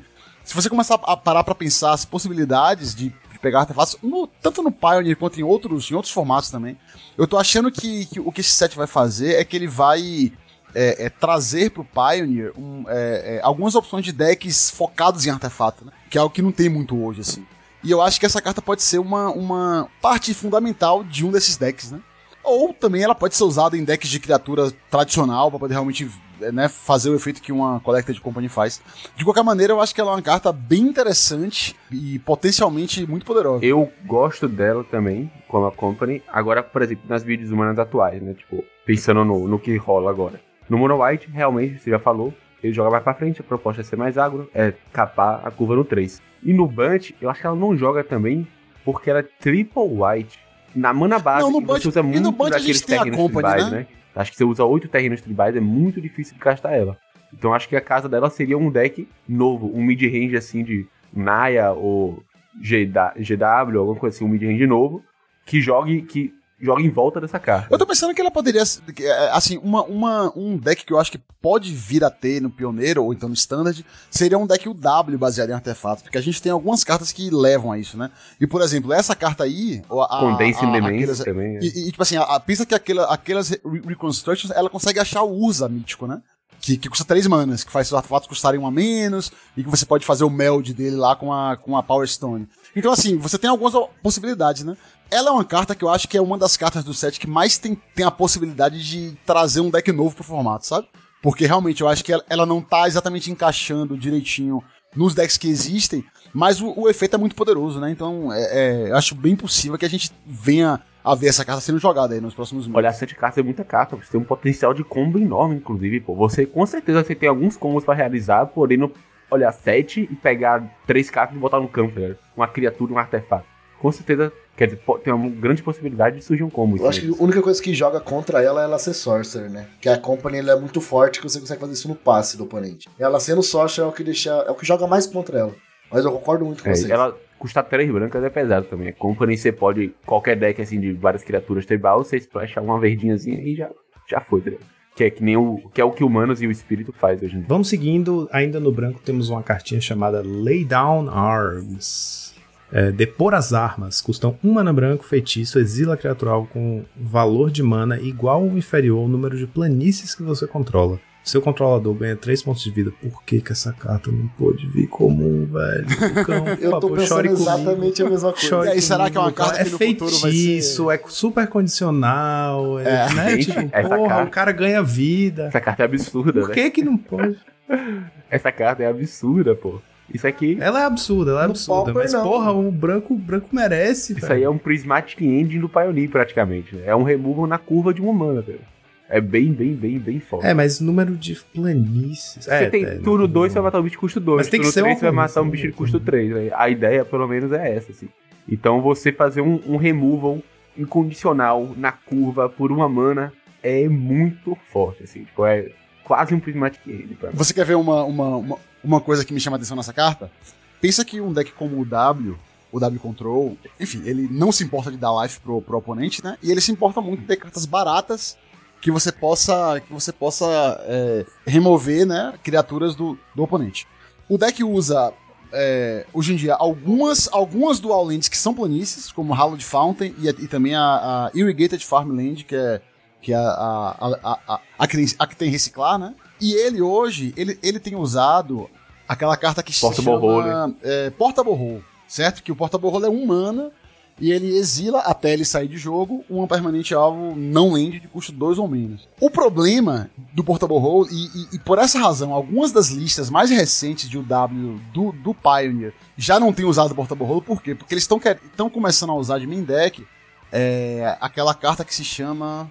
se você começar a parar pra pensar as possibilidades de, de pegar artefatos, no- tanto no Pioneer quanto em outros, em outros formatos também, eu tô achando que, que o que esse set vai fazer é que ele vai é, é, trazer pro Pioneer um, é, é, algumas opções de decks focados em artefato, né? Que é algo que não tem muito hoje, assim. E eu acho que essa carta pode ser uma, uma parte fundamental de um desses decks, né? Ou também ela pode ser usada em decks de criatura tradicional para poder realmente né, fazer o efeito que uma Collected Company faz. De qualquer maneira, eu acho que ela é uma carta bem interessante e potencialmente muito poderosa. Eu gosto dela também, como a Company. Agora, por exemplo, nas vídeos humanas atuais, né? Tipo, pensando no, no que rola agora. No Mono White, realmente, você já falou, ele joga mais pra frente, a proposta é ser mais agro, é capar a curva no 3. E no Bunch, eu acho que ela não joga também, porque ela é triple white. Na mana base, Não, no você Bunch- usa e no muito Bunch a daqueles gente tem a Company, né? né? Acho que você usa oito terrenos tribais, é muito difícil de castar ela. Então acho que a casa dela seria um deck novo, um mid-range assim de Naya ou GW, alguma coisa assim, um mid-range novo, que jogue, que jogue em volta dessa carta. Eu tô pensando que ela poderia, que, é, assim, uma, uma, um deck que eu acho que pode vir a ter no Pioneiro ou então no Standard seria um deck UW baseado em artefatos, porque a gente tem algumas cartas que levam a isso, né? E, por exemplo, essa carta aí... A, Condense a- aquelas- também. né? E, e, tipo assim, a, a- pensa que aquela, aquelas re- Reconstructions, ela consegue achar o Usa mítico, né? Que, que custa 3 manas, que faz os artefatos custarem um a menos, e que você pode fazer o meld dele lá com a, com a Power Stone. Então, assim, você tem algumas o- possibilidades, né? Ela é uma carta que eu acho que é uma das cartas do set que mais tem, tem a possibilidade de trazer um deck novo pro formato, sabe? Porque realmente eu acho que ela, ela não tá exatamente encaixando direitinho nos decks que existem, mas o, o efeito é muito poderoso, né? Então, é, é, eu acho bem possível que a gente venha a ver essa carta sendo jogada aí nos próximos meses. Olhar sete cartas é muita carta, você tem um potencial de combo enorme, inclusive, pô. Você, com certeza, você tem alguns combos pra realizar, podendo olhar sete e pegar três cartas e botar no campo, ligado? Uma criatura, um artefato. Com certeza, quer dizer, tem uma grande possibilidade de surgir um combo. Eu acho que a única coisa que joga contra ela é ela ser Sorcerer, né? Que a Company ela é muito forte que você consegue fazer isso no passe do oponente. Ela sendo Sorcerer é o que deixa. é o que joga mais contra ela. Mas eu concordo muito com É, vocês. ela custar três brancas é pesado também. A Company você pode, qualquer deck assim de várias criaturas tribal, você splasha uma verdinhazinha e já, já foi, tá? Que é que nem o. Que é o que humanos e o espírito faz hoje em dia. Vamos seguindo, ainda no branco temos uma cartinha chamada Lay Down Arms. É, depor as armas, custam um mana branco, feitiço, exila a criatura alvo com valor de mana igual ou inferior ao número de planícies que você controla. Seu controlador ganha 3 pontos de vida. Por que, que essa carta não pôde vir comum, velho? Cão, Eu tô favor, pensando chore comigo. exatamente a mesma coisa. Chore E aí, será comigo, que é uma carta é que no futuro vai feitiço, é super condicional, é, É. né? Gente, tipo, porra, carta- o cara ganha vida. Essa carta é absurda, Por né? que que não pode? Essa carta é absurda, pô. Isso aqui. Ela é absurda, ela é absurda, Pauper, mas não. porra, o branco, o branco merece, Isso velho. aí é um Prismatic Engine do Pioneer, praticamente. né? É um removal na curva de uma mana, velho. É bem, bem, bem, bem forte. É, mas número de planícies. Você é, tem é, turno não- 2, você vai matar um bicho de custo 2. Mas tem que turno ser 3, uma você vai matar um bicho de custo 3. A ideia, pelo menos, é essa, assim. Então, você fazer um, um removal incondicional na curva por uma mana é muito forte, assim. Tipo, é quase um Prismatic mim. Você quer ver uma, uma, uma, uma coisa que me chama a atenção nessa carta? pensa que um deck como o W, o W Control, enfim, ele não se importa de dar life pro, pro oponente, né? E ele se importa muito de ter cartas baratas que você possa, que você possa é, remover, né, criaturas do, do oponente. O deck usa é, hoje em dia algumas, algumas dual lands que são planícies, como Hallowed Fountain e, e também a, a Irrigated Farmland, que é, que é a, a, a, a, que tem, a que tem reciclar, né? E ele hoje, ele, ele tem usado aquela carta que Portable se chama Hole. é, Portable Hole, certo? Que o Portable Hole é um mana e ele exila, até ele sair de jogo, um permanente alvo não land de custo 2 ou menos. O problema do Portable Hole, e, e- e por essa razão, algumas das listas mais recentes de UW do, do Pioneer já não têm usado o Portable Hole, por quê? Porque eles estão começando a usar de main deck é, aquela carta que se chama.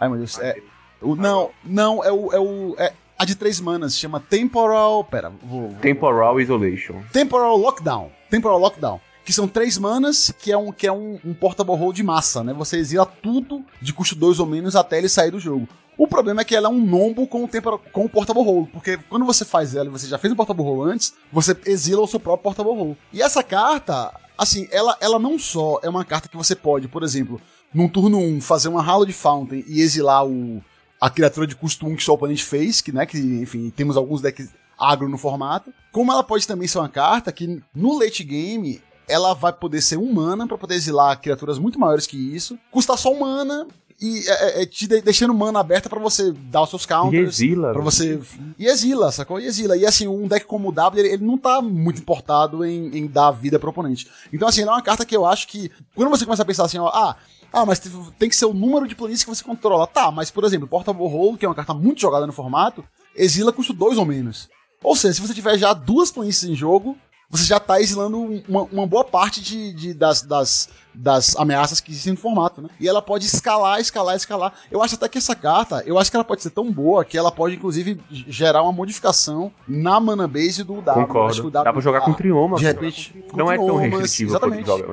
Ai meu Deus, é. O, não, não, é o. É o é a de três manas, se chama Temporal. Pera, vou. vou- Temporal Isolation. Temporal Lockdown. Temporal Lockdown. Que são três manas, que é um, que é um, um portable hold de massa, né? Você exila tudo de custo 2 ou menos até ele sair do jogo. O problema é que ela é um nombo com o, temporal, com o portable hold, porque quando você faz ela e você já fez um portable hold antes, você exila o seu próprio portable hold. E essa carta, assim, ela, ela não só é uma carta que você pode, por exemplo, num turno 1, fazer uma Hallowed Fountain e exilar o, a criatura de custo 1 que seu oponente fez, que, né, que, enfim, temos alguns decks agro no formato. Como ela pode também ser uma carta que, no late game, ela vai poder ser um mana pra poder exilar criaturas muito maiores que isso, custar só um mana e é, é, é te de- deixando mana aberta pra você dar os seus E counters. exila. Pra você. E exila, sacou? E exila. E assim, um deck como o W, ele, ele não tá muito importado em, em dar vida pro oponente. Então, assim, ela é uma carta que eu acho que. Quando você começa a pensar assim, ó, ah, ah, mas tem- que ser o número de planícies que você controla. Tá, mas, por exemplo, Portable Hole, que é uma carta muito jogada no formato, exila custo 2 ou menos. Ou seja, se você tiver já duas planícies em jogo, você já tá exilando um- uma, uma boa parte de, de- das, das, das ameaças que existem no formato, né? E ela pode escalar, escalar, escalar. Eu acho até que essa carta, eu acho que ela pode ser tão boa que ela pode, inclusive, gerar uma modificação na mana base do W. Eu acho que o Concordo. W Dá pra jogar com ah, Trioma. De repente, com Não é tão restritivo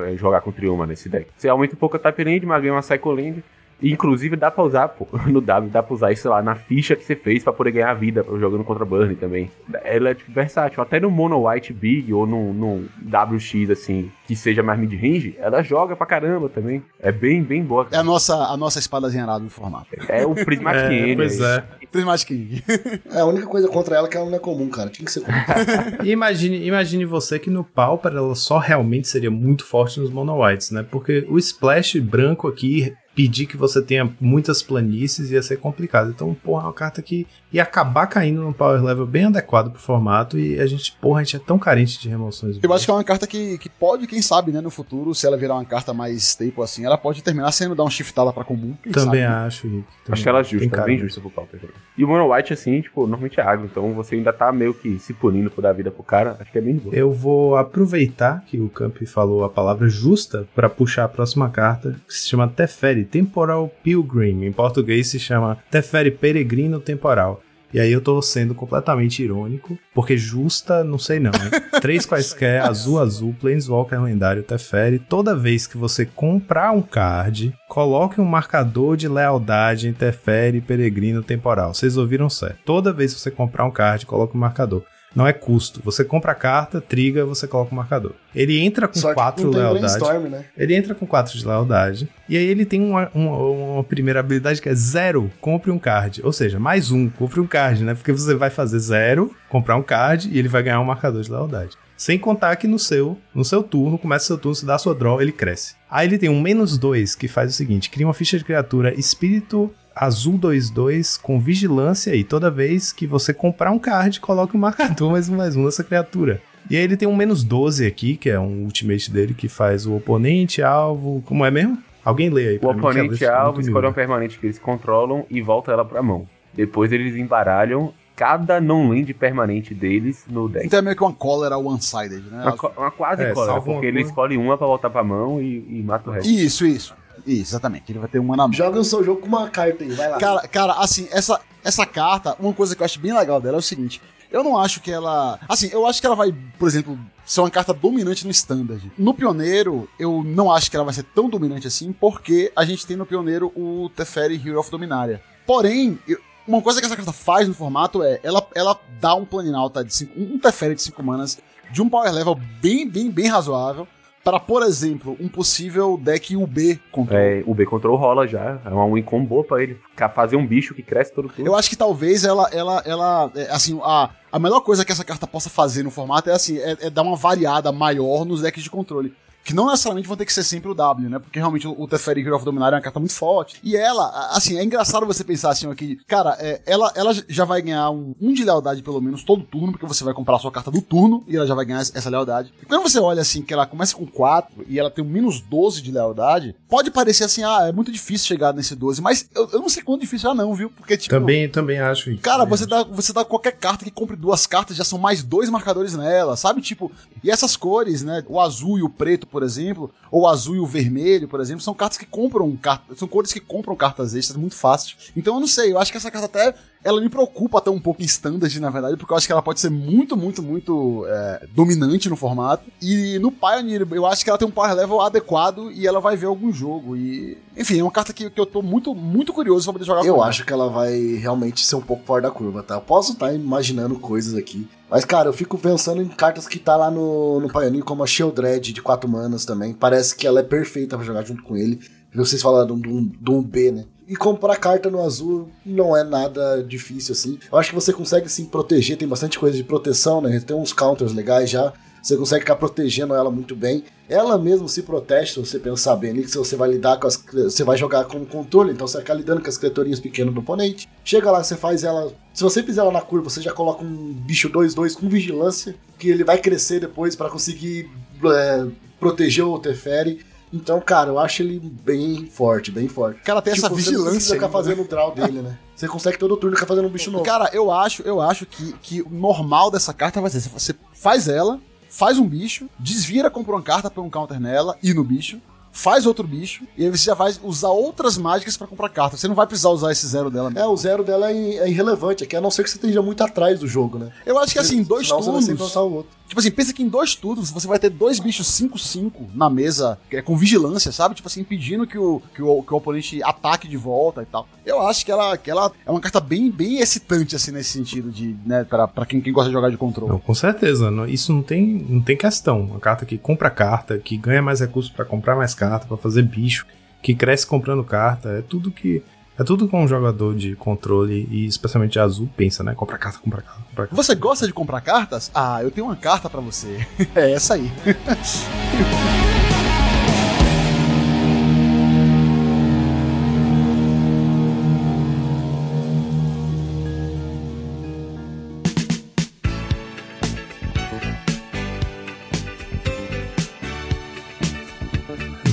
é, jogar com Trioma nesse deck. Você aumenta um pouco a Type Land, mas ganha uma Psycho Land. E, inclusive, dá pra usar, pô, no W, dá pra usar isso, lá, na ficha que você fez pra poder ganhar vida jogando contra Burn também. Ela é tipo, versátil. Até no Mono White Big ou no, no WX, assim, que seja mais mid-range, ela joga pra caramba também. É bem, bem boa. É a nossa, a nossa espadazinha arada no formato. É o Prismatic É, End, pois é é. Prismatic King. É, a única coisa contra ela é que ela não é comum, cara. Tinha que ser comum. Imagine, imagine você que no Pauper ela só realmente seria muito forte nos Mono Whites, né? Porque o Splash branco aqui pedir que você tenha muitas planícies ia ser complicado. Então, porra, é uma carta que ia acabar caindo num power level bem adequado pro formato e a gente, porra, a gente é tão carente de remoções. Eu acho que é uma carta que, que pode, quem sabe, né, no futuro, se ela virar uma carta mais staple assim, ela pode terminar sendo dar um shiftada pra comum. quem Também sabe, né? acho, Rick. Acho que ela é justa, cara bem justa pro Pauper. também. E o Mono White, assim, tipo, normalmente é agro, então você ainda tá meio que se punindo por dar vida pro cara. Acho que é bem bom. Eu vou aproveitar que o Camp falou a palavra justa para puxar a próxima carta, que se chama Teferi Temporal Pilgrim. Em português se chama Teferi Peregrino Temporal. E aí eu tô sendo completamente irônico, porque justa, não sei não, hein? Três quaisquer, azul, azul, Planeswalker lendário Teferi. Toda vez que você comprar um card, coloque um marcador de lealdade em Teferi Peregrino Temporal. Vocês ouviram certo. Toda vez que você comprar um card, coloque um marcador. Não é custo. Você compra a carta, triga, você coloca o marcador. Ele entra com que quatro tem lealdade. né? Ele entra com 4 de lealdade. E aí ele tem uma, uma, uma primeira habilidade que é zero, compre um card. Ou seja, mais um, compre um card, né? Porque você vai fazer zero, comprar um card e ele vai ganhar um marcador de lealdade. Sem contar que no seu, no seu turno, começa seu turno, se dá a sua draw, ele cresce. Aí ele tem um menos 2 que faz o seguinte: cria uma ficha de criatura espírito azul 2-2 com vigilância e toda vez que você comprar um card, coloque um marcador mais um mais um nessa criatura. E aí ele tem um menos 12 aqui, que é um ultimate dele que faz o oponente, alvo. Como é mesmo? Alguém lê aí. O mim, que oponente é alvo escolhe uma miúda. permanente que eles controlam e volta ela pra mão. Depois eles embaralham cada non-land permanente deles no deck. Então é meio que uma cólera one-sided, né? Uma, co- uma quase É, cólera, salva uma porque ele escolhe uma pra voltar pra mão e, e mata o resto. Isso, isso. Isso, exatamente. Ele vai ter uma na mão. Joga o seu jogo com uma carta aí, vai lá. Cara, cara, assim, essa, essa carta, uma coisa que eu acho bem legal dela é o seguinte. Eu não acho que ela. Assim, eu acho que ela vai, por exemplo, ser uma carta dominante no standard. No pioneiro, eu não acho que ela vai ser tão dominante assim, porque a gente tem no pioneiro o Teferi Hero of Dominaria. Porém, eu- uma coisa que essa carta faz no formato é ela, ela dá um planinalta de cinco, um Teferi de 5 manas de um power level bem, bem, bem razoável para, por exemplo, um possível deck UB control. É, o B control rola já. É uma win combo boa pra ele fazer um bicho que cresce todo turno. Eu acho que talvez ela, ela, ela, é, assim, a, a melhor coisa que essa carta possa fazer no formato é assim, é, é dar uma variada maior nos decks de controle. Que não necessariamente vão ter que ser sempre o W, né? Porque realmente o, Teferi Hero of Dominar é uma carta muito forte. E ela, assim, é engraçado você pensar assim aqui, cara, é, ela, ela já vai ganhar um, um de lealdade pelo menos todo turno, porque você vai comprar a sua carta do turno e ela já vai ganhar essa lealdade. E quando você olha assim, que ela começa com 4 e ela tem um menos 12 de lealdade, pode parecer assim, ah, é muito difícil chegar nesse 12, mas eu, eu não sei quanto difícil é não, viu? Porque, tipo. Também, também acho isso. Cara, também você acho. dá, você dá qualquer carta que compre duas cartas, já são mais dois marcadores nela, sabe? Tipo, e essas cores, né? O azul e o preto, por exemplo, ou azul e o vermelho, por exemplo, são cartas que compram cartas, são cores que compram cartas extras muito fácil. Então eu não sei, eu acho que essa carta até ela me preocupa até um pouco em standard, na verdade, porque eu acho que ela pode ser muito, muito, muito é, dominante no formato. E no Pioneer, eu acho que ela tem um power level adequado e ela vai ver algum jogo. E, enfim, é uma carta que, que eu tô muito, muito curioso pra poder jogar Eu com ela. acho que ela vai realmente ser um pouco fora da curva, tá? Eu posso estar imaginando coisas aqui. Mas, cara, eu fico pensando em cartas que tá lá no, no Pioneer, como a Sheldred de 4 manas também. Parece que ela é perfeita pra jogar junto com ele. Vocês falaram do, do um B, né? E comprar carta no azul não é nada difícil assim. Eu acho que você consegue sim proteger, tem bastante coisa de proteção, né? Tem uns counters legais já. Você consegue ficar protegendo ela muito bem. Ela mesmo se protege, se você pensar bem ali, que você vai lidar com as. Você vai jogar com controle, então você vai ficar lidando com as criaturinhas pequenas do oponente. Chega lá, você faz ela. Se você fizer ela na curva, você já coloca um bicho 2-2 com vigilância, que ele vai crescer depois para conseguir é, proteger o Teferi. Então, cara, eu acho ele bem forte, bem forte. Cara, tem essa Tipo, Você não vigilância. precisa ficar né? fazendo o draw dele, né? Você consegue todo turno ficar fazendo um bicho novo. Cara, eu acho, eu acho que, que o normal dessa carta vai ser: você faz ela, faz um bicho, desvira, compra uma carta, põe um counter nela e no bicho, faz outro bicho, e aí você já vai usar outras mágicas pra comprar carta. Você não vai precisar usar esse zero dela. É, o zero dela é, é irrelevante, aqui, a não ser que você esteja muito atrás do jogo, né? Eu acho que assim, em dois Senão você vai turnos. o outro. Tipo assim, pensa que em dois turnos você vai ter dois bichos 5-5 na mesa, que é com vigilância, sabe? Tipo assim, impedindo que o, que o, que o oponente ataque de volta e tal. Eu acho que ela, que ela é uma carta bem, bem excitante, assim, nesse sentido, de, né, pra, pra quem, quem gosta de jogar de controle. Não, com certeza. não- isso não tem, não tem questão. Uma carta que compra carta, que ganha mais recursos pra comprar mais carta, pra fazer bicho, que cresce comprando carta, é tudo que. É tudo que um jogador de controle, e especialmente azul, pensa, né? Compra carta, compra carta, carta. Você gosta de comprar cartas? Ah, eu tenho uma carta pra você. é essa aí.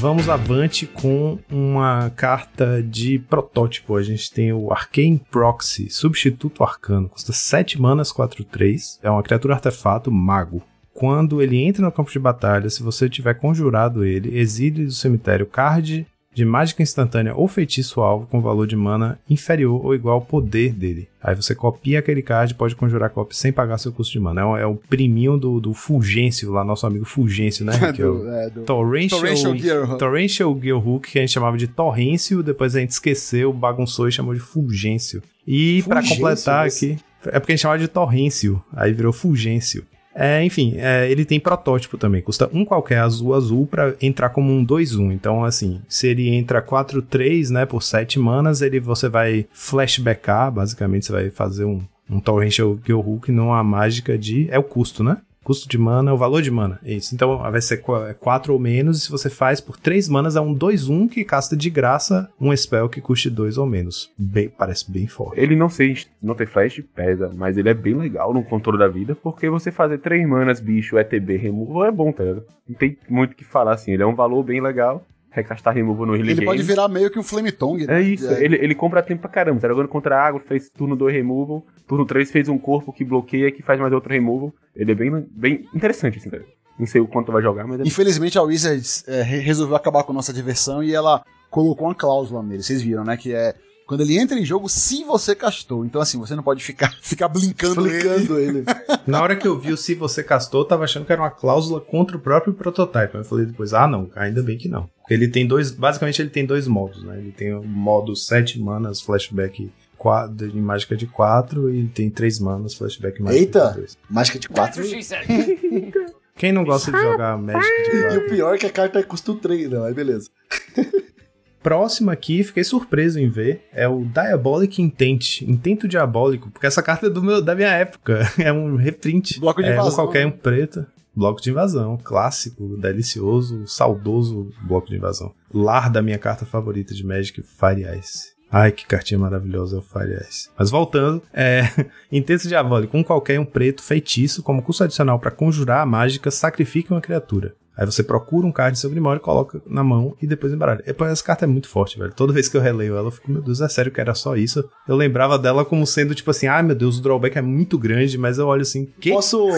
Vamos avante com uma carta de protótipo. A gente tem o Arcane Proxy, substituto arcano. Custa 7 manas, 4-3. É uma criatura artefato mago. Quando ele entra no campo de batalha, se você tiver conjurado ele, exile do cemitério card de mágica instantânea ou feitiço alvo com valor de mana inferior ou igual ao poder dele. Aí você copia aquele card e pode conjurar copy sem pagar seu custo de mana. É o, é o priminho do, do Fulgêncio, lá, nosso amigo Fulgêncio, né? que é o- Do- é, do- Torrential, Torrential Gear. Torrential Gear Hook, que a gente chamava de Torrêncio, depois a gente esqueceu, bagunçou e chamou de Fulgêncio. E pra Fulgêncio, completar mas- aqui, é porque a gente chamava de Torrêncio, aí virou Fulgêncio. É, enfim, é, ele tem protótipo também, custa um qualquer azul azul pra entrar como um 2-1. Então, assim, se ele entra 4-3, né, por 7 manas, ele você vai flashbackar, basicamente você vai fazer um, um Torrential Hook numa mágica de. É o custo, né? Custo de mana, o valor de mana. É Isso. Então vai ser 4 ou menos. E se você faz por 3 manas, é um 2-1 que casta de graça um spell que custe 2 ou menos. Bem, parece bem forte. Ele não ser, não ter flash pesa, mas ele é bem legal no controle da vida, porque você fazer 3 manas, bicho, ETB, removal é bom, tá ligado? Não tem muito o que falar assim, ele é um valor bem legal. Recastar removal no early Ele game. pode virar meio que um Flame Tongue. né? É isso, ele, ele compra tempo pra caramba. Tá jogando contra água, fez turno 2 removal. Turno 3 fez um corpo que bloqueia, que faz mais outro removal. Ele é bem, bem interessante, assim, cara. Não sei o quanto vai jogar, mas é Infelizmente a Wizards é, re- resolveu acabar com a nossa diversão e ela colocou uma cláusula nele. Vocês viram, né? Que é quando ele entra em jogo, se você castou. Então, assim, você não pode ficar, ficar blinkando ele. Explicando ele. Na hora que eu vi o se você castou, eu tava achando que era uma cláusula contra o próprio prototype. Eu falei depois, ah não, ainda bem que não. Ele tem dois, basicamente ele tem dois modos, né? Ele tem o modo 7 manas flashback quatro, de mágica de 4 e tem 3 manas, flashback mágica Eita! de 2. Mágica de 4. Quem não gosta de jogar Magic de E 4? o pior é que a carta custa 3, não. Aí beleza. Próximo aqui, fiquei surpreso em ver, é o Diabolic Intent, Intento Diabólico, porque essa carta é do meu, da minha época, é um reprint. Bloco de é, um invasão. qualquer um preto. Bloco de invasão, clássico, delicioso, saudoso bloco de invasão. Lar da minha carta favorita de Magic, Fire Ice. Ai, que cartinha maravilhosa o Fire Ice. Mas voltando, é. Intento Diabólico, um qualquer um preto, feitiço, como custo adicional para conjurar a mágica, sacrifica uma criatura. Aí você procura um card de seu Grimório, coloca na mão e depois embaralha. Pô, Essa carta é muito forte, velho. Toda vez que eu releio ela, eu fico, meu Deus, é sério que era só isso? Eu lembrava dela como sendo tipo assim, ai meu Deus, o drawback é muito grande, mas eu olho assim, que? Posso.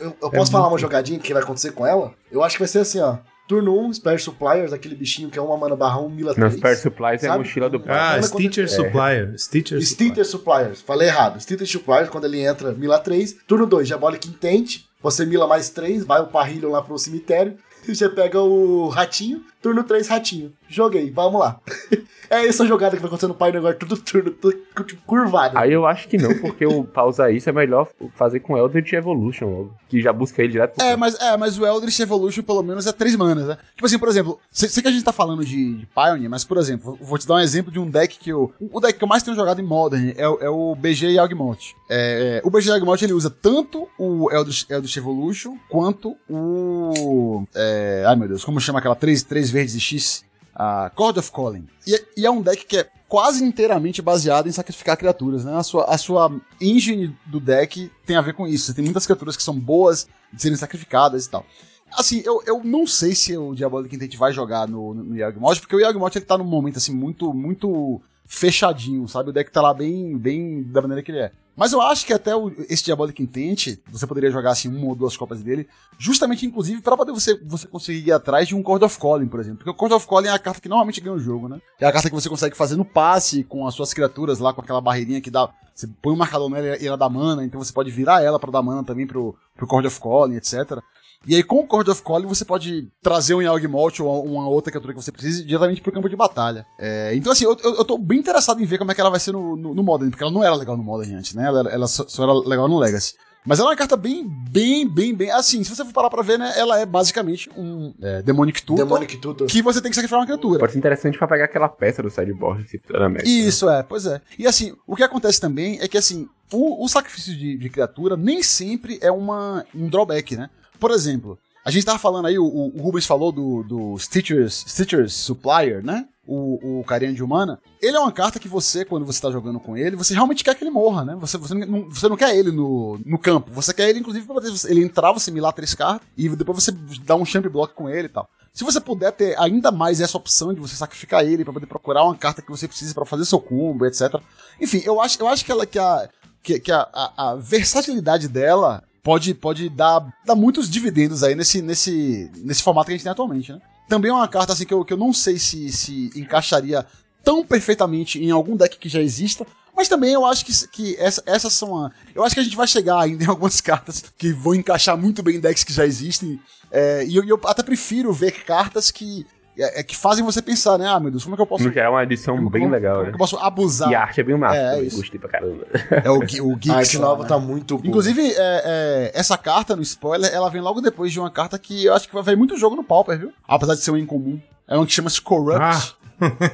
Eu, eu posso falar uma jogadinha que vai acontecer com ela? Eu acho que vai ser assim, ó. Turno 1, Spare Suppliers, aquele bichinho que é uma mana barra 1, Mila Não, 3. Spare Supplies é a mochila do pai. Ah, Quando- Stitcher é. Supplier. Stitcher Supplier. Stitcher Suppliers, falei errado. Stitcher Suppliers, quando ele entra, Mila 3. Turno 2, Diabolic Intent. Você mila mais 3, vai o Parrillion lá pro cemitério. E você pega o ratinho. Turno 3, ratinho. Joguei, vamos lá. é essa jogada que vai acontecer no Pioneer agora, tudo turno, tudo curvado. Aí eu acho que não, porque o, pra usar isso é melhor fazer com Eldritch Evolution logo. Que já busca ele direto É, mas, é, mas o Eldritch Evolution pelo menos é três manas, né? Tipo assim, por exemplo, sei, sei que a gente tá falando de, de Pioneer, mas por exemplo, vou te dar um exemplo de um deck que eu. O deck que eu mais tenho jogado em Modern é, o- é o BG Yawgmoth. É, é, o BG Yawgmoth ele usa tanto o Eldritch, Eldritch Evolution quanto o. É, ai meu Deus, como chama aquela três, três verdes e X? A Chord of Calling. E, é- e é um deck que é quase inteiramente baseado em sacrificar criaturas, né? A sua, a sua engine do deck tem a ver com isso. Você tem muitas criaturas que são boas de serem sacrificadas e tal. Assim, eu, eu não sei se o Diabolic Intent vai jogar no, no, no Yawgmoth, porque o Yawgmoth ele tá num momento assim muito muito fechadinho, sabe? O deck tá lá bem bem da maneira que ele é. Mas eu acho que até o- esse Diabolic Intent, você coderia jogar assim uma ou duas copas dele, justamente inclusive para poder você, você conseguir ir atrás de um Chord of Calling, por exemplo. Porque o Chord of Calling é a carta que normalmente ganha o jogo, né? É a carta que você consegue fazer no passe com as suas criaturas lá, com aquela barreirinha que dá. Você põe um marcador nela e ela dá mana, então você pode virar ela para dar mana também pro, pro Chord of Calling, etc. E aí, com o Chord of Calling, você pode trazer um Yawgmoth ou uma outra criatura que você precise diretamente pro campo de batalha. É, então, assim, eu, eu, eu tô bem interessado em ver como é que ela vai ser no, no, no Modern, porque ela não era legal no Modern antes, né? Ela, ela só, só era legal no Legacy. Mas ela é uma carta bem, bem, bem, bem. Assim, se você for parar pra ver, né? Ela é basicamente um é, Demonic Tutor Demonic Tutor. que você tem que sacrificar uma criatura. Pode ser interessante pra pegar aquela peça do sideboard se for na Magic. né? Isso, é, pois é. E assim, o que acontece também é que assim, o, o sacrifício de, de criatura nem sempre é uma, um drawback, né? Por exemplo, a gente tava falando aí, o, o Rubens falou do, do Stitchers, Stitchers Supplier, né? O, o carinha de humana. Ele é uma carta que você, quando você tá jogando com ele, você realmente quer que ele morra, né? Você, você, não, você não quer ele no, no campo. Você quer ele, inclusive, pra ele entrar, você milar três cartas e depois você dá um champ block com ele e tal. Se você puder ter ainda mais essa opção de você sacrificar ele pra poder procurar uma carta que você precise pra fazer seu combo, etc. Enfim, eu acho, eu acho que ela que a, que, que a, a, a versatilidade dela pode, pode dar, dar muitos dividendos aí nesse, nesse, nesse formato que a gente tem atualmente, né? Também é uma carta assim que eu, que eu não sei se, se encaixaria tão perfeitamente em algum deck que já exista, mas também eu acho que, que essa, essas são a. Eu acho que a gente vai chegar ainda em algumas cartas que vão encaixar muito bem em decks que já existem. É, e eu, eu até prefiro ver cartas que, é, é, que fazem você pensar, né? Ah, meu Deus, como é que eu posso. No geral, é uma edição como- bem como- legal, como né? que eu posso abusar? E a arte é bem massa, É, isso. gostei pra caramba. É o, o Geeks. A arte lá, nova né? tá muito boa. Inclusive, é, é, essa carta no spoiler, ela vem logo depois de uma carta que eu acho que vai ver muito jogo no Pauper, viu? Apesar de ser um incomum. É uma que chama-se Corrupt. Ah,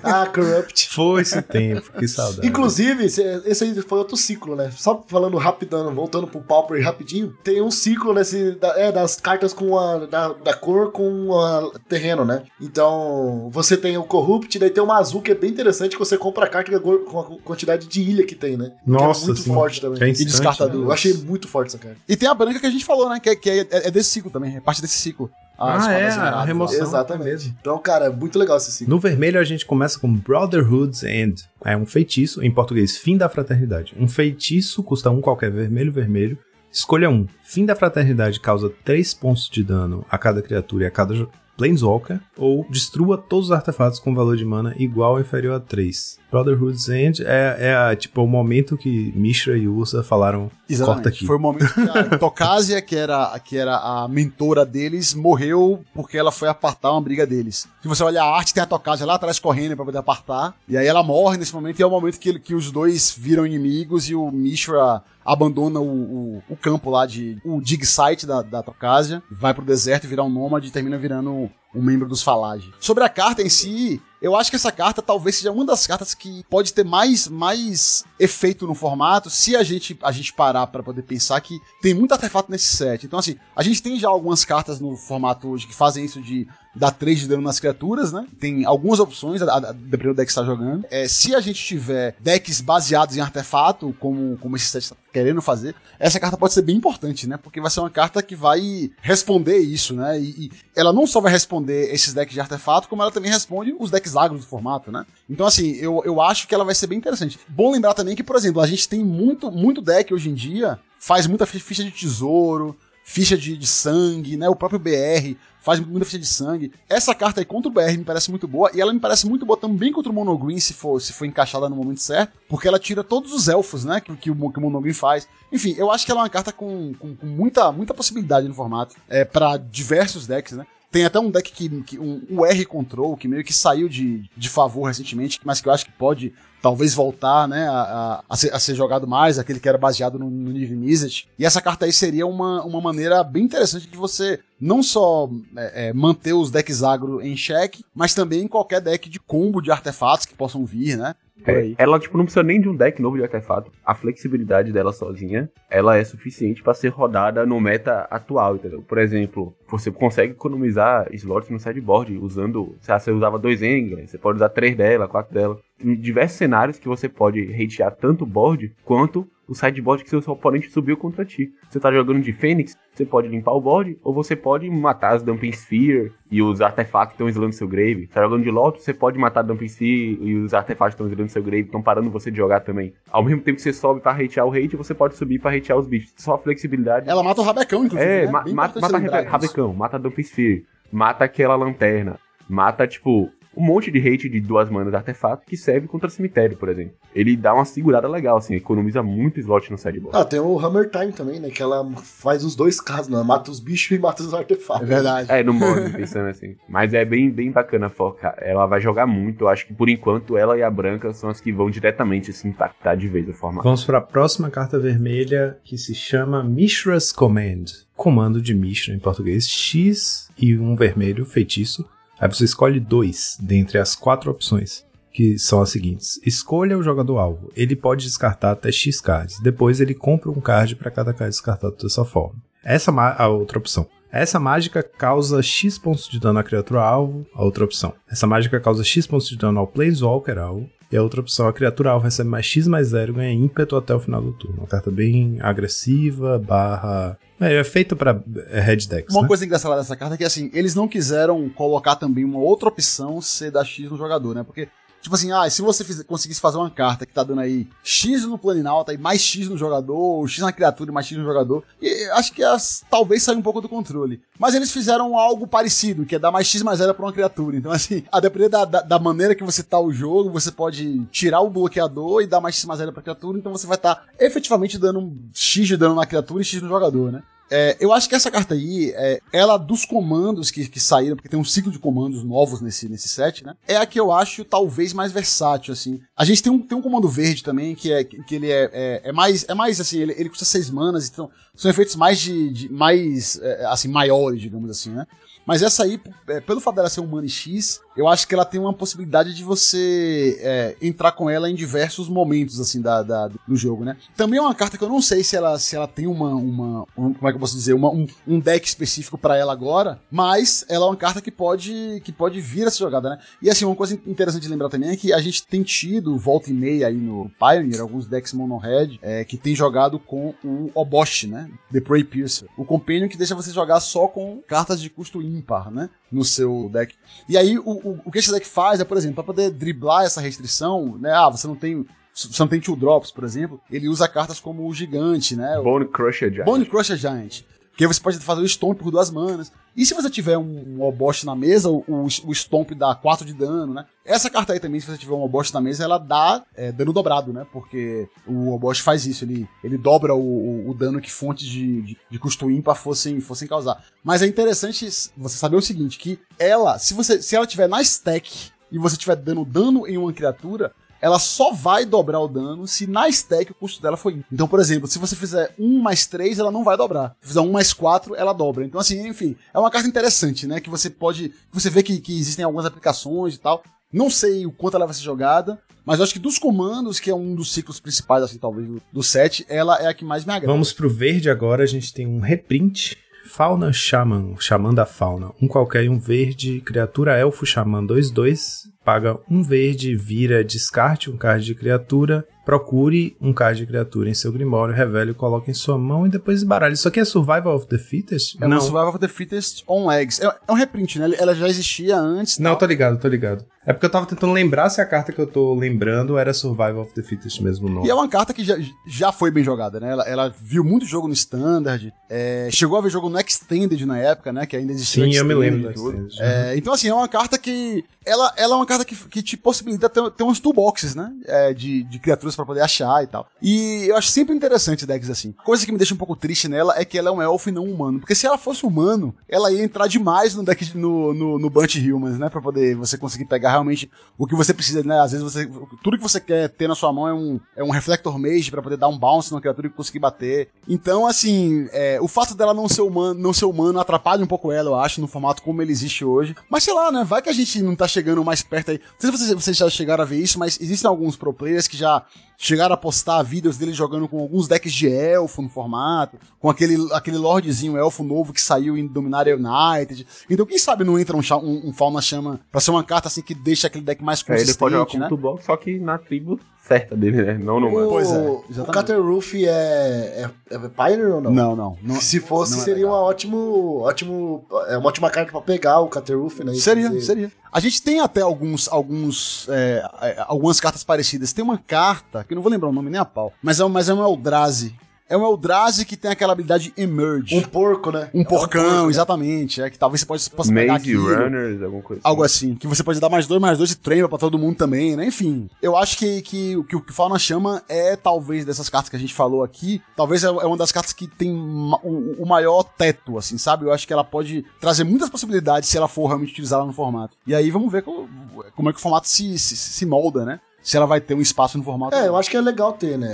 Ah, Corrupt. foi esse tempo, que saudade. Inclusive, esse, aí foi outro ciclo, né? Só falando rapidão, voltando pro Pauper rapidinho, tem um ciclo nesse. Da, é, das cartas com a. Da, da cor com a terreno, né? Então, você tem o Corrupt, daí tem uma azul que é bem interessante, que você compra a carta com a quantidade de ilha que tem, né? Que Nossa, é muito sim. forte também. Que é E instante, descartador. né? Eu achei muito forte essa carta. E tem a branca que a gente falou, né? Que, é- que é- é desse ciclo também, é parte desse ciclo. As Ah, é, a remoção. Exatamente. mesmo. Então, cara, é muito legal esse ciclo. No vermelho a gente começa com Brotherhood's End. É um feitiço, em português, fim da fraternidade. Um feitiço custa um qualquer vermelho, vermelho. Escolha um. Fim da fraternidade causa 3 pontos de dano a cada criatura e a cada Planeswalker. Ou destrua todos os artefatos com valor de mana igual ou inferior a 3. Brotherhood's End é, é tipo, o momento que Mishra e Ursa falaram Exatamente. Corta aqui. Foi o momento que a Tocasia, que era, que era a mentora deles, morreu porque ela foi apartar uma briga deles. Se você olhar a arte, tem a Tocasia lá atrás correndo pra poder apartar. E aí ela morre nesse momento e é o momento que, que os dois viram inimigos e o Mishra abandona o, o, o campo lá de. o dig site da, da Tocasia, vai pro deserto e virar um nômade e termina virando um membro dos Falage. Sobre a carta em si, eu acho que essa carta talvez seja uma das cartas que pode ter mais, mais efeito no formato se a gente, a gente parar pra poder pensar que tem muito artefato nesse set. Então, assim, a gente tem já algumas cartas no formato hoje que fazem isso de dar 3 de dano nas criaturas, né? Tem algumas opções, dependendo do deck que você tá jogando. É, se a gente tiver decks baseados em artefato, como, como esse set tá querendo fazer, essa carta pode ser bem importante, né? Porque vai ser uma carta que vai responder isso, né? E, e ela não só vai responder esses decks de artefato, como ela também responde os decks agros do formato, né? Então, assim, eu, eu acho que ela vai ser bem interessante. Bom lembrar também que, por exemplo, a gente tem muito, muito deck hoje em dia, faz muita fi- ficha de tesouro, ficha de, de sangue, né? O próprio BR faz muita ficha de sangue. Essa carta aí contra o BR me parece muito boa, e ela me parece muito boa também contra o Monogreen, se for, se for encaixada no momento certo, porque ela tira todos os elfos, né? Que, que, o, que o Monogreen faz. Enfim, eu acho que ela é uma carta com, com, com muita, muita possibilidade no formato, é, para diversos decks, né? Tem até um deck que, que um, um R Control, que meio que saiu de, de favor recentemente, mas que eu acho que pode talvez voltar, né, a, a, ser, a ser jogado mais, aquele que era baseado no, no. E essa carta aí seria uma, uma maneira bem interessante de você não só é, é, manter os decks agro em xeque, mas também em qualquer deck de combo de artefatos que possam vir, né? Aí. Ela, tipo, não precisa nem de um deck novo de artefato. A flexibilidade dela sozinha, ela é suficiente pra ser rodada no meta atual, entendeu? Por exemplo, você consegue economizar slots no sideboard usando... Se você usava dois England, você pode usar três dela, quatro dela. Em diversos cenários que você pode hatear tanto o board quanto o sideboard que seu oponente subiu contra ti. Você tá jogando de Fênix, você pode limpar o board, ou você pode matar as Dumping Sphere e os artefatos que estão isolando seu grave. Tá jogando de Lotus, você pode matar a Dumping Sphere e os artefatos que estão isolando seu grave, estão parando você de jogar também. Ao mesmo tempo que você sobe pra hatear o hate, você pode subir pra hatear os bichos. Só a flexibilidade. Ela mata o Rabecão, inclusive. É, né? ma- mata, disso. Rabecão, mata Dumping Sphere, mata aquela lanterna, mata, tipo, um monte de hate de duas manas de artefato que serve contra cemitério, por exemplo. Ele dá uma segurada legal, assim, economiza muito slot no sideboard. Ah, tem o Hammer Time também, né? Que ela faz os dois casos, né? Mata os bichos e mata os artefatos. É verdade. É, no modo, pensando assim. Mas é bem, bem bacana a foca. Ela vai jogar muito. Eu acho que por enquanto ela e a branca são as que vão diretamente se impactar de vez o formato. Vamos para a próxima carta vermelha que se chama Mishra's Command. Comando de Mishra em português, X e um vermelho feitiço. Aí você escolhe dois dentre as quatro opções, que são as seguintes: escolha o jogador-alvo. Ele pode descartar até X cards. Depois ele compra um card para cada card descartado dessa forma. Essa ma- a outra opção. Essa mágica causa X pontos de dano à criatura-alvo, a outra opção. Essa mágica causa X pontos de dano ao Planeswalker-alvo, e a outra opção, a criatura-alvo recebe mais X mais 0 e ganha ímpeto até o final do turno. Uma carta bem agressiva, barra... É, é feita pra é, red decks, Uma né? coisa engraçada dessa carta é que, assim, eles não quiseram colocar também uma outra opção ser dar X no jogador, né? Porque, tipo assim, ah, se você conseguisse fazer uma carta que tá dando aí X no Planinalta e mais X no jogador, ou X na criatura e mais X no jogador, e acho que as, talvez saia um pouco do controle. Mas eles fizeram algo parecido, que é dar mais X mais 0 pra uma criatura. Então, assim, a depender da, da, da maneira que você tá o jogo, você pode tirar o bloqueador e dar mais X mais 0 pra criatura, então você vai estar efetivamente dando um X de dano na criatura e X no jogador, né? É, eu acho que essa carta aí, é, ela dos comandos que, que saíram, porque tem um ciclo de comandos novos nesse, nesse set, né? É a que eu acho talvez mais versátil, assim. A gente tem um, tem um comando verde também, que é que ele é, é, é mais, é mais assim, ele, ele custa seis manas, então são efeitos mais de, de- mais, é, assim, maiores, digamos assim, né? Mas essa aí, é, pelo fato dela ser um Money X, eu acho que ela tem uma possibilidade de você é, entrar com ela em diversos momentos, assim, da, da- do jogo, né? Também é uma carta que eu não sei se ela, se ela tem uma, uma um- como é que eu posso dizer, uma- um, um deck específico pra ela agora, mas ela é uma carta que pode, que pode vir essa jogada, né? E assim, uma coisa interessante de lembrar também é que a gente tem tido volta e meia aí no Pioneer, alguns decks mono red, é, que tem jogado com o Obosh, né? The Prey Piercer. O Companion que deixa você jogar só com cartas de custo ímpar, né? No seu deck. E aí, o, o, o que esse deck faz é, por exemplo, pra poder driblar essa restrição, né? Ah, você não tem. Você não tem two drops, por exemplo. Ele usa cartas como o gigante, né? Bone Crusher Giant. Bone Crusher Giant. Que aí você pode fazer o Stomp por duas manas. E se você tiver um, um Obosh na mesa, o, o, Stomp dá 4 de dano, né? Essa carta aí também, se você tiver um Obosh na mesa, ela dá é, dano dobrado, né? Porque o Obosh faz isso, ele, ele dobra o, o, o dano que fontes de, de, de custo ímpar fossem, fossem causar. Mas é interessante você saber o seguinte, que ela, se você se ela tiver na stack e você estiver dando dano em uma criatura, ela só vai dobrar o dano se na stack o custo dela for ímpar. Então, por exemplo, se você fizer 1 mais 3, ela não vai dobrar. Se fizer 1 mais 4, ela dobra. Então, assim, enfim, é uma carta interessante, né? Que você pode. Você vê que, que existem algumas aplicações e tal. Não sei o quanto ela vai ser jogada, mas eu acho que dos comandos, que é um dos ciclos principais, assim, talvez, do, set, ela é a que mais me agrada. Vamos pro verde agora, a gente tem um reprint. Fauna Shaman, Shaman da Fauna. Um qualquer e um verde, criatura elfo Shaman 2-2. Paga um verde, vira, descarte um card de criatura. Procure um card de criatura em seu grimório, revele coloque em sua mão e depois baralhe. Isso aqui é Survival of the Fittest? É uma Survival of the Fittest on Legs. É, é um reprint, né? Ela já existia antes. Não, tô ligado, tô ligado. É porque eu tava tentando lembrar se a carta que eu tô lembrando era Survival of the Fittest mesmo o nome. E é uma carta que já, já foi bem jogada, né? Ela, ela viu muito jogo no Standard, é, chegou a ver jogo no Extended na época, né? Que ainda existia Sim, eu me lembro É, então, assim, é uma carta que. Ela, ela é uma carta que, que te possibilita ter, ter uns toolboxes, né? É, de, de criaturas pra poder achar e tal. E eu acho sempre interessante decks assim. Coisa que me deixa um pouco triste nela é que ela é um elfo e não um humano. Porque se ela fosse humano, ela ia entrar demais no deck, de- no, no, no Bunch Humans, né? Pra poder você conseguir pegar realmente o que você precisa, né? Às vezes você. Tudo que você quer ter na sua mão é um, é um Reflector Mage pra poder dar um bounce numa criatura e conseguir bater. Então, assim, é, o fato dela não ser humano, não ser humano atrapalha um pouco ela, eu acho, no formato como ele existe hoje. Mas sei lá, né? Vai que a gente não tá chegando mais perto aí. Não sei se vocês, vocês já chegaram a ver isso, mas existem alguns pro players que já chegaram a postar vídeos dele jogando com alguns decks de elfo no formato, com aquele, aquele lordzinho elfo novo que saiu em Dominaria United. Então, quem sabe não entra um, um, um Fauna Chama pra ser uma carta assim que deixa aquele deck mais consistente, ele pode jogar como né? toolbox, só que na tribo certa dele, né? Não no mano. Pois é, o exatamente. Cutter Roof é, é, é Pioneer ou não? Não, não. não Se fosse, não é seria legal. uma ótimo, ótimo, é uma ótima carta pra pegar o Cutter Roof, né? Seria, fazer- seria. A gente tem até alguns, alguns, é, é, algumas cartas parecidas. Tem uma carta, que eu não vou lembrar o nome nem a pau, mas é, um- mas é um Eldrazi. É um Eldrazi que tem aquela habilidade Emerge. Um porco, né? Um É porcão, porco, né? exatamente. É que talvez você possa, possa pegar Maze aquilo. Runners, alguma coisa Algo assim, que você pode dar mais dois, mais dois de treino pra todo mundo também, né? Enfim, eu acho que, que, o que o que Fauna chama é, talvez, dessas cartas que a gente falou aqui, talvez é, é uma das cartas que tem o, o maior teto, assim, sabe? Eu acho que ela pode trazer muitas possibilidades se ela for realmente utilizada no formato. E aí vamos ver como, como é que o formato se, se, se molda, né? Se ela vai ter um espaço no formato. É, eu acho que é legal ter, né?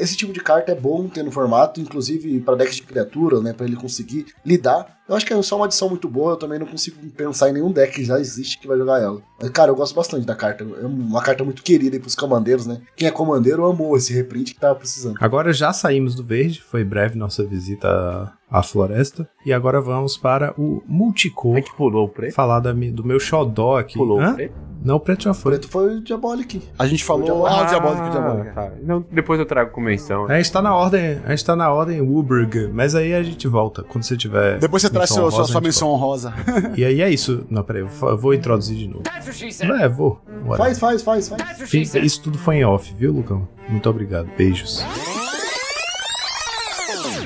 Esse tipo de carta é bom ter no formato, inclusive para decks de criaturas, né? Pra ele conseguir lidar. Eu acho que é só uma adição muito boa, eu também não consigo pensar em nenhum deck que já existe que vai jogar ela. Mas, cara, eu gosto bastante da carta. É uma carta muito querida aí pros comandeiros, né? Quem é comandeiro amou esse reprint que tava precisando. Agora já saímos do verde, foi breve nossa visita à- floresta. E agora vamos para o multicor. É que pulou o preto? Falar da do meu xodó aqui. Pulou Hã? o preto? Não, o preto já O foi. preto foi o Diabolic. A gente falou. Ah, o Diabólico, o Diabólico. tá. Não, depois eu trago com menção. A gente tá na ordem, a gente tá na ordem Uberg, mas aí a gente volta quando você tiver. Depois você menção honrosa, sua menção honrosa. E aí é isso. Não, peraí, eu vou introduzir de novo. É, vou. Bora. Faz, faz, faz, faz. Isso tudo foi em off, viu, Lucão? Muito obrigado. Beijos.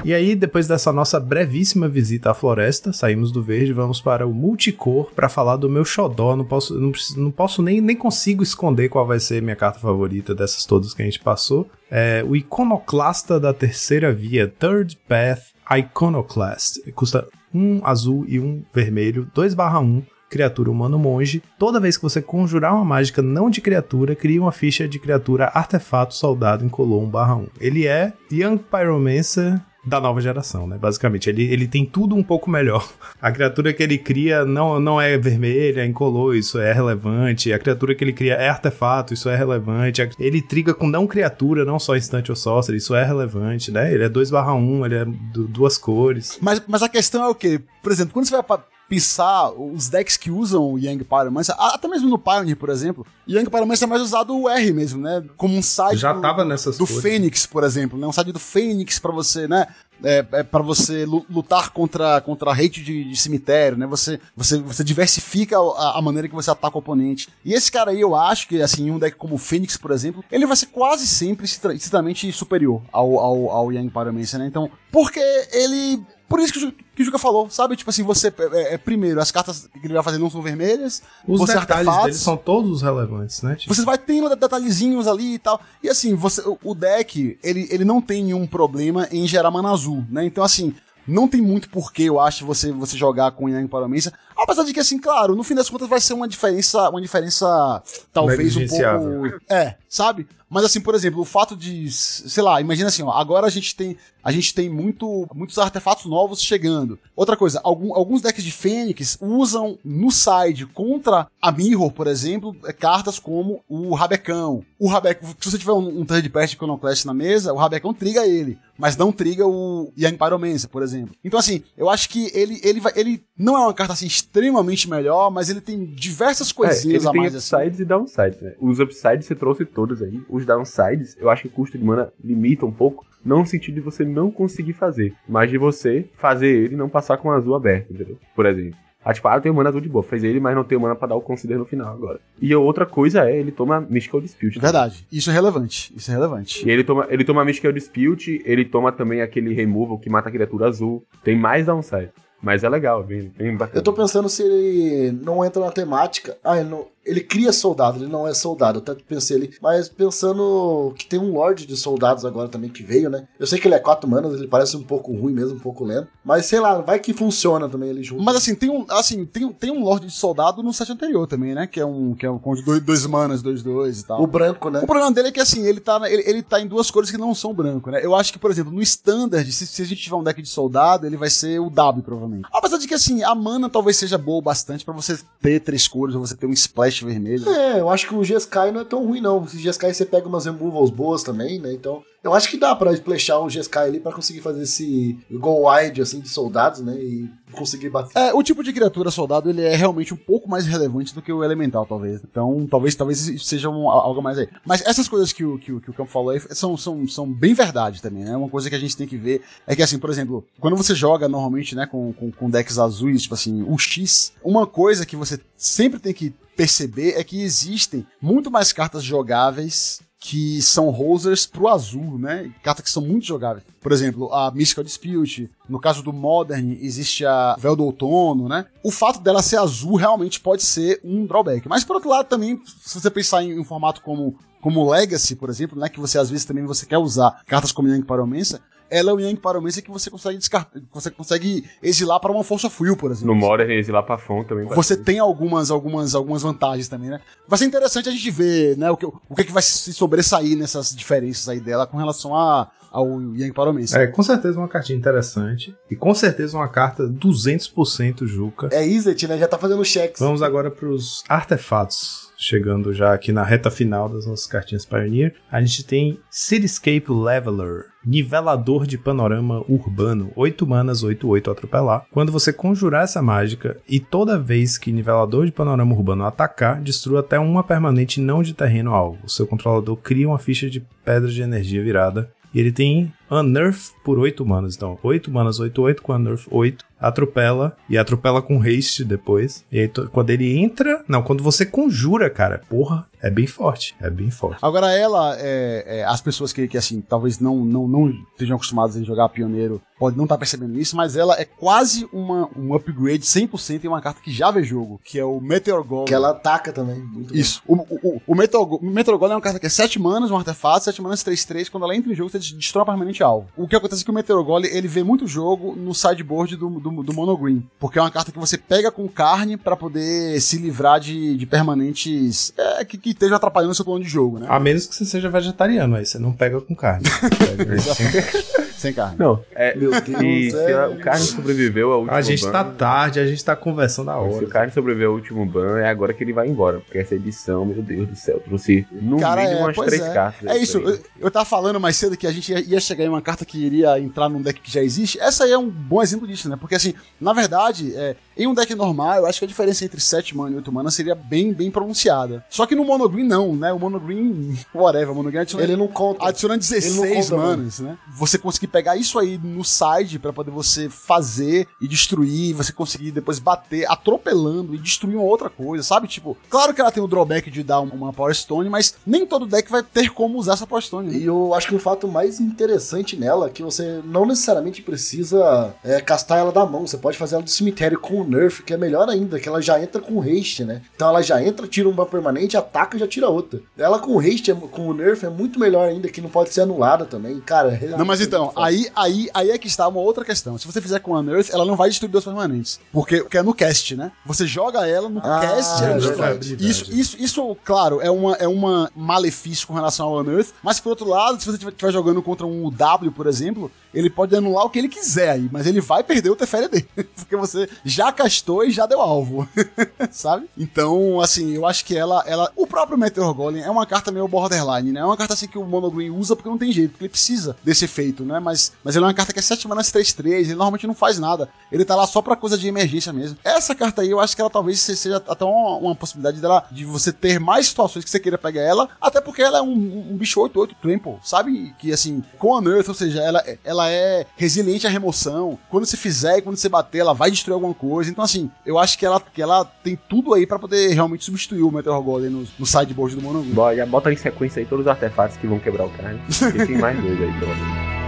E aí, depois dessa nossa brevíssima visita à floresta, saímos do verde, vamos para o multicor para falar do meu xodó. Não posso, não, preciso- não posso nem, nem consigo esconder qual vai ser minha carta favorita dessas todas que a gente passou. É o Iconoclasta da terceira via, Third Path Iconoclast. Custa um azul e um vermelho, 2/1 criatura humano monge. Toda vez que você conjurar uma mágica não de criatura, cria uma ficha de criatura artefato soldado incolor 1/1. Ele é Young Pyromancer da nova geração, né? Basicamente, ele, ele tem tudo um pouco melhor. A criatura que ele cria não, não é vermelha, é incolor, isso é relevante. A criatura que ele cria é artefato, isso é relevante. Ele triga com não criatura, não só instante ou sorcery, isso é relevante, né? Ele é 2/1, ele é du- duas cores. Mas, mas a questão é o quê? Por exemplo, quando você vai pa- pensar os decks que usam o Young Pyromancer, até mesmo no Pioneer, por exemplo, Young Pyromancer é mais usado o R mesmo, né? Como um side Já do, tava nessas do. Fênix, por exemplo, né? Um side do Fênix pra você, né? É, é para você lu- lutar contra contra hate de, de cemitério, né? Você, você, você diversifica a, a maneira que você ataca o oponente. E esse cara aí, eu acho que, assim, em um deck como o Fênix, por exemplo, ele vai ser quase sempre extremamente superior ao, ao, ao Young Pyromancer, né? Então, porque ele Por isso que o, que o Juca falou, sabe? Tipo assim, você. é, é, primeiro, as cartas que ele vai fazer não são vermelhas. Os você detalhes artefatos, dele são todos relevantes, né? Tipo, Você vai tendo detalhezinhos ali e tal. E assim, você, o- deck, ele, ele não tem nenhum problema em gerar mana azul, né? Então, assim, não tem muito porquê, eu acho, você, você jogar com Yang Paramensa. Apesar de que, assim, claro, no fim das contas vai ser uma diferença, uma diferença talvez um pouco. É, sabe? Mas assim, por exemplo, o fato de, sei lá, imagina assim, ó, agora a gente tem, a gente tem muito, muitos artefatos novos chegando. Outra coisa, algum- alguns decks de Fênix usam no side contra a Mirror, por exemplo, é, cartas como o Rabecão. O Rabecão, se você tiver um, um third party Iconoclast na mesa, o Rabecão triga ele, mas não triga o Young Pyromancer, por exemplo. Então assim, eu acho que ele, ele, vai, ele não é uma carta assim extremamente melhor, mas ele tem diversas É, coisinhas ele a tem mais assim. upsides e downsides, né? Os upsides você trouxe todos aí. Os downsides, eu acho que o custo de mana limita um pouco. Não no sentido de você não conseguir fazer, mas de você fazer ele não passar com o azul aberto, entendeu? Por exemplo. Ah, tipo, ah, eu tenho mana azul de boa. Fez ele, mas não tenho mana pra dar o consider no final agora. E a outra coisa é, ele toma Mystical Dispute. também. Verdade. Isso é relevante. Isso é relevante. E ele toma, ele toma Mystical Dispute, ele toma também aquele removal que mata a criatura azul. Tem mais downside. Mas é legal, bem, bem bacana. Eu tô pensando se ele não entra na temática. Ah, ele, não- ele cria soldado, ele não é soldado. Eu até pensei ele. Mas pensando que tem um Lorde de soldados agora também que veio, né? Eu sei que ele é 4 manas, ele parece um pouco ruim mesmo, um pouco lento. Mas sei lá, vai que funciona também ele junto. Mas assim, tem um, assim, tem, tem um Lorde de Soldado no set anterior também, né? Que é um, que é um com dois, dois manas, dois, dois e tal. o branco, né? O problema dele é que assim, ele tá, ele, ele tá em duas cores que não são branco, né? Eu acho que, por exemplo, no standard, se, se a gente tiver um deck de soldado, ele vai ser o W, provavelmente. Apesar de que assim, a mana talvez seja boa bastante pra você ter três cores, ou você ter um splash vermelho. É, eu acho que o Jeskai não é tão ruim, não. O Jeskai você pega umas removals boas também, né? Então, eu acho que dá pra splashar o Jeskai ali pra conseguir fazer esse go wide, assim, de soldados, né? E conseguir bater. É, o tipo de criatura soldado, ele é realmente um pouco mais relevante do que o elemental, talvez. Então, talvez, talvez seja um- algo mais aí. Mas essas coisas que o, que o, que o Campo falou aí são, são, são bem verdade também, né? Uma coisa que a gente tem que ver é que, assim, por exemplo, quando você joga normalmente, né, com, com, com decks azuis, tipo assim, o X, uma coisa que você sempre tem que perceber é que existem muito mais cartas jogáveis que são rosers pro azul, né? Cartas que são muito jogáveis. Por exemplo, a Mystical Dispute. No caso do Modern, existe a Véu do Outono, né? O fato dela ser azul realmente pode ser um drawback. Mas, por outro lado, também, se você pensar em um formato como, como Legacy, por exemplo, né? Que você, às vezes, também você quer usar cartas como Young Pyromancer, ela é o Young Pyromancer que você consegue descartar, você consegue exilar para uma força Fuel, por exemplo. No Modern, exilar pra Fon também. Você tem algumas, algumas, algumas vantagens também, né? Vai ser interessante a gente ver, né, o que, o que, que vai se sobressair nessas diferenças aí dela com relação a, ao Young Pyromancer. É, com certeza uma cartinha interessante. E com certeza uma carta 200% Juca. É Izzet, né? Já tá fazendo cheques. Vamos agora para os artefatos. Chegando já aqui na reta final das nossas cartinhas Pioneer, a gente tem Cityscape Leveler, nivelador de panorama urbano, 8 manas, 8, 8 atropelar. Quando você conjurar essa mágica e toda vez que nivelador de panorama urbano atacar, destrua até uma permanente não de terreno alvo. O seu controlador cria uma ficha de pedra de energia virada. E ele tem Unearth por 8 manas. Então, 8 manas, 8, 8 com Unearth 8. Atropela. E atropela com haste depois. E aí, quando ele entra. Não, quando você conjura, cara. Porra, é bem forte. É bem forte. Agora, ela, é, é, as pessoas que, que assim, talvez não, não, não estejam acostumadas a jogar pioneiro, podem não estar percebendo isso, mas ela é quase uma, um upgrade 100% em uma carta que já vê jogo, que é o Meteor Golem. Que ela ataca também. Bom. Isso. O, o, o, o Meteor, o Meteor Golem é uma carta que é 7 manas, um artefato, 7 manas 3-3. Quando ela entra em jogo, você des- destrói permanente alvo. O que acontece é que o Meteor Golem, ele vê muito jogo no sideboard do, do, do Mono Green. Porque é uma carta que você pega com carne pra poder se livrar de, de permanentes é, que, que estejam atrapalhando o seu plano de jogo, né? A menos que você seja vegetariano, aí você não pega com carne. Pega sem- carne. Não, é. Meu Deus, E se é. a- o Carne sobreviveu ao último a gente ban, tá tarde, a gente tá conversando a Se hora. o Carne sobreviveu ao último ban, é agora que ele vai embora. Porque essa edição, meu Deus do céu, trouxe no Cara, mínimo é, umas três é. cartas. É isso, eu, eu tava falando mais cedo que a gente ia, ia chegar em uma carta que iria entrar num deck que já existe. Essa aí é um bom exemplo disso, né? Porque assim, na verdade, é, em um deck normal, eu acho que a diferença entre 7 mana e 8 mana seria bem, bem pronunciada. Só que no Mono Green não, né? O Mono Green, whatever, o Mono Green adiciona, Ele não conta. adiciona Ele 16 não conta, manas, né? Você conseguir pegar isso aí no side pra poder você fazer e destruir, você conseguir depois bater atropelando e destruir uma outra coisa, sabe? Tipo, claro que ela tem o drawback de dar um- uma Power Stone, mas nem todo deck vai ter como usar essa Power Stone. né? E eu acho que o fato mais interessante nela é que você não necessariamente precisa é, castar ela da mão. Você pode fazer ela do cemitério com o nerf, que é melhor ainda, que ela já entra com haste, né? Então ela já entra, tira uma permanente, ataca e já tira outra. Ela com haste, é- com o nerf, é muito melhor ainda, que não pode ser anulada também. Cara, é Não, mas então, aí, aí, aí é que está uma outra questão. Se você fizer com a Unearth, ela não vai destruir duas permanentes. Porque, porque é no cast, né? Você joga ela no Ah, cast. é verdade. isso, isso, isso, claro, é uma, é uma malefício com relação ao Unearth. Mas por outro lado, se você estiver jogando contra um W, por exemplo, ele pode anular o que ele quiser aí, mas ele vai perder o Teferi dele. Porque você já castou e já deu alvo. Sabe? Então, assim, eu acho que ela, ela. O próprio Meteor Golem é uma carta meio borderline, né? É uma carta assim que o Mono Green usa porque não tem jeito, porque ele precisa desse efeito, né? Mas, mas ele é uma carta que é 7 manas 3-3, ele normalmente não faz nada. Ele tá lá só pra coisa de emergência mesmo. Essa carta aí, eu acho que ela talvez seja até uma, uma possibilidade dela, de você ter mais situações que você queira pegar ela, até porque ela é um, um bicho 8-8 Trample, sabe? Que assim, com a Nerf, ou seja, ela, ela é resiliente à remoção. Quando você fizer e quando você bater, ela vai destruir alguma coisa. Então, assim, eu acho que ela, que ela tem tudo aí pra poder realmente substituir o Meteor Golem no, no sideboard do Green. Bora, já bota em sequência aí todos os artefatos que vão quebrar o carne. E tem mais dois aí, pelo menos.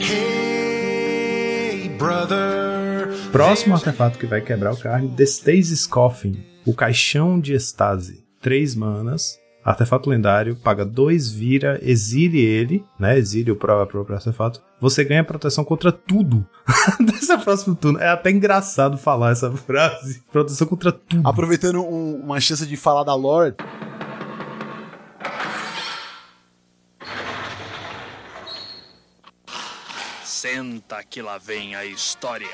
Hey, brother. Próximo artefato que vai quebrar o carne, The Stasis Coffin, o caixão de estase. Três manas, artefato lendário, paga dois, vira, exile ele, né? Exile o pró- próprio artefato. Você ganha proteção contra tudo. Desse próximo turno. É até engraçado falar essa frase. Proteção contra tudo. Aproveitando um- uma chance de falar da lore, Senta que lá vem a história.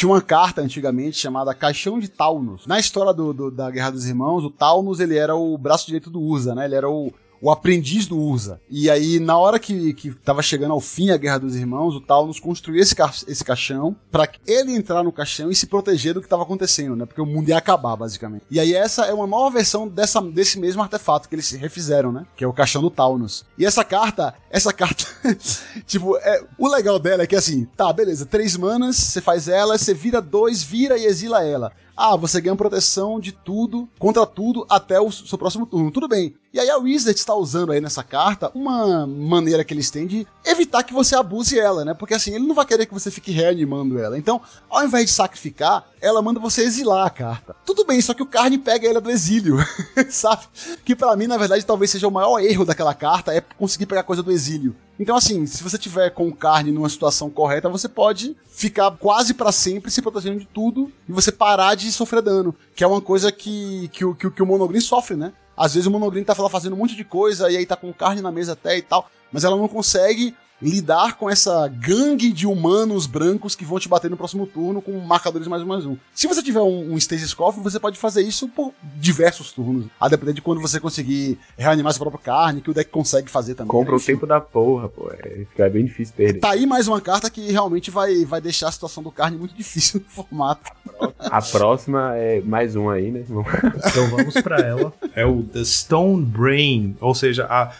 Tinha uma carta antigamente chamada Caixão de Taunus. Na história do, do- da Guerra dos Irmãos, o Taunus ele era o braço direito do Urza, né? Ele era o, o aprendiz do Urza. E aí, na hora que, que tava chegando ao fim a Guerra dos Irmãos, o Taunus construiu esse, ca esse caixão para ele entrar no caixão e se proteger do que tava acontecendo, né? Porque o mundo ia acabar, basicamente. E aí, essa é uma nova versão dessa, desse mesmo artefato que eles refizeram, né? Que é o caixão do Taunus. E essa carta, essa carta, tipo, é, o legal dela é que assim, tá, beleza, três manas, você faz ela, você vira dois, vira e exila ela. Ah, você ganha proteção de tudo, contra tudo, até o seu próximo turno. Tudo bem. E aí a Wizard está usando aí nessa carta uma maneira que eles têm de evitar que você abuse ela, né? Porque assim, ele não vai querer que você fique reanimando ela. Então, ao invés de sacrificar, ela manda você exilar a carta. Tudo bem, só que o Carne pega ela do exílio, sabe? Que pra mim, na verdade, talvez seja o maior erro daquela carta, é conseguir pegar coisa do exílio. Então, assim, se você tiver com carne numa situação correta, você pode ficar quase pra sempre se protegendo de tudo e você parar de sofrer dano. Que é uma coisa que, que, o- que, que o Monogreen sofre, né? Às vezes o Monogreen tá fazendo um monte de coisa e aí tá com carne na mesa até e tal, mas ela não consegue lidar com essa gangue de humanos brancos que vão te bater no próximo turno com marcadores mais um mais um. Se você tiver um, um Stasis Coffin, você pode fazer isso por diversos turnos, a depender de quando você conseguir reanimar sua própria carne, que o deck consegue fazer também. Compra o Enfim. tempo da porra, pô. É, fica bem difícil perder. Tá aí mais uma carta que realmente vai, vai deixar a situação do carne muito difícil no formato. A próxima é mais um aí, né? Então vamos pra ela. É o The Stone Brain, ou seja, a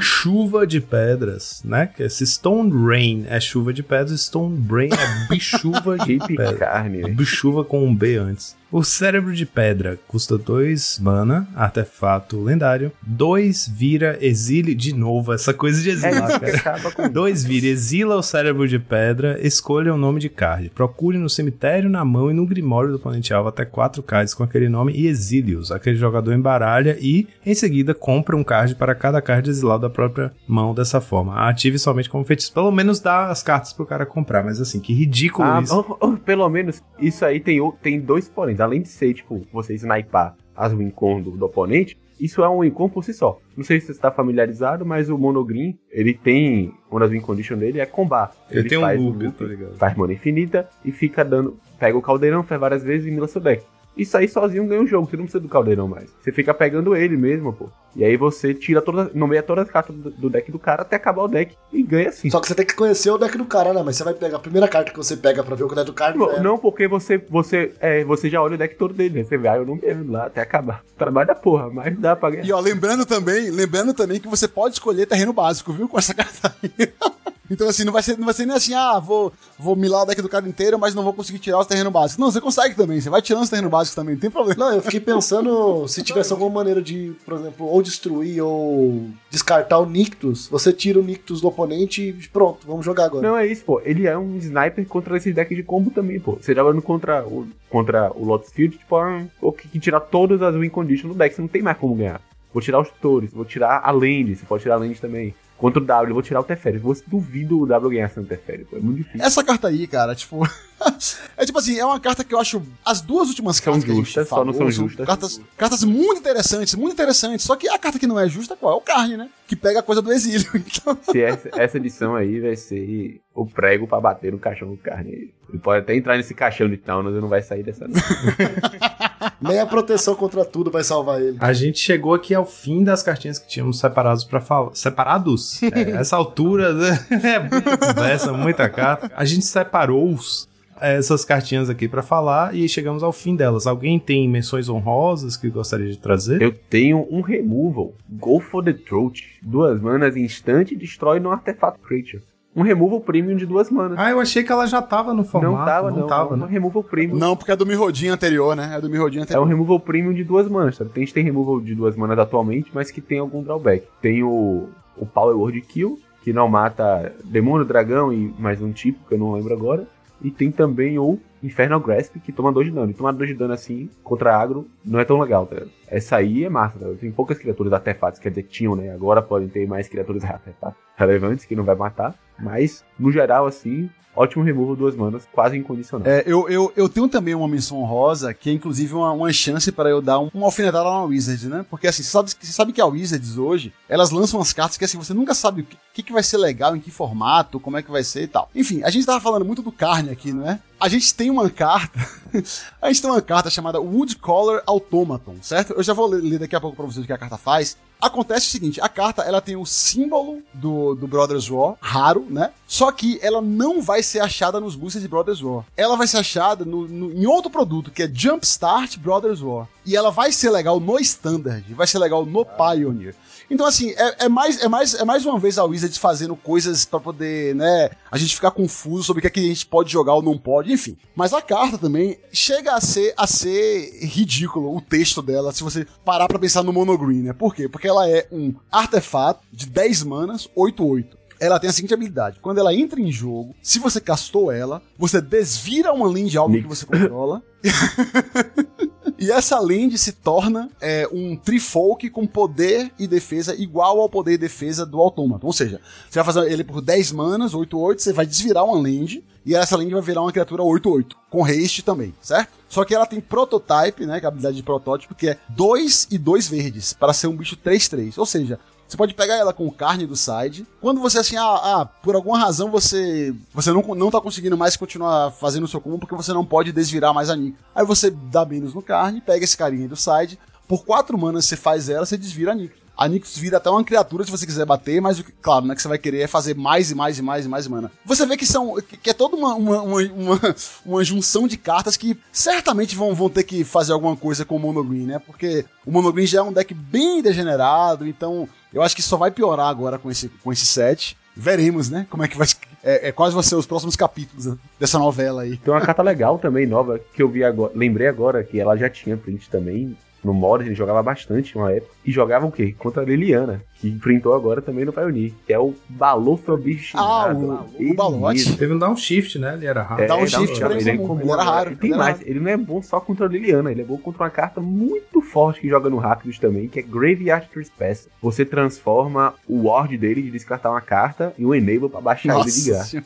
chuva de pedras, né? Que esse Stone Rain é chuva de pedras, Stone Brain é bichuva de pedras. carne, né? Bichuva com um B antes. O cérebro de pedra custa 2 mana, artefato lendário. 2 vira, exile de novo, essa coisa de É exilar, que cara. acaba com 2 vira, exila o cérebro de pedra, escolha o nome de card. Procure no cemitério, na mão e no grimório do oponente alvo até 4 cards com aquele nome e exile-os. Aquele jogador embaralha e, em seguida, compra um card para cada card exilado da própria mão dessa forma. Ative somente como feitiço. Pelo menos dá as cartas pro cara comprar, mas assim, que ridículo Ah, isso. oh, oh, pelo menos, isso aí tem, tem dois poréns. Além de ser, tipo, você sniper as wincon do, do oponente, isso é um wincon por si só. Não sei se você está familiarizado, mas o Monogreen, ele tem. Uma das win condition dele é combar. Ele, tem um faz loop, loop, tá ligado? faz mana infinita e fica dando. Pega o caldeirão, faz várias vezes e mila seu deck. E sair sozinho ganha o jogo. Você não precisa do caldeirão mais. Você fica pegando ele mesmo, pô. E aí você tira todas, nomeia todas as cartas do, do deck do cara até acabar o deck e ganha assim. Só que você tem que conhecer o deck do cara, né? Mas você vai pegar a primeira carta que você pega pra ver o deck do cara. Não, é- não, porque você, você, é, você já olha o deck todo dele, né? Você vai nomeando lá até acabar. Trabalho da porra, mas dá pra ganhar. E ó, lembrando também, lembrando também que você pode escolher terreno básico, viu? Com essa carta aí. Então, assim, não vai ser, não vai ser nem assim, ah, vou, vou milar o deck do cara inteiro, mas não vou conseguir tirar os terrenos básicos. Não, você consegue também, você vai tirando os terrenos básicos também, não tem problema. Não, eu fiquei pensando se tivesse alguma maneira de, por exemplo, ou destruir ou descartar o Nictus. Você tira o Nictus do oponente e pronto, vamos jogar agora. Não é isso, pô. Ele é um sniper contra esses decks de combo também, pô. Você jogando contra o, contra o Lotus Field, tipo, ah, pô, que, que tirar todas as win conditions no deck, você não tem mais como ganhar. Vou tirar os tutores, vou tirar a land, você pode tirar a land também. Contra o W, vou tirar o Teferi. Você duvido o W ganhar sendo Teferi, pô. É muito difícil. Essa carta aí, cara, tipo. é tipo assim, é uma carta que eu acho. As duas últimas São cartas. que a gente justas, só não são justas. Cartas, cartas muito interessantes, muito interessantes. Só que a carta que não é justa, qual? É o carne, né? Que pega a coisa do exílio. Então. Se essa, essa edição aí vai ser o prego pra bater no caixão do carne. Ele pode até entrar nesse caixão de Taunos e não vai sair dessa. Nem a proteção contra tudo vai salvar ele. A gente chegou aqui ao fim das cartinhas que tínhamos separados para falar. Separados? É, essa altura né? é muita conversa, muita carta. A gente separou os- essas cartinhas aqui para falar e chegamos ao fim delas. Alguém tem menções honrosas que gostaria de trazer? Eu tenho um removal. Go for the throat. Duas manas instante destrói no artefato creature. Um removal premium de duas manas. Ah, eu achei que ela já tava no formato. não tava, não. tava, é um né? removal premium. Não, porque é do Mirrodin anterior, né? É do Mirrodin É um anterior. removal premium de duas manas, sabe? Tem, a gente tem removal de duas manas atualmente, mas que tem algum drawback. Tem o, o Power Word Kill, que não mata demônio, dragão e mais um tipo, que eu não lembro agora. E tem também o Infernal Grasp, que toma 2 de dano. E tomar 2 de dano assim, contra agro, não é tão legal, tá? ligado? Essa aí é massa, tá? ligado? Tem poucas criaturas artefatos, quer dizer, tinham, né? Agora podem ter mais criaturas artefatos relevantes, que não vai matar. Mas, no geral, assim, ótimo removal, duas manas, quase incondicional. É, eu, eu, eu tenho também uma menção honrosa, que é inclusive uma, uma chance para eu dar um- uma alfinetada na Wizards, né? Porque assim, você sabe, você sabe que a Wizards hoje, elas lançam umas cartas que assim, você nunca sabe o que, que, vai ser legal, em que formato, como é que vai ser e tal. Enfim, a gente tava falando muito do carne aqui, não é? A gente tem uma carta, a gente tem uma carta chamada Woodcaller Automaton, certo? Eu já vou ler daqui a pouco pra vocês o que a carta faz. Acontece o seguinte, a carta ela tem o símbolo do, do Brothers War, raro, né? Só que ela não vai ser achada nos boosters de Brothers War. Ela vai ser achada no- no- em outro produto, que é Jumpstart Brothers War. E ela vai ser legal no Standard, vai ser legal no Pioneer. Então, assim, é, é mais, é, mais, é mais uma vez a Wizards fazendo coisas pra poder, né, a gente ficar confuso sobre o que, é que a gente pode jogar ou não pode, enfim. Mas a carta também chega a ser, a ser ridículo o texto dela, se você parar pra pensar no monogreen, né? Por quê? Porque ela é um artefato de 10 manas, 8-8 ela tem a seguinte habilidade: quando ela entra em jogo, se você castou ela, você desvira uma land alvo que você controla. e essa land se torna é, um trifolk com poder e defesa igual ao poder e defesa do autômato. Ou seja, você vai fazer ele por 10 manas, 8-8, você vai desvirar uma land. E essa land vai virar uma criatura 8-8, com haste também, certo? Só que ela tem prototype, né? Que é a habilidade de protótipo, que é 2 e 2 verdes, para ser um bicho 3-3. Ou seja, você pode pegar ela com carne do side. Quando você assim, ah, ah, por alguma razão você você não, não tá conseguindo mais continuar fazendo o seu combo porque você não pode desvirar mais a Nick. Aí você dá menos no carne, pega esse carinha do side. Por quatro manas você faz ela, você desvira a Nick. A Nix vira até uma criatura se você quiser bater, mas claro, né, que você vai querer é fazer mais e mais e mais e mais mana. Você vê que são que é toda uma, uma, uma, uma, junção de cartas que certamente vão, vão ter que fazer alguma coisa com o Mono Green, né? Porque o Mono Green já é um deck bem degenerado, então eu acho que só vai piorar agora com esse, com esse set. Veremos, né? Como é que vai. É, é quais vão ser os próximos capítulos dessa novela aí. Tem uma carta legal também, nova, que eu vi agora. Lembrei agora que ela já tinha print também. No mod ele jogava bastante uma época. E jogava o quê? Contra a Liliana, que enfrentou agora também no Pioneer. Que é o Balofra Bichinado. Ah, o- o Ele Balote. Teve um downshift, né? Ele era raro. É, Dá um dá shift pra ele é ele era raro, E tem ele era mais, raro. ele não é bom só contra a Liliana, ele é bom contra uma carta muito forte que joga no Rápidos também, que é Graveyard Trespass. Você transforma o ward dele de descartar uma carta e um enable pra baixar ele de graça.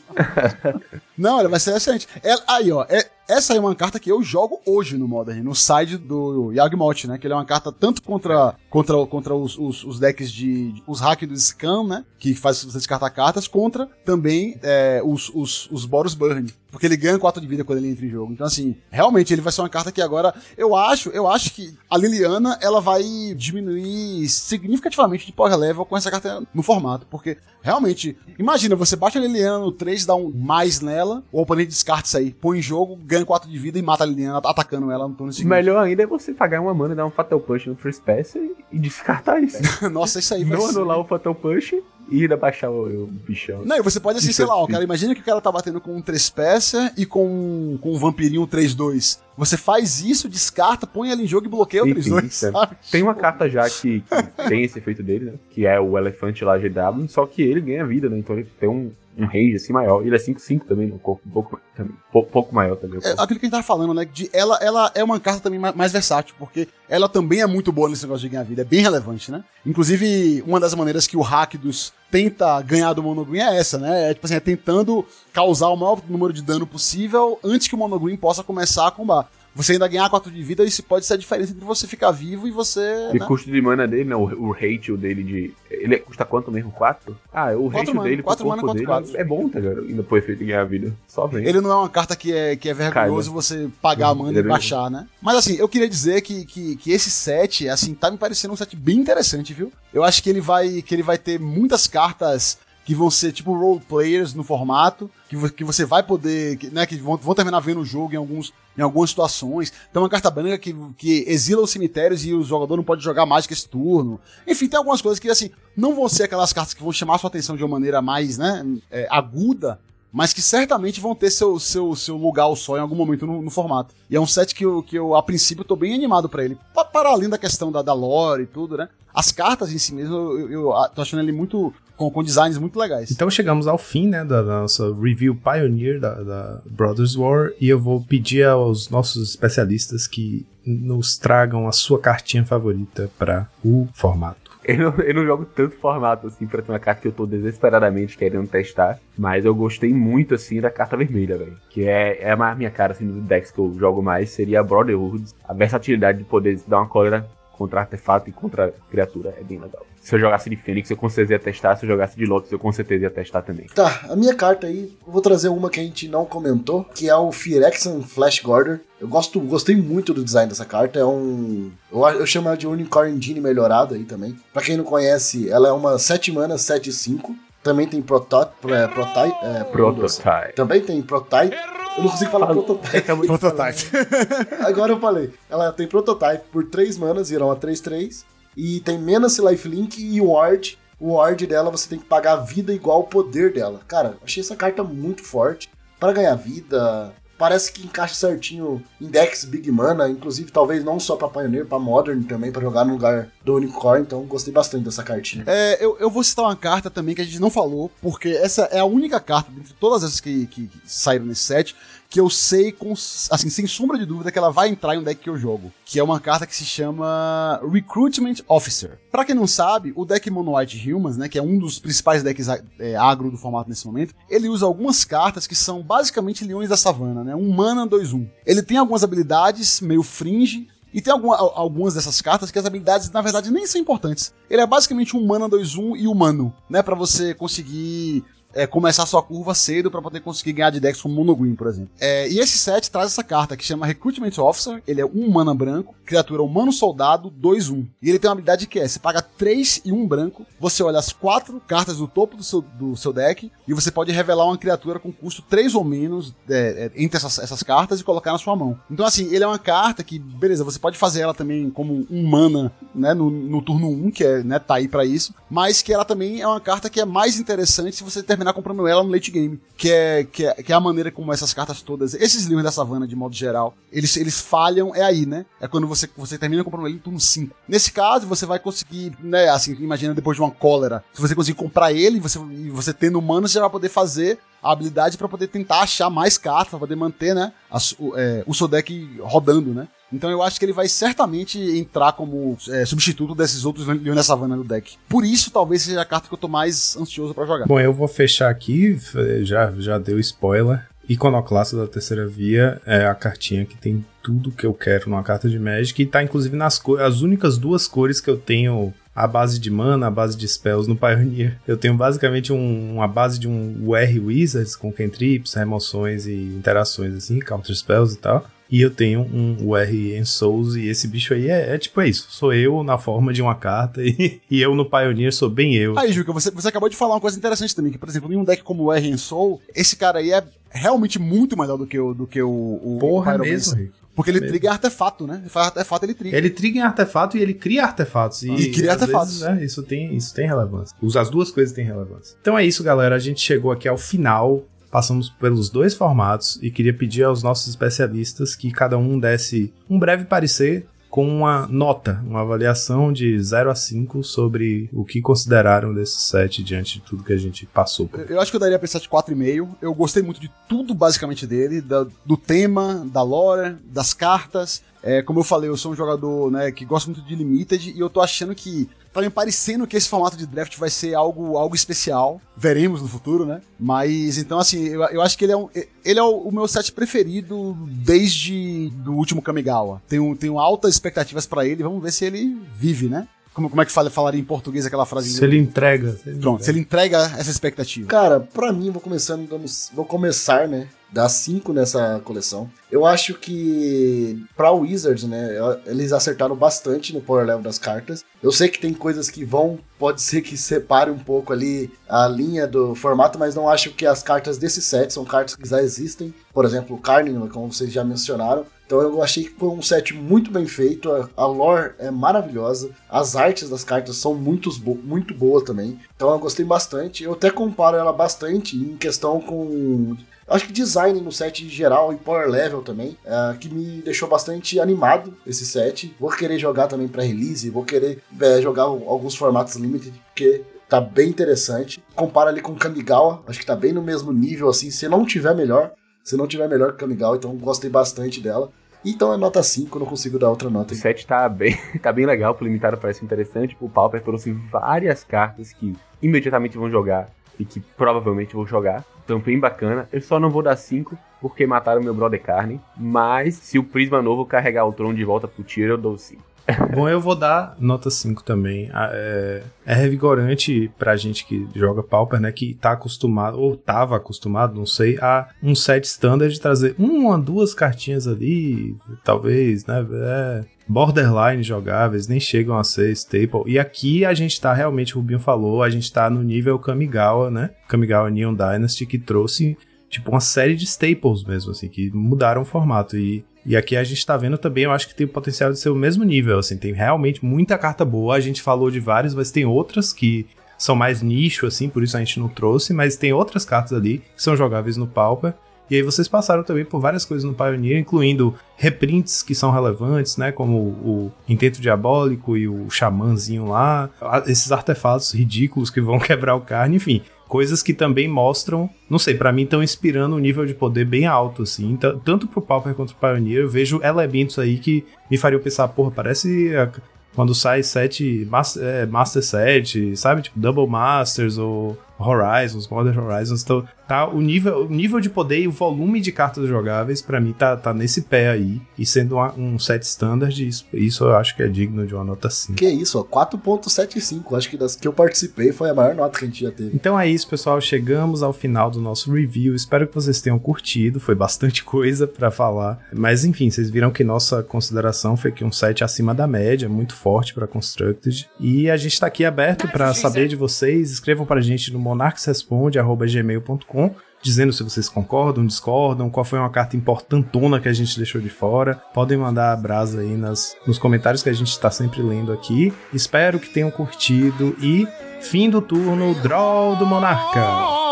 Não, ela vai ser excelente. Ela- aí, ó, é- essa é uma carta que eu jogo hoje no Modern, no side do Yagmoth, né? Que ele é uma carta tanto contra, contra, contra os, os, os decks de. os hacks do Scam, né? Que faz você descartar cartas, contra também é, os, os, os Boros Burn. Porque ele ganha 4 de vida quando ele entra em jogo. Então, assim, realmente ele vai ser uma carta que agora. Eu acho, eu acho que a Liliana ela vai diminuir significativamente de power level com essa carta no formato. Porque realmente, imagina, você baixa a Liliana no 3, dá um mais nela, o oponente descarta isso aí, põe em jogo, ganha 4 de vida e mata a Liliana atacando ela no turno seguinte. Melhor ainda é você pagar uma mana, dar um Fatal Punch no First Pass e, e descartar isso. Nossa, isso aí vai Não ser- anular o Fatal Punch e ainda baixar o, o bichão. Não, e você pode assim, sei lá, difícil. cara, imagina que o cara tá batendo com um Trespécia e com, com um Vampirinho 3-2. Você faz isso, descarta, põe ela em jogo e bloqueia o Enfim, 3-2, isso é-? Tem uma carta já que, que tem esse efeito dele, né? Que é o elefante lá GW, só que ele ganha vida, né? Então ele tem um, um range assim maior. Ele é 5-5 também, no corpo, um pouco, também, pou- pouco maior também. É aquilo que a gente tava falando, né? De ela, ela é uma carta também ma- mais versátil, porque ela também é muito boa nesse negócio de ganhar vida, é bem relevante, né? Inclusive, uma das maneiras que o Rakdos tenta ganhar do Monogreen é essa, né? É tipo assim, é tentando causar o maior número de dano possível antes que o Monogreen possa começar a combar. Você ainda ganhar 4 de vida, isso pode ser a diferença entre você ficar vivo e você. E né? o custo de mana dele, né? O, o ratio dele de. Ele custa quanto mesmo? 4? Ah, o ratio mana, dele quatro mana, corpo quatro, dele quatro. é bom, tá ligado? Ainda pro efeito de ganhar vida. Só vem. Ele não é uma carta que é, que é vergonhoso você pagar a mana e é bem- baixar, né? Mas assim, eu queria dizer que, que, que esse set, assim, tá me parecendo um set bem interessante, viu? Eu acho que ele vai, que ele vai ter muitas cartas que vão ser tipo role players no formato, que, que você vai poder, que, né, que vão, vão terminar vendo o jogo em, alguns, em algumas situações. Tem uma carta branca que, que exila os cemitérios e o jogador não pode jogar mágica esse turno. Enfim, tem algumas coisas que, assim, não vão ser aquelas cartas que vão chamar sua atenção de uma maneira mais, né, é, aguda, mas que certamente vão ter seu, seu, seu lugar ao sol em algum momento no, no formato. E é um set que eu, que eu a princípio, tô bem animado pra ele. Pa- Para além da questão da, da lore e tudo, né? As cartas em si mesmo, eu, eu, eu tô achando ele muito. Com, com designs muito legais. Então chegamos ao fim, né, da nossa review Pioneer da, da Brothers War e eu vou pedir aos nossos especialistas que nos tragam a sua cartinha favorita para o formato. Eu não, eu não jogo tanto formato assim pra ter uma carta que eu tô desesperadamente querendo testar. Mas eu gostei muito assim da carta vermelha, velho. Que é, é a minha cara assim, dos decks que eu jogo mais. Seria a Brotherhood. A versatilidade de poder dar uma cólera contra artefato e contra criatura é bem legal. Se eu jogasse de Fênix, eu com certeza ia testar. Se eu jogasse de Lotus, eu com certeza ia testar também. Tá, a minha carta aí, eu vou trazer uma que a gente não comentou, que é o Phyrexian Flash Gorder. Eu gosto, gostei muito do design dessa carta, é um... Eu, eu chamo ela de Unicorn Engine melhorada aí também. Pra quem não conhece, ela é uma 7 mana, 7 e 5. Também tem Prototype... É, prototype, é, Prototype. Também tem Prototype. Eu não consigo falar Prototype. Acabou de Prototype. Agora eu falei. Ela tem Prototype por 3 manas, vira uma 3-3. E tem Menace Lifelink e Ward. O Ward dela você tem que pagar a vida igual ao poder dela. Cara, achei essa carta muito forte. Para ganhar vida. Parece que encaixa certinho decks Big Mana, inclusive talvez não só pra Pioneer, pra Modern também, pra jogar no lugar do Unicorn, então gostei bastante dessa cartinha. É, eu, eu vou citar uma carta também que a gente não falou, porque essa é a única carta dentre todas essas que, que saíram nesse set que eu sei, com, assim, sem sombra de dúvida, que ela vai entrar em um deck que eu jogo. Que é uma carta que se chama Recruitment Officer. Pra quem não sabe, o deck Mono White Humans, né, que é um dos principais decks é, agro do formato nesse momento, ele usa algumas cartas que são basicamente leões da savana, né? Um mana 2-1. Ele tem algumas habilidades meio fringe, e tem alguma, al- algumas dessas cartas que as habilidades, na verdade, nem são importantes. Ele é basicamente um mana 2-1 e humano, né? Pra você conseguir é, começar sua curva cedo pra poder conseguir ganhar de decks como Monogreen, por exemplo. É, e esse set traz essa carta que chama Recruitment Officer. Ele é um mana branco, criatura humano soldado 2-1. E ele tem uma habilidade que é: você paga 3 e 1 branco, você olha as quatro cartas do topo do seu, do seu deck e você pode revelar uma criatura com custo 3 ou menos é, é, entre essas, essas cartas e colocar na sua mão. Então, assim, ele é uma carta que, beleza, você pode fazer ela também como um mana, né, no, no turno 1, que é, né, tá aí pra isso, mas que ela também é uma carta que é mais interessante se você terminar comprando ela no late game, que é, que é, que é a maneira como essas cartas todas, esses livros da savana, de modo geral, eles, eles falham, é aí, né? É quando você, você termina comprando ele no turno 5. Nesse caso, você vai conseguir, né, assim, imagina depois de uma cólera, se você conseguir comprar ele, você, e você tendo mana, você já vai poder fazer a habilidade pra poder tentar achar mais cartas, pra poder manter, né, a o, é, o seu deck rodando, né? Então eu acho que ele vai certamente entrar como é, substituto desses outros da Savana do deck. Por isso, talvez seja a carta que eu tô mais ansioso pra jogar. Bom, eu vou fechar aqui, f- já, já deu spoiler. Iconoclasta da terceira via é a cartinha que tem tudo que eu quero numa carta de Magic e tá inclusive nas cores, as únicas duas cores que eu tenho a base de mana, a base de spells no Pioneer. Eu tenho basicamente um, uma base de um UR Wizards com cantrips, remoções e interações assim, counter spells e tal. E eu tenho um UR em Souls e esse bicho aí é, é tipo é isso. Sou eu na forma de uma carta e, e eu no Pioneer sou bem eu. Aí, Juca, você, você acabou de falar uma coisa interessante também, que, por exemplo, em um deck como o R Soul, esse cara aí é realmente muito melhor do que o, do que o, o Porra Pyromancer. mesmo, Rick. Porque ele Mesmo. triga artefato, né? Ele faz artefato, ele triga. Ele triga em artefato e ele cria artefatos. E, E cria artefatos. vezes, né, isso, tem, isso tem relevância. As duas coisas têm relevância. Então é isso, galera. A gente chegou aqui ao final. Passamos pelos dois formatos e queria pedir aos nossos especialistas que cada um desse um breve parecer com uma nota, uma avaliação de 0 a 5 sobre o que consideraram desse set diante de tudo que a gente passou. por Eu acho que eu daria pra esse set 4,5. Eu gostei muito de tudo, basicamente, dele. do tema, da lore, das cartas. É, como eu falei, eu sou um jogador né, que gosta muito de Limited e eu tô achando que. Tá me parecendo que esse formato de draft vai ser algo, algo especial. Veremos no futuro, né? Mas então, assim, eu, eu acho que ele é, um, ele é o, o meu set preferido desde do último Kamigawa. Tenho, tenho altas expectativas pra ele. Vamos ver se ele vive, né? Como, como é que fala, falaria em português aquela frase? Se ele entrega. se ele Pronto, se ele entrega essa expectativa. Cara, pra mim, vou começando vou começar, né, dar 5 nessa coleção. Eu acho que pra Wizards, né, eles acertaram bastante no power level das cartas. Eu sei que tem coisas que vão, pode ser que separe um pouco ali a linha do formato, mas não acho que as cartas desse set são cartas que já existem. Por exemplo, o como vocês já mencionaram. Então eu achei que foi um set muito bem feito, a lore é maravilhosa, as artes das cartas são muito, bo muito boas também. Então eu gostei bastante. Eu até comparo ela bastante em questão com Acho que design no set em geral e power level também, é, que me deixou bastante animado esse set. Vou querer jogar também pra release, vou querer é, jogar alguns formatos limited, porque tá bem interessante. Compara ali com Kamigawa, acho que tá bem no mesmo nível, assim, se não tiver melhor, se não tiver melhor que Kamigawa, então gostei bastante dela. Então é nota 5, não consigo dar outra nota. O set tá bem, tá bem legal, pro limitado parece interessante. O Pauper trouxe várias cartas que imediatamente vão jogar e que provavelmente vou jogar. Então bem bacana. Eu só não vou dar 5 porque mataram meu brother Carne. Mas se o Prisma novo carregar o trono de volta pro tiro, eu dou 5. Bom, eu vou dar nota 5 também. Ah, É, é revigorante pra gente que joga Pauper, né? Que tá acostumado, ou tava acostumado, não sei, a um set standard de trazer uma, duas cartinhas ali, talvez, né? É, borderline jogáveis, nem chegam a ser staple. E aqui a gente tá realmente, o Rubinho falou, a gente tá no nível Kamigawa, né? Kamigawa Neon Dynasty, que trouxe tipo uma série de staples mesmo, assim, que mudaram o formato. E, e aqui a gente tá vendo também, eu acho que tem o potencial de ser o mesmo nível, assim, tem realmente muita carta boa. A gente falou de várias, mas tem outras que são mais nicho, assim, por isso a gente não trouxe, mas tem outras cartas ali que são jogáveis no Pauper. E aí vocês passaram também por várias coisas no Pioneer, incluindo reprints que são relevantes, né? Como o Intento Diabólico e o Xamãzinho lá. Esses artefatos ridículos que vão quebrar o carne, enfim. Coisas que também mostram, não sei, para mim estão inspirando um nível de poder bem alto, assim. Então, tanto pro Pauper quanto pro Pioneer, eu vejo elementos aí que me fariam pensar, porra, parece a- quando sai set, Master, é, Master Set, sabe? Tipo, Double Masters ou Horizons, Modern Horizons. Então, tá, o, nível, o nível de poder e o volume de cartas jogáveis, pra mim, tá, tá nesse pé aí. E sendo uma- um set standard, isso, isso eu acho que é digno de uma nota 5. Que isso, ó, 4.75. Acho que das que eu participei foi a maior nota que a gente já teve. Então é isso, pessoal. Chegamos ao final do nosso review. Espero que vocês tenham curtido. Foi bastante coisa pra falar. Mas enfim, vocês viram que nossa consideração foi que um set acima da média, muito forte pra Constructed. E a gente tá aqui aberto pra saber de vocês. Escrevam pra gente no monarchsresponde@gmail.com dizendo se vocês concordam, discordam, qual foi uma carta importantona que a gente deixou de fora. Podem mandar a brasa aí nas, nos comentários que a gente está sempre lendo aqui. Espero que tenham curtido e fim do turno, draw do Monarca.